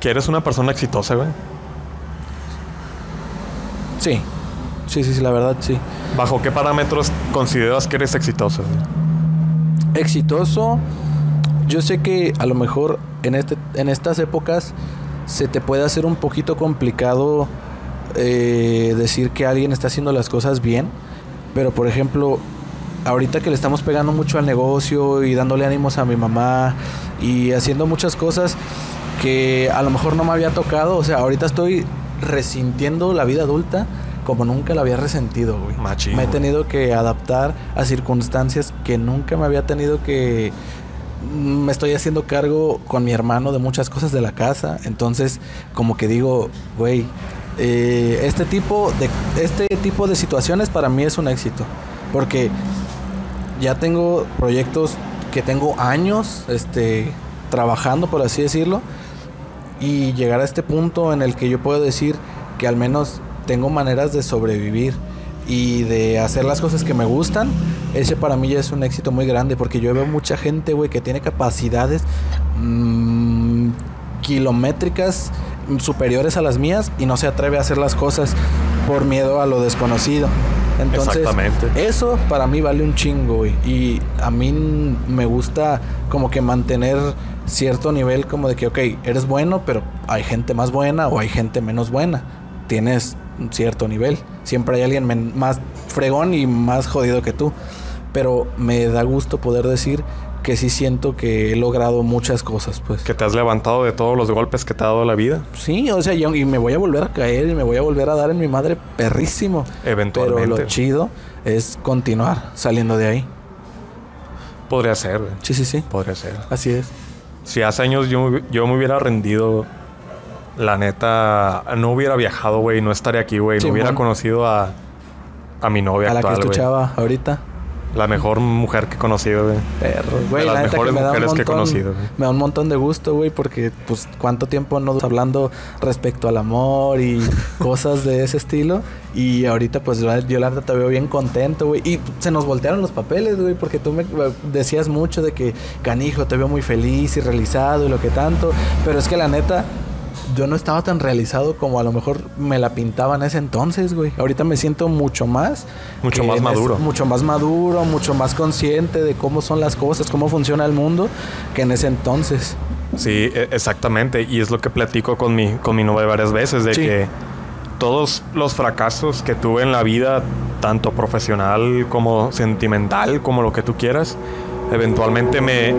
que eres una persona exitosa, güey? Sí. Sí, sí, sí, la verdad, sí. ¿Bajo qué parámetros consideras que eres exitoso? Exitoso. Yo sé que a lo mejor en, este, en estas épocas se te puede hacer un poquito complicado eh, decir que alguien está haciendo las cosas bien. Pero por ejemplo, ahorita que le estamos pegando mucho al negocio y dándole ánimos a mi mamá y haciendo muchas cosas que a lo mejor no me había tocado. O sea, ahorita estoy resintiendo la vida adulta como nunca la había resentido, güey. Machín, Me he tenido que adaptar a circunstancias que nunca me había tenido que me estoy haciendo cargo con mi hermano de muchas cosas de la casa. Entonces, como que digo, güey, eh, este tipo de este tipo de situaciones para mí es un éxito, porque ya tengo proyectos que tengo años, este, trabajando por así decirlo, y llegar a este punto en el que yo puedo decir que al menos tengo maneras de sobrevivir y de hacer las cosas que me gustan, ese para mí ya es un éxito muy grande porque yo veo mucha gente, güey, que tiene capacidades mm, kilométricas superiores a las mías y no se atreve a hacer las cosas por miedo a lo desconocido. Entonces, Exactamente. eso para mí vale un chingo, güey. Y a mí me gusta como que mantener cierto nivel como de que, ok, eres bueno, pero hay gente más buena o hay gente menos buena. Tienes un cierto nivel. Siempre hay alguien más fregón y más jodido que tú. Pero me da gusto poder decir que sí siento que he logrado muchas cosas, pues. Que te has levantado de todos los golpes que te ha dado la vida. Sí, o sea, y, y me voy a volver a caer y me voy a volver a dar en mi madre perrísimo. Eventualmente. Pero lo chido es continuar saliendo de ahí. Podría ser, güey. Sí, sí, sí. Podría ser. Así es. Si hace años yo, me- yo me hubiera rendido, la neta, no hubiera viajado, güey. No estaría aquí, güey. No Simón. hubiera conocido a, a mi novia a la que escuchaba ahorita. La mejor mujer que he conocido, güey. Perro, güey. las la mejores me da un mujeres que he montón- conocido, güey. Me da un montón de gusto, güey, porque, pues, cuánto tiempo no hablando respecto al amor y cosas de ese estilo. Y ahorita, pues, yo, yo la neta te veo bien contento, güey. Y se nos voltearon los papeles, güey, porque tú me decías mucho de que, canijo, te veo muy feliz y realizado y lo que tanto. Pero es que la neta. Yo no estaba tan realizado como a lo mejor me la pintaba en ese entonces, güey. Ahorita me siento mucho más. Mucho más ese- maduro. mucho más maduro, mucho más consciente de cómo son las cosas, cómo funciona el mundo, que en ese entonces. Sí, e- exactamente. Y es lo que platico con mi, con mi novia varias veces, de Sí. que todos los fracasos que tuve en la vida, tanto profesional como sentimental, como lo que tú quieras, eventualmente me,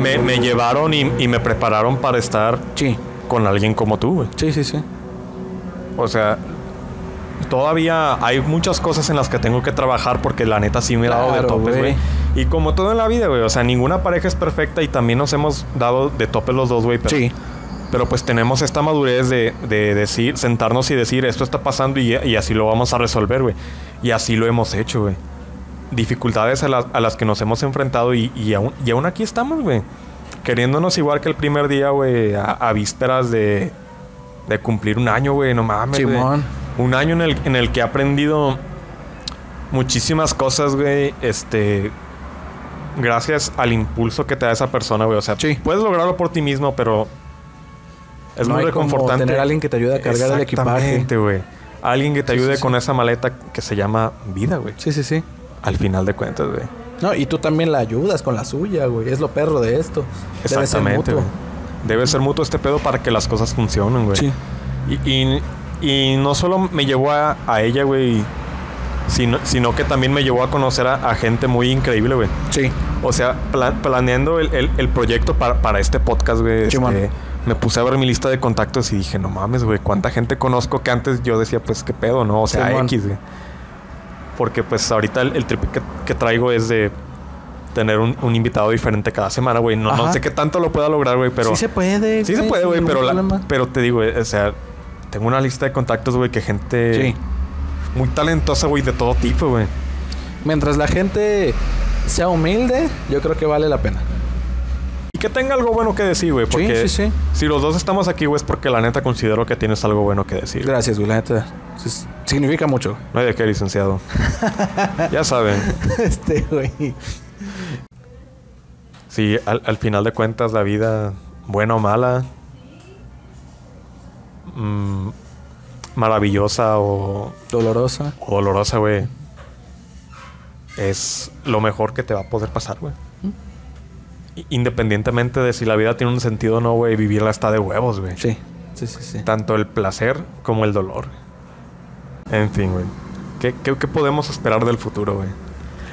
me, me llevaron y, y me prepararon para estar Sí, con alguien como tú, güey. sí, sí, sí. O sea, todavía hay muchas cosas en las que tengo que trabajar porque la neta sí me he dado de topes, güey. Y como todo en la vida, güey. O sea, ninguna pareja es perfecta y también nos hemos dado de topes los dos, güey. Sí, pero pues tenemos esta madurez de, de decir, sentarnos y decir, esto está pasando y, y así lo vamos a resolver, güey. Y así lo hemos hecho, güey. Dificultades a, la- a las que nos hemos enfrentado y, y, aún, y aún aquí estamos, güey. Queriéndonos igual que el primer día, güey, a, a vísperas de, de cumplir un año, güey. No mames. Simón. Un año en el, en el que he aprendido muchísimas cosas, güey. Este. Gracias al impulso que te da esa persona, güey. O sea, Sí. puedes lograrlo por ti mismo, pero. Es No muy como reconfortante. tener a alguien que te ayude a cargar el equipaje. Exactamente, güey. Alguien que te sí, ayude sí. con esa maleta que se llama vida, güey. sí, sí, sí. Al final de cuentas, güey. No, y tú también la ayudas con la suya, güey. Es lo perro de esto. Debe ser Exactamente, mutuo. güey. Debe ser mutuo este pedo para que las cosas funcionen, güey. Sí. Y, y- y no solo me llevó a, a ella, güey, sino, sino que también me llevó a conocer a, a gente muy increíble, güey. Sí. O sea, pla- planeando el, el- el proyecto para, para este podcast, güey. Simón. este, me puse a ver mi lista de contactos y dije, no mames, güey, cuánta gente conozco que antes yo decía, pues qué pedo, ¿no? O sea. X, güey. Porque pues ahorita el, el trip que, que traigo es de tener un, un invitado diferente cada semana, güey. No, sé qué tanto lo pueda lograr, güey, pero... sí se puede. Sí se puede, güey, pero, la- pero te digo, eh, o sea, tengo una lista de contactos, güey, que gente Sí. muy talentosa, güey, de todo tipo, güey. Mientras la gente sea humilde, yo creo que vale la pena. Que tenga algo bueno que decir, güey, porque sí, sí. si los dos estamos aquí, güey, es porque la neta considero que tienes algo bueno que decir. Gracias, güey. La neta sí, significa mucho. No hay de qué, licenciado. ya saben, este, güey. si al, al final de cuentas la vida, buena o mala, mm, maravillosa o, Dolorosa. o dolorosa, güey, es lo mejor que te va a poder pasar, güey. Independientemente de si la vida tiene un sentido o no, güey, vivirla está de huevos, güey. Sí. Sí, sí, sí. Tanto el placer como el dolor. En fin, güey. ¿Qué, qué, qué podemos esperar del futuro, güey?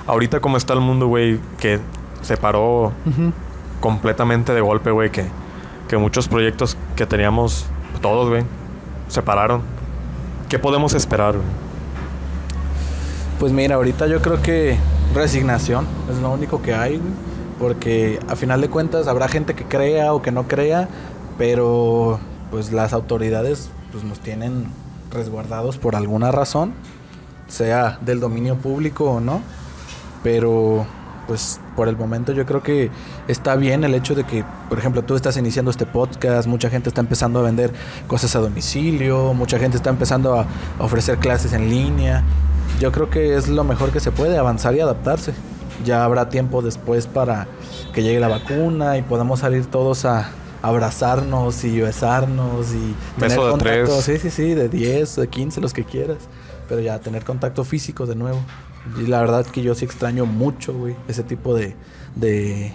Ahorita como está el mundo, güey, que se paró Ujú. completamente de golpe, güey, que, que muchos proyectos que teníamos, todos, güey, se pararon. ¿Qué podemos esperar, güey? Pues mira, ahorita yo creo que resignación es lo único que hay, güey. Porque a final de cuentas habrá gente que crea o que no crea, pero pues las autoridades pues nos tienen resguardados por alguna razón, sea del dominio público o no. Pero pues por el momento yo creo que está bien el hecho de que, por ejemplo, tú estás iniciando este podcast, mucha gente está empezando a vender cosas a domicilio, mucha gente está empezando a ofrecer clases en línea. Yo creo que es lo mejor que se puede, avanzar y adaptarse. Ya habrá tiempo después para que llegue la vacuna y podamos salir todos a abrazarnos y besarnos y Beso de contacto. tres. Sí, sí, sí, de 10, de 15, los que quieras. Pero ya tener contacto físico de nuevo. Y la verdad que yo sí extraño mucho, güey, ese tipo de, de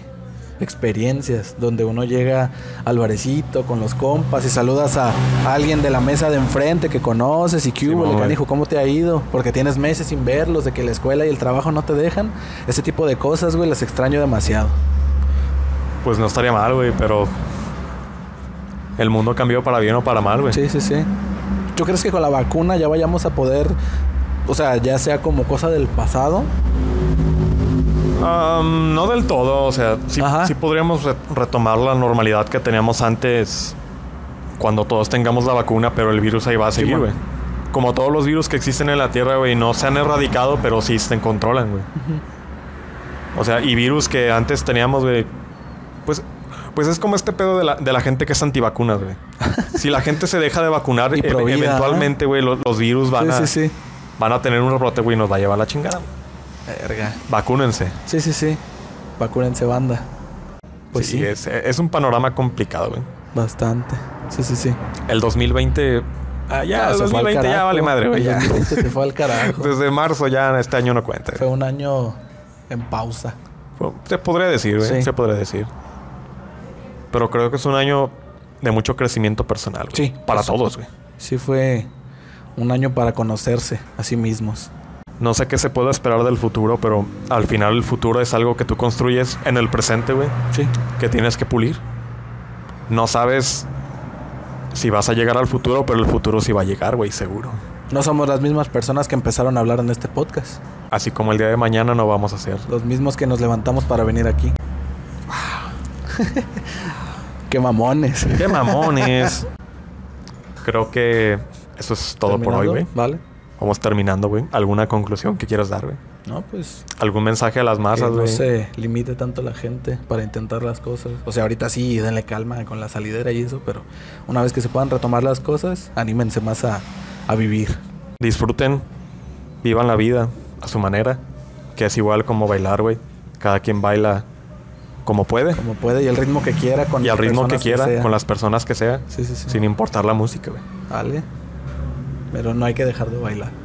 experiencias donde uno llega al barecito con los compas y saludas a alguien de la mesa de enfrente que conoces y que hubo, le canijo, ¿cómo te ha ido? Porque tienes meses sin verlos, de que la escuela y el trabajo no te dejan. Ese tipo de cosas, güey, las extraño demasiado. Pues no estaría mal, güey, pero... El mundo cambió para bien o para mal, güey. Sí, sí, sí. ¿Tú crees que con la vacuna ya vayamos a poder, o sea, ya sea como cosa del pasado? No del todo, o sea, sí, podríamos re- retomar la normalidad que teníamos antes cuando todos tengamos la vacuna, pero el virus ahí va a seguir, güey. Como todos los virus que existen en la Tierra, güey, no se han erradicado, pero sí se controlan, güey. O sea, y virus que antes teníamos, güey, pues, pues es como este pedo de la, de la gente que es antivacunas, güey. si la gente se deja de vacunar, e- eventualmente, güey, lo- los, virus van, a, sí, sí, sí. van a tener un rebrote, güey, y nos va a llevar la chingada. Verga. Vacúnense. Sí, sí, sí. Vacúrense banda. Pues sí, Es, es un panorama complicado, güey. bastante. Sí, sí, sí. El 2020. Ah, ya, Ah, el se fue al 2020 ya vale madre, güey. El ya. 2020 se fue al carajo. Desde marzo ya este año no cuenta. Fue un año en pausa. Se podría decir, güey. Sí. Se podría decir. Pero creo que es un año de mucho crecimiento personal, güey. Sí. Para todos, güey. Sí fue un año para conocerse a sí mismos. No sé qué se puede esperar del futuro, pero al final el futuro es algo que tú construyes en el presente, güey. Sí. Que tienes que pulir. No sabes si vas a llegar al futuro, pero el futuro sí va a llegar, güey, seguro. No somos las mismas personas que empezaron a hablar en este podcast. Así como el día de mañana no vamos a hacer. Los mismos que nos levantamos para venir aquí. Qué mamones. ¡Qué mamones! Creo que eso es todo por hoy, güey. Vale. Vamos terminando, güey. ¿Alguna conclusión que quieras dar, güey? No, pues ¿Algún mensaje a las masas, no güey? se limite tanto la gente para intentar las cosas. O sea, ahorita sí, denle calma con la salidera y eso, pero una vez que se puedan retomar las cosas, anímense más a, a vivir. Disfruten, vivan la vida a su manera, que es igual como bailar, güey. Cada quien baila como puede Como puede y el ritmo que quiera con y al ritmo que quiera, con las personas que sea, Sí, sí, sí. sin importar la música, güey. Vale. Pero no hay que dejar de bailar.